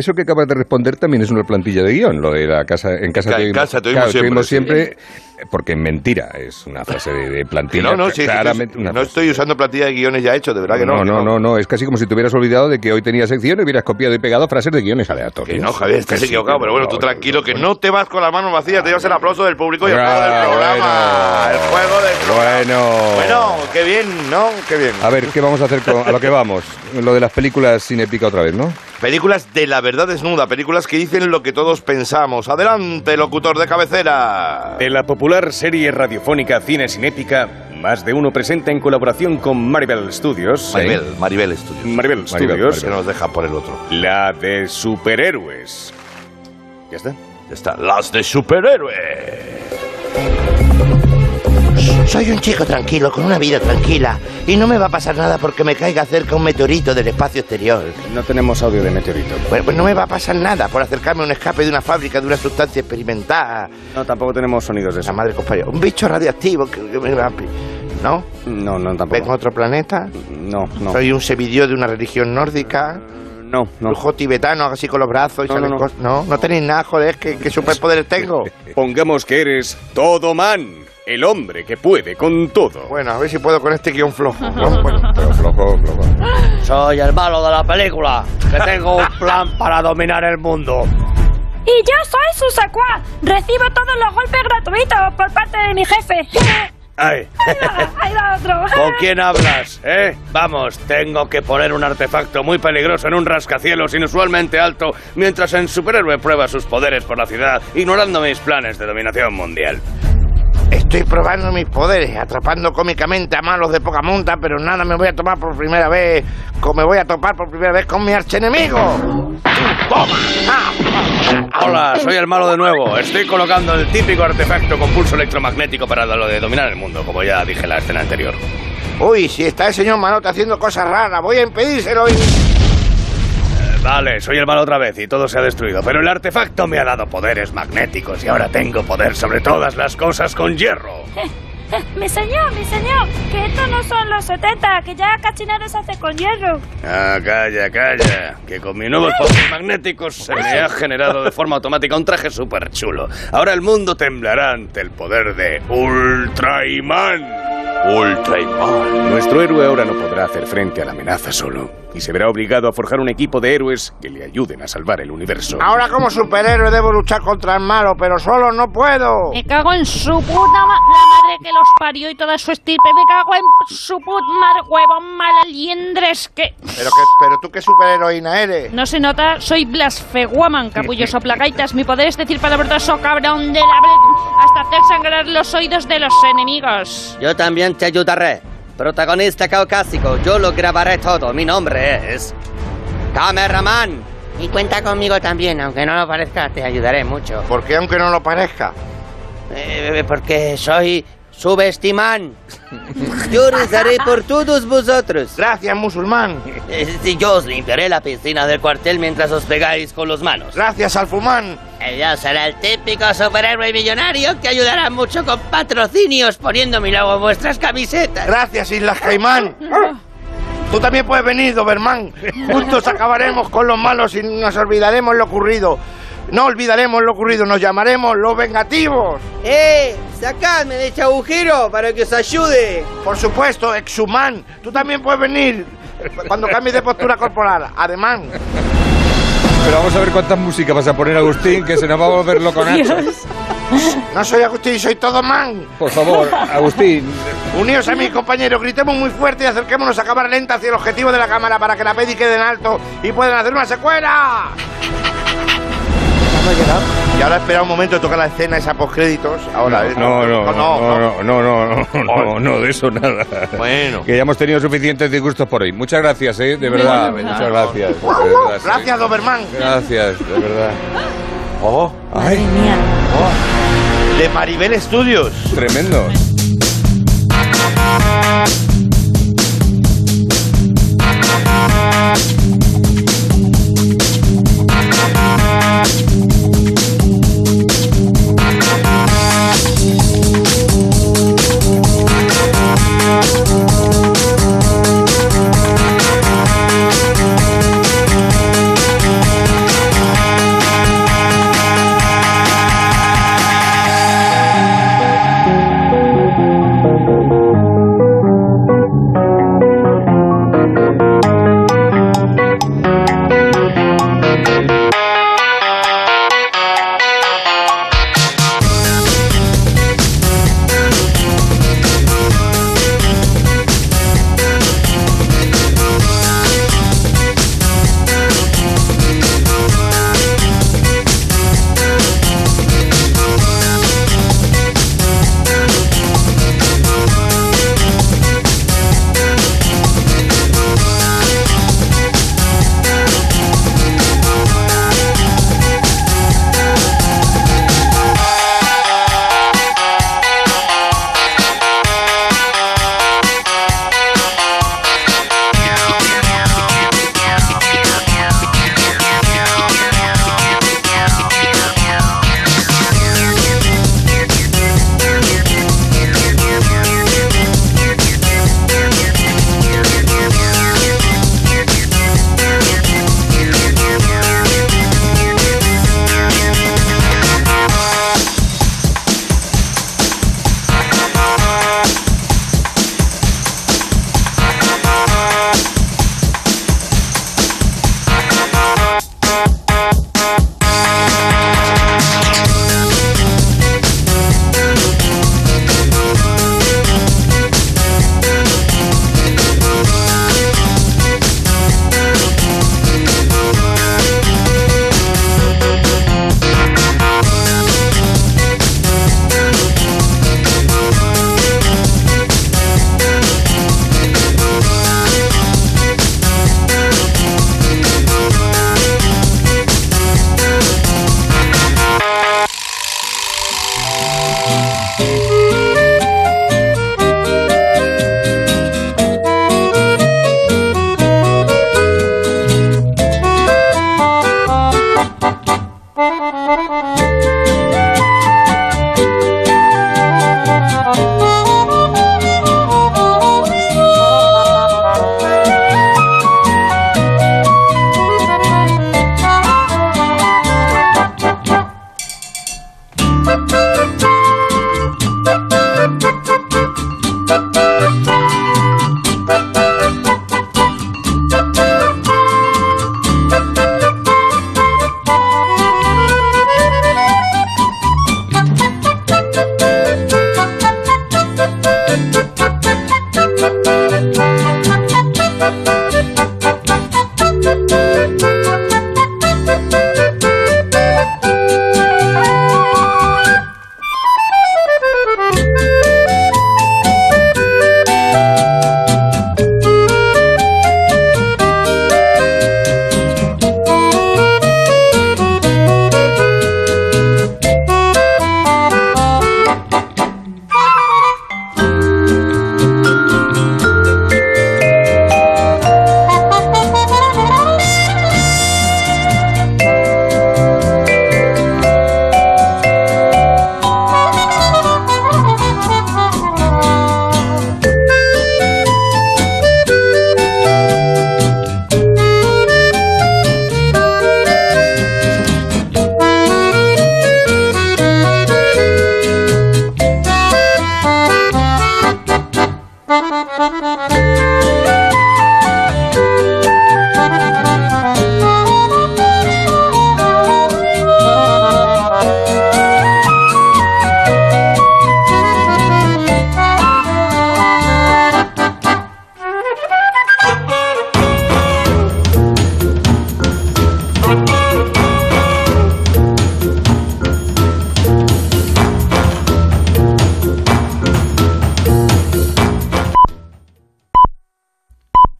eso que acabas de responder también es una plantilla de guion, lo de la casa en casa en casa te oímos claro, siempre, siempre, porque mentira es una frase de, de plantilla. no, no, sí, claramente una no estoy usando plantilla de guiones ya hechos, de verdad que no. no, que no, no, no, es casi como si te hubieras olvidado de que hoy tenía sección y hubieras copiado y pegado frases de guiones aleatorios. Que no, Javier, estás equivocado, pero bueno, no, tú no, tranquilo, no, que no. te vas con las manos vacías, te llevas el aplauso del público y el juego del programa. bueno. El juego del programa. Bueno. Bueno, qué bien, ¿no? Qué bien. A ver, ¿qué vamos a hacer con a lo que vamos? Lo de las películas sin épica otra vez, ¿no? Películas de la verdad desnuda, películas que dicen lo que todos pensamos. Adelante, locutor de cabecera. De la popular serie radiofónica Cine sin Épica, más de uno presenta en colaboración con Maribel Studios. Maribel, Maribel Studios. Maribel Studios. Que nos deja por el otro. La de superhéroes. ¿Ya está? Ya está. Las de superhéroe. Soy un chico tranquilo, con una vida tranquila, y no me va a pasar nada porque me caiga cerca un meteorito del espacio exterior. No tenemos audio de meteorito. Bueno, pues no me va a pasar nada por acercarme a un escape de una fábrica de una sustancia experimentada. No, tampoco tenemos sonidos de eso. La madre compañera. Un bicho radioactivo que, que me va a... ¿No? No, no, tampoco. ¿Vengo a otro planeta? No, no. ¿Soy un sevidio de una religión nórdica? No, no. ¿Brujo tibetano, así con los brazos y No, salen no, no. ¿No? ¿No tenéis nada, joder? ¿Qué, qué superpoderes tengo? Pongamos que eres todo man, el hombre que puede con todo. Bueno, a ver si puedo con este guion flojo. ¿no? Bueno, Pero flojo, flojo. Soy el malo de la película, que tengo un plan para dominar el mundo. Y yo soy su secuaz. Recibo todos los golpes gratuitos por parte de mi jefe. Ay, Ahí va otro. ¿con quién hablas, eh? Vamos, tengo que poner un artefacto muy peligroso en un rascacielos inusualmente alto mientras en Superhéroe prueba sus poderes por la ciudad, ignorando mis planes de dominación mundial. Estoy probando mis poderes, atrapando cómicamente a malos de poca monta, pero nada me voy a tomar por primera vez, como me voy a topar por primera vez con mi archenemigo. ¡Toma! Hola, soy el malo de nuevo. Estoy colocando el típico artefacto con pulso electromagnético para lo de dominar el mundo, como ya dije en la escena anterior. Uy, si está el señor Manote haciendo cosas raras, voy a impedírselo y... Vale, soy el malo otra vez y todo se ha destruido, pero el artefacto me ha dado poderes magnéticos y ahora tengo poder sobre todas las cosas con hierro. Mi señor, mi señor, que estos no son los 70, que ya cachinero se hace con hierro. Ah, calla, calla, que con mis nuevos poderes magnéticos se me ha generado de forma automática un traje súper chulo. Ahora el mundo temblará ante el poder de Ultraiman. Ultraiman. Nuestro héroe ahora no podrá hacer frente a la amenaza solo y se verá obligado a forjar un equipo de héroes que le ayuden a salvar el universo. Ahora como superhéroe debo luchar contra el malo, pero solo no puedo. Me cago en su puta ma la madre que los parió y toda su estirpe. Me cago en su puta madre, huevón malaliendres que... Pero, que, pero tú qué superheroína eres. No se nota, soy blasfeguaman, capullo soplagaitas. Mi poder es decir palabras o cabrón de la... hasta hacer sangrar los oídos de los enemigos. Yo también te ayudaré. Protagonista caucásico, yo lo grabaré todo. Mi nombre es. Cameraman. Y cuenta conmigo también, aunque no lo parezca, te ayudaré mucho. ¿Por qué aunque no lo parezca? Eh, porque soy subestimán. Yo rezaré por todos vosotros. Gracias, musulmán. Eh, Si yo os limpiaré la piscina del cuartel mientras os pegáis con los manos. Gracias, Alfumán. Eh, Yo seré el típico superhéroe millonario que ayudará mucho con patrocinios poniendo mi logo en vuestras camisetas. Gracias, Islas Caimán. Tú también puedes venir, Doberman. Juntos acabaremos con los malos y nos olvidaremos lo ocurrido. No olvidaremos lo ocurrido, nos llamaremos los vengativos. ¡Eh! ¡Sacadme de este agujero para que os ayude! Por supuesto, Exhuman. Tú también puedes venir cuando cambies de postura corporal. Ademán. Pero vamos a ver cuántas músicas vas a poner, Agustín, que se nos va a volver loco Nacho. No soy Agustín, soy todo man. Por favor, Agustín. Uníos a mis compañeros, gritemos muy fuerte y acerquémonos a cámara lenta hacia el objetivo de la cámara para que la peli quede en alto y puedan hacer una secuela. Y ahora espera un momento de tocar la escena esa postcréditos. Ahora, ¿eh? No, no, no, no, no, no, no, no, no, no, de eso nada. Bueno. Que ya hemos tenido suficientes disgustos por hoy. Muchas gracias, ¿eh? De verdad, muchas gracias. de verdad, sí. Gracias, Doberman. Gracias, de verdad. Oh, Ay, oh. De Maribel Studios. tremendo.